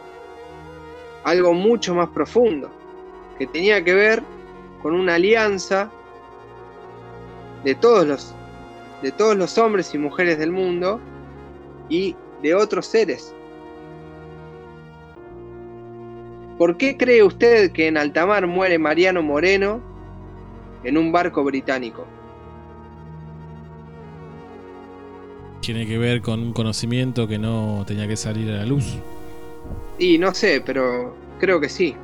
algo mucho más profundo, que tenía que ver con una alianza de todos los, de todos los hombres y mujeres del mundo y de otros seres. ¿Por qué cree usted que en alta mar muere Mariano Moreno en un barco británico? Tiene que ver con un conocimiento que no tenía que salir a la luz. Y no sé, pero creo que sí.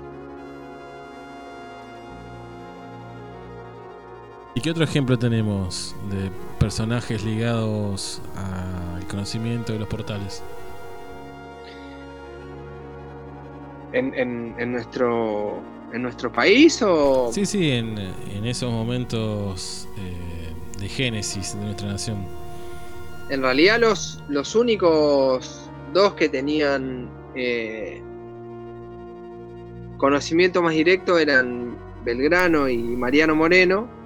¿Y qué otro ejemplo tenemos de personajes ligados al conocimiento de los portales? ¿En, en, en nuestro, en nuestro país o...? Sí, sí, en, en esos momentos eh, de génesis de nuestra nación. En realidad los, los únicos dos que tenían eh, conocimiento más directo eran Belgrano y Mariano Moreno.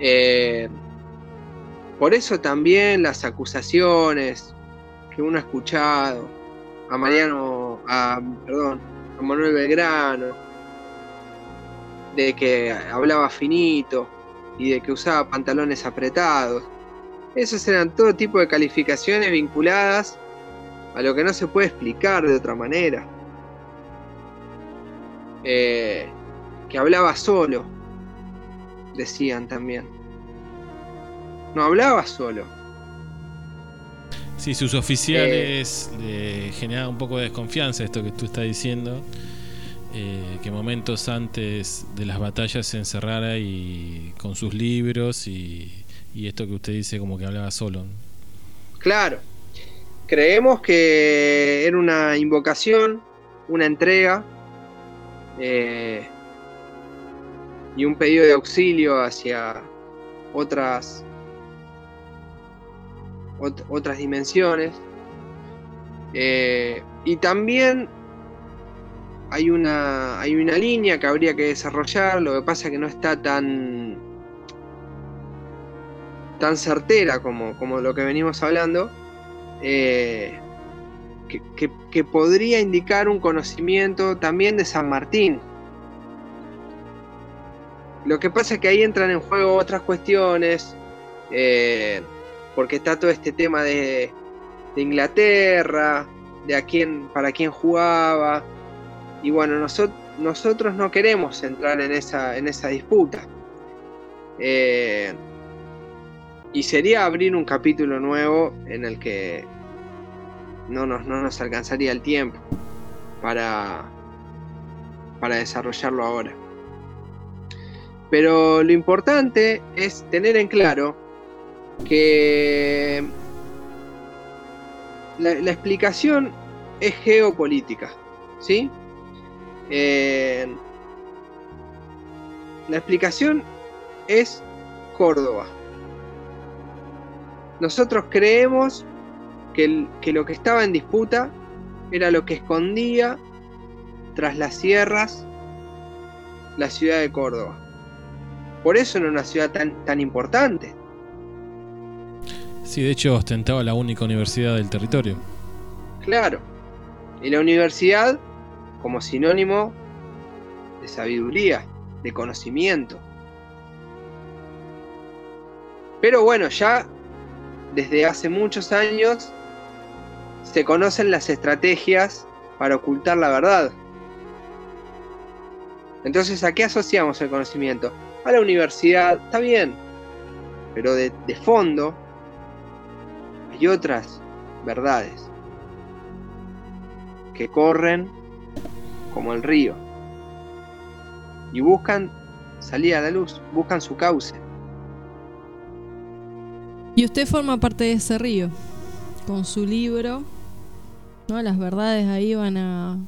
Eh, por eso también las acusaciones que uno ha escuchado a Mariano, a, perdón, a Manuel Belgrano, de que hablaba finito y de que usaba pantalones apretados. Esos eran todo tipo de calificaciones vinculadas a lo que no se puede explicar de otra manera. Eh, que hablaba solo, decían también. No hablaba solo. Sí, sus oficiales le generaban un poco de desconfianza esto que tú estás diciendo. eh, que momentos antes de las batallas se encerrara y con sus libros y, y esto que usted dice como que hablaba solo. Claro. Creemos que era una invocación, una entrega eh, y un pedido de auxilio hacia otras ot- otras dimensiones. Eh, y también hay una, hay una línea que habría que desarrollar, lo que pasa que no está tan tan certera como, como lo que venimos hablando, eh, que- que podría indicar un conocimiento también de San Martín. Lo que pasa es que ahí entran en juego otras cuestiones, eh, porque está todo este tema de, Inglaterra, de a quién, para quién jugaba, y bueno, nosot- nosotros no queremos entrar en esa, disputa. Eh, y sería abrir un capítulo nuevo en el que no nos, no nos alcanzaría el tiempo para desarrollarlo ahora. Pero lo importante es tener en claro que la, explicación es geopolítica, ¿sí? Eh, la explicación es Córdoba. Nosotros creemos que lo que estaba en disputa era lo que escondía tras las sierras la ciudad de Córdoba. Por eso era una ciudad tan, tan importante. Sí, de hecho ostentaba la única universidad del territorio. Claro. Y la universidad como sinónimo de sabiduría, de conocimiento. Pero bueno, ya desde hace muchos años se conocen las estrategias para ocultar la verdad. Entonces, ¿a qué asociamos el conocimiento? A la universidad, está bien, pero de, fondo hay otras verdades que corren como el río y buscan salir a la luz, buscan su cauce. Y usted forma parte de ese río. Con su libro, ¿no? Las verdades ahí van a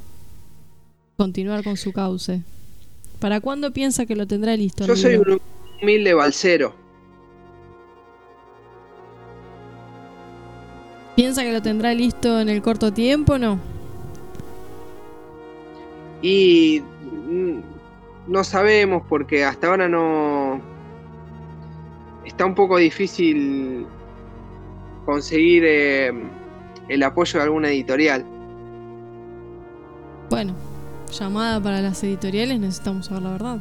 continuar con su cauce. ¿Para cuándo piensa que lo tendrá listo? Yo soy un humilde balsero. ¿Piensa que lo tendrá listo en el corto tiempo o no? Y mm, no sabemos porque hasta ahora no... Está un poco difícil conseguir eh, el apoyo de alguna editorial. Bueno, llamada para las editoriales, necesitamos saber la verdad.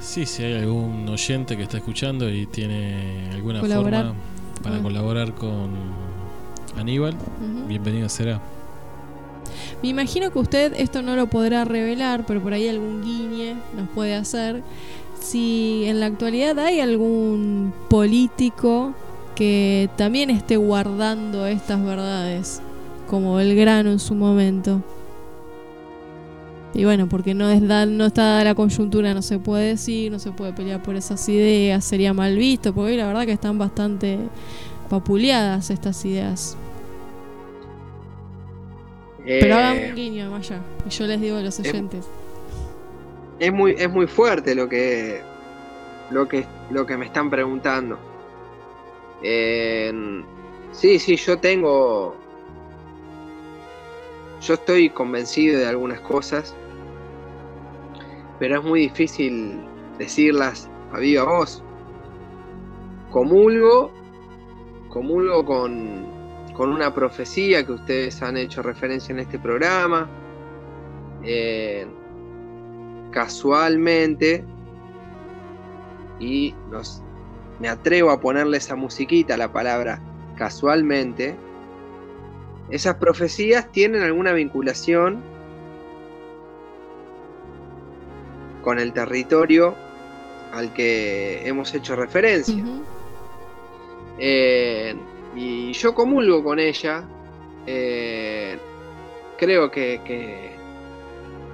Sí, si hay algún oyente que está escuchando y tiene alguna Colaborar. forma para Ah. colaborar con Aníbal, Ujú. bienvenido será. Me imagino que usted esto no lo podrá revelar, pero por ahí algún guiñe nos puede hacer. Si en la actualidad hay algún político que también esté guardando estas verdades como Belgrano en su momento. Y bueno, porque no, es da- no está la coyuntura, no se puede decir, no se puede pelear por esas ideas, sería mal visto, porque hoy la verdad que están bastante papuleadas estas ideas. Pero Eh, hagan un guiño, Maya, y yo les digo a los oyentes. es muy, es muy fuerte lo que, lo que, lo que me están preguntando. Eh, sí, sí, yo tengo, yo estoy convencido de algunas cosas, pero es muy difícil decirlas a viva voz. Comulgo, comulgo con, con una profecía que ustedes han hecho referencia en este programa. Eh, casualmente y los, me atrevo a ponerle esa musiquita la palabra casualmente, esas profecías tienen alguna vinculación con el territorio al que hemos hecho referencia. Eh, y yo comulgo con ella. eh, creo que, que-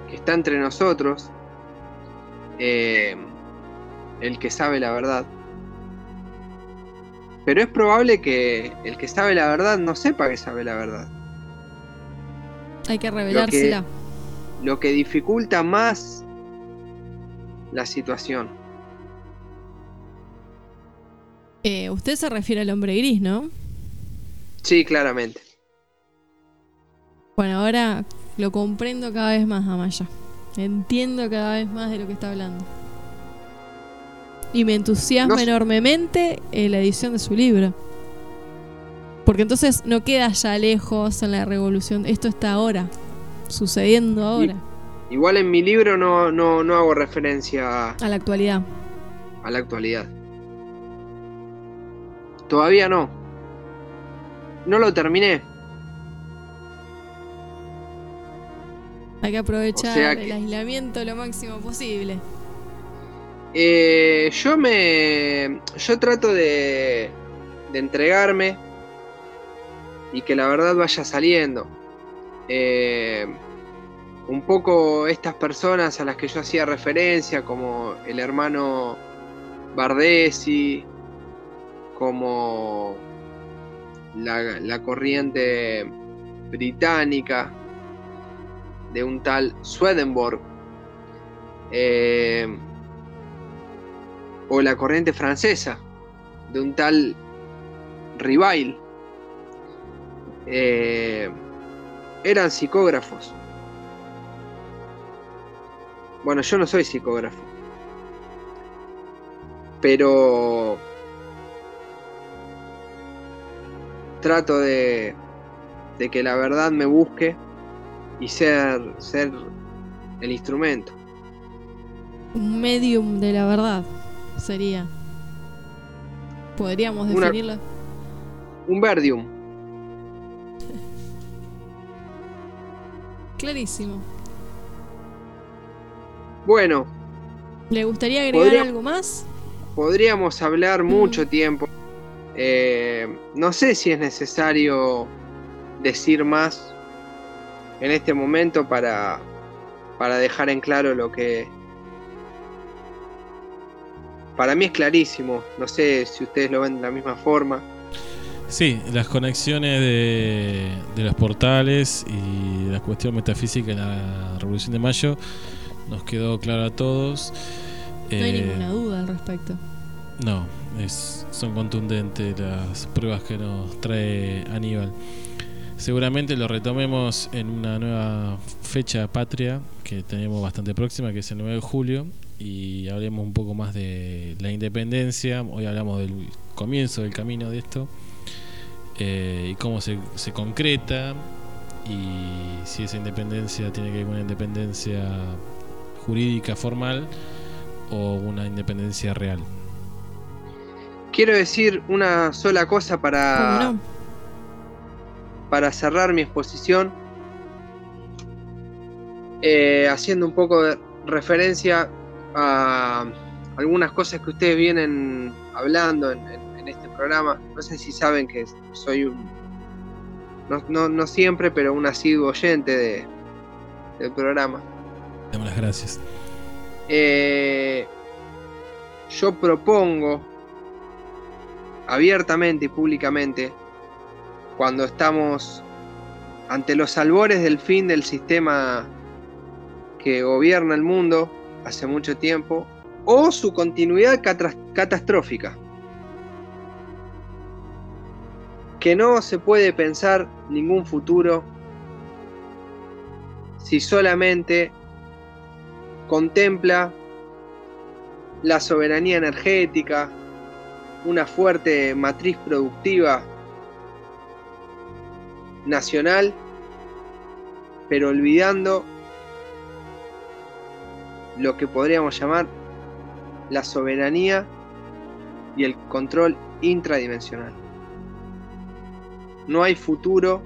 que está entre nosotros eh, el que sabe la verdad. Pero es probable que el que sabe la verdad no sepa que sabe la verdad. Hay que revelársela. Lo que dificulta más la situación. Eh, usted se refiere al hombre gris, ¿no? Sí, claramente. Bueno, ahora lo comprendo cada vez más, Amaya. Entiendo cada vez más de lo que está hablando. Y me entusiasma No enormemente eh, la edición de su libro. Porque entonces no queda ya lejos en la revolución. Esto está ahora, sucediendo ahora, Igual en mi libro no, no, no hago referencia a la actualidad. a la actualidad. Todavía no. No lo terminé. Hay que aprovechar O sea el aislamiento lo máximo posible. Eh, yo me. Yo trato de. de entregarme. Y que la verdad vaya saliendo. Eh, un poco estas personas a las que yo hacía referencia, como el hermano Bardesi, como la, la corriente británica de un tal Swedenborg. eh, o la corriente francesa de un tal Rivail eh, eran psicógrafos. Bueno, yo no soy psicógrafo, pero trato de, de que la verdad me busque y ser, ser el instrumento. Un medium de la verdad sería. Podríamos Una- definirlo. Un verdium. Clarísimo. Bueno, ¿Le gustaría agregar Podría- algo más? podríamos hablar mucho tiempo. Eh, no sé si es necesario decir más en este momento para, para dejar en claro lo que... Para mí es clarísimo. No sé si ustedes lo ven de la misma forma. Sí, las conexiones de, de los portales y la cuestión metafísica en la Revolución de Mayo nos quedó claro a todos. No hay Eh, ninguna duda al respecto. No, es, son contundentes las pruebas que nos trae Aníbal. Seguramente lo retomemos en una nueva fecha patria que tenemos bastante próxima, que es el 9 de julio, y hablemos un poco más de la independencia. Hoy hablamos del comienzo del camino de esto eh, y cómo se, se concreta y si esa independencia tiene que ver con una independencia jurídica formal o una independencia real. Quiero decir una sola cosa para, para cerrar mi exposición, eh, haciendo un poco de referencia a algunas cosas que ustedes vienen hablando en, en- en este programa. No sé si saben que soy un no, no, no siempre, pero un asiduo oyente de, del programa. Damos las gracias. Eh, yo propongo abiertamente y públicamente, cuando estamos ante los albores del fin del sistema que gobierna el mundo hace mucho tiempo, o su continuidad catastrófica. Que no se puede pensar ningún futuro si solamente contempla la soberanía energética, una fuerte matriz productiva nacional, pero olvidando lo que podríamos llamar la soberanía y el control intradimensional. No hay futuro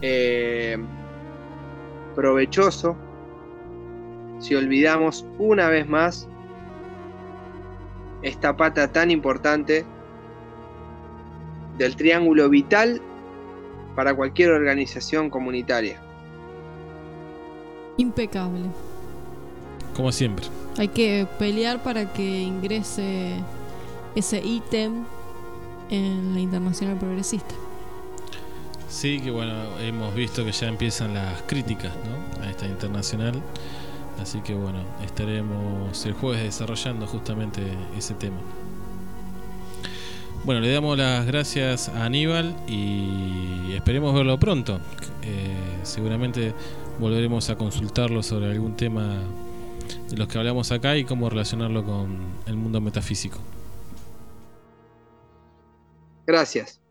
eh, provechoso si olvidamos una vez más esta pata tan importante del triángulo vital para cualquier organización comunitaria. Impecable. Como siempre. Hay que pelear para que ingrese ese ítem en la Internacional Progresista. Sí, que bueno, hemos visto que ya empiezan las críticas ¿no? a esta internacional. Así que bueno, estaremos el jueves desarrollando justamente ese tema. Bueno, le damos las gracias a Aníbal y esperemos verlo pronto. Eh, seguramente volveremos a consultarlo sobre algún tema de los que hablamos acá y cómo relacionarlo con el mundo metafísico. Gracias.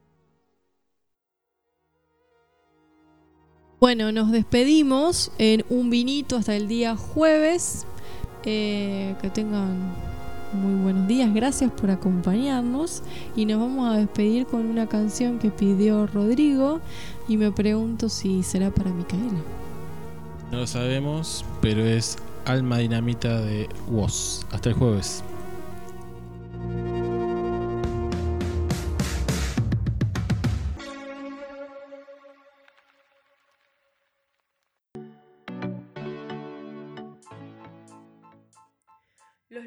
Bueno, nos despedimos en un vinito hasta el día jueves. Eh, que tengan muy buenos días, gracias por acompañarnos y nos vamos a despedir con una canción que pidió Rodrigo y me pregunto si será para Micaela. No lo sabemos, pero es Alma Dinamita de Woz. Hasta el jueves.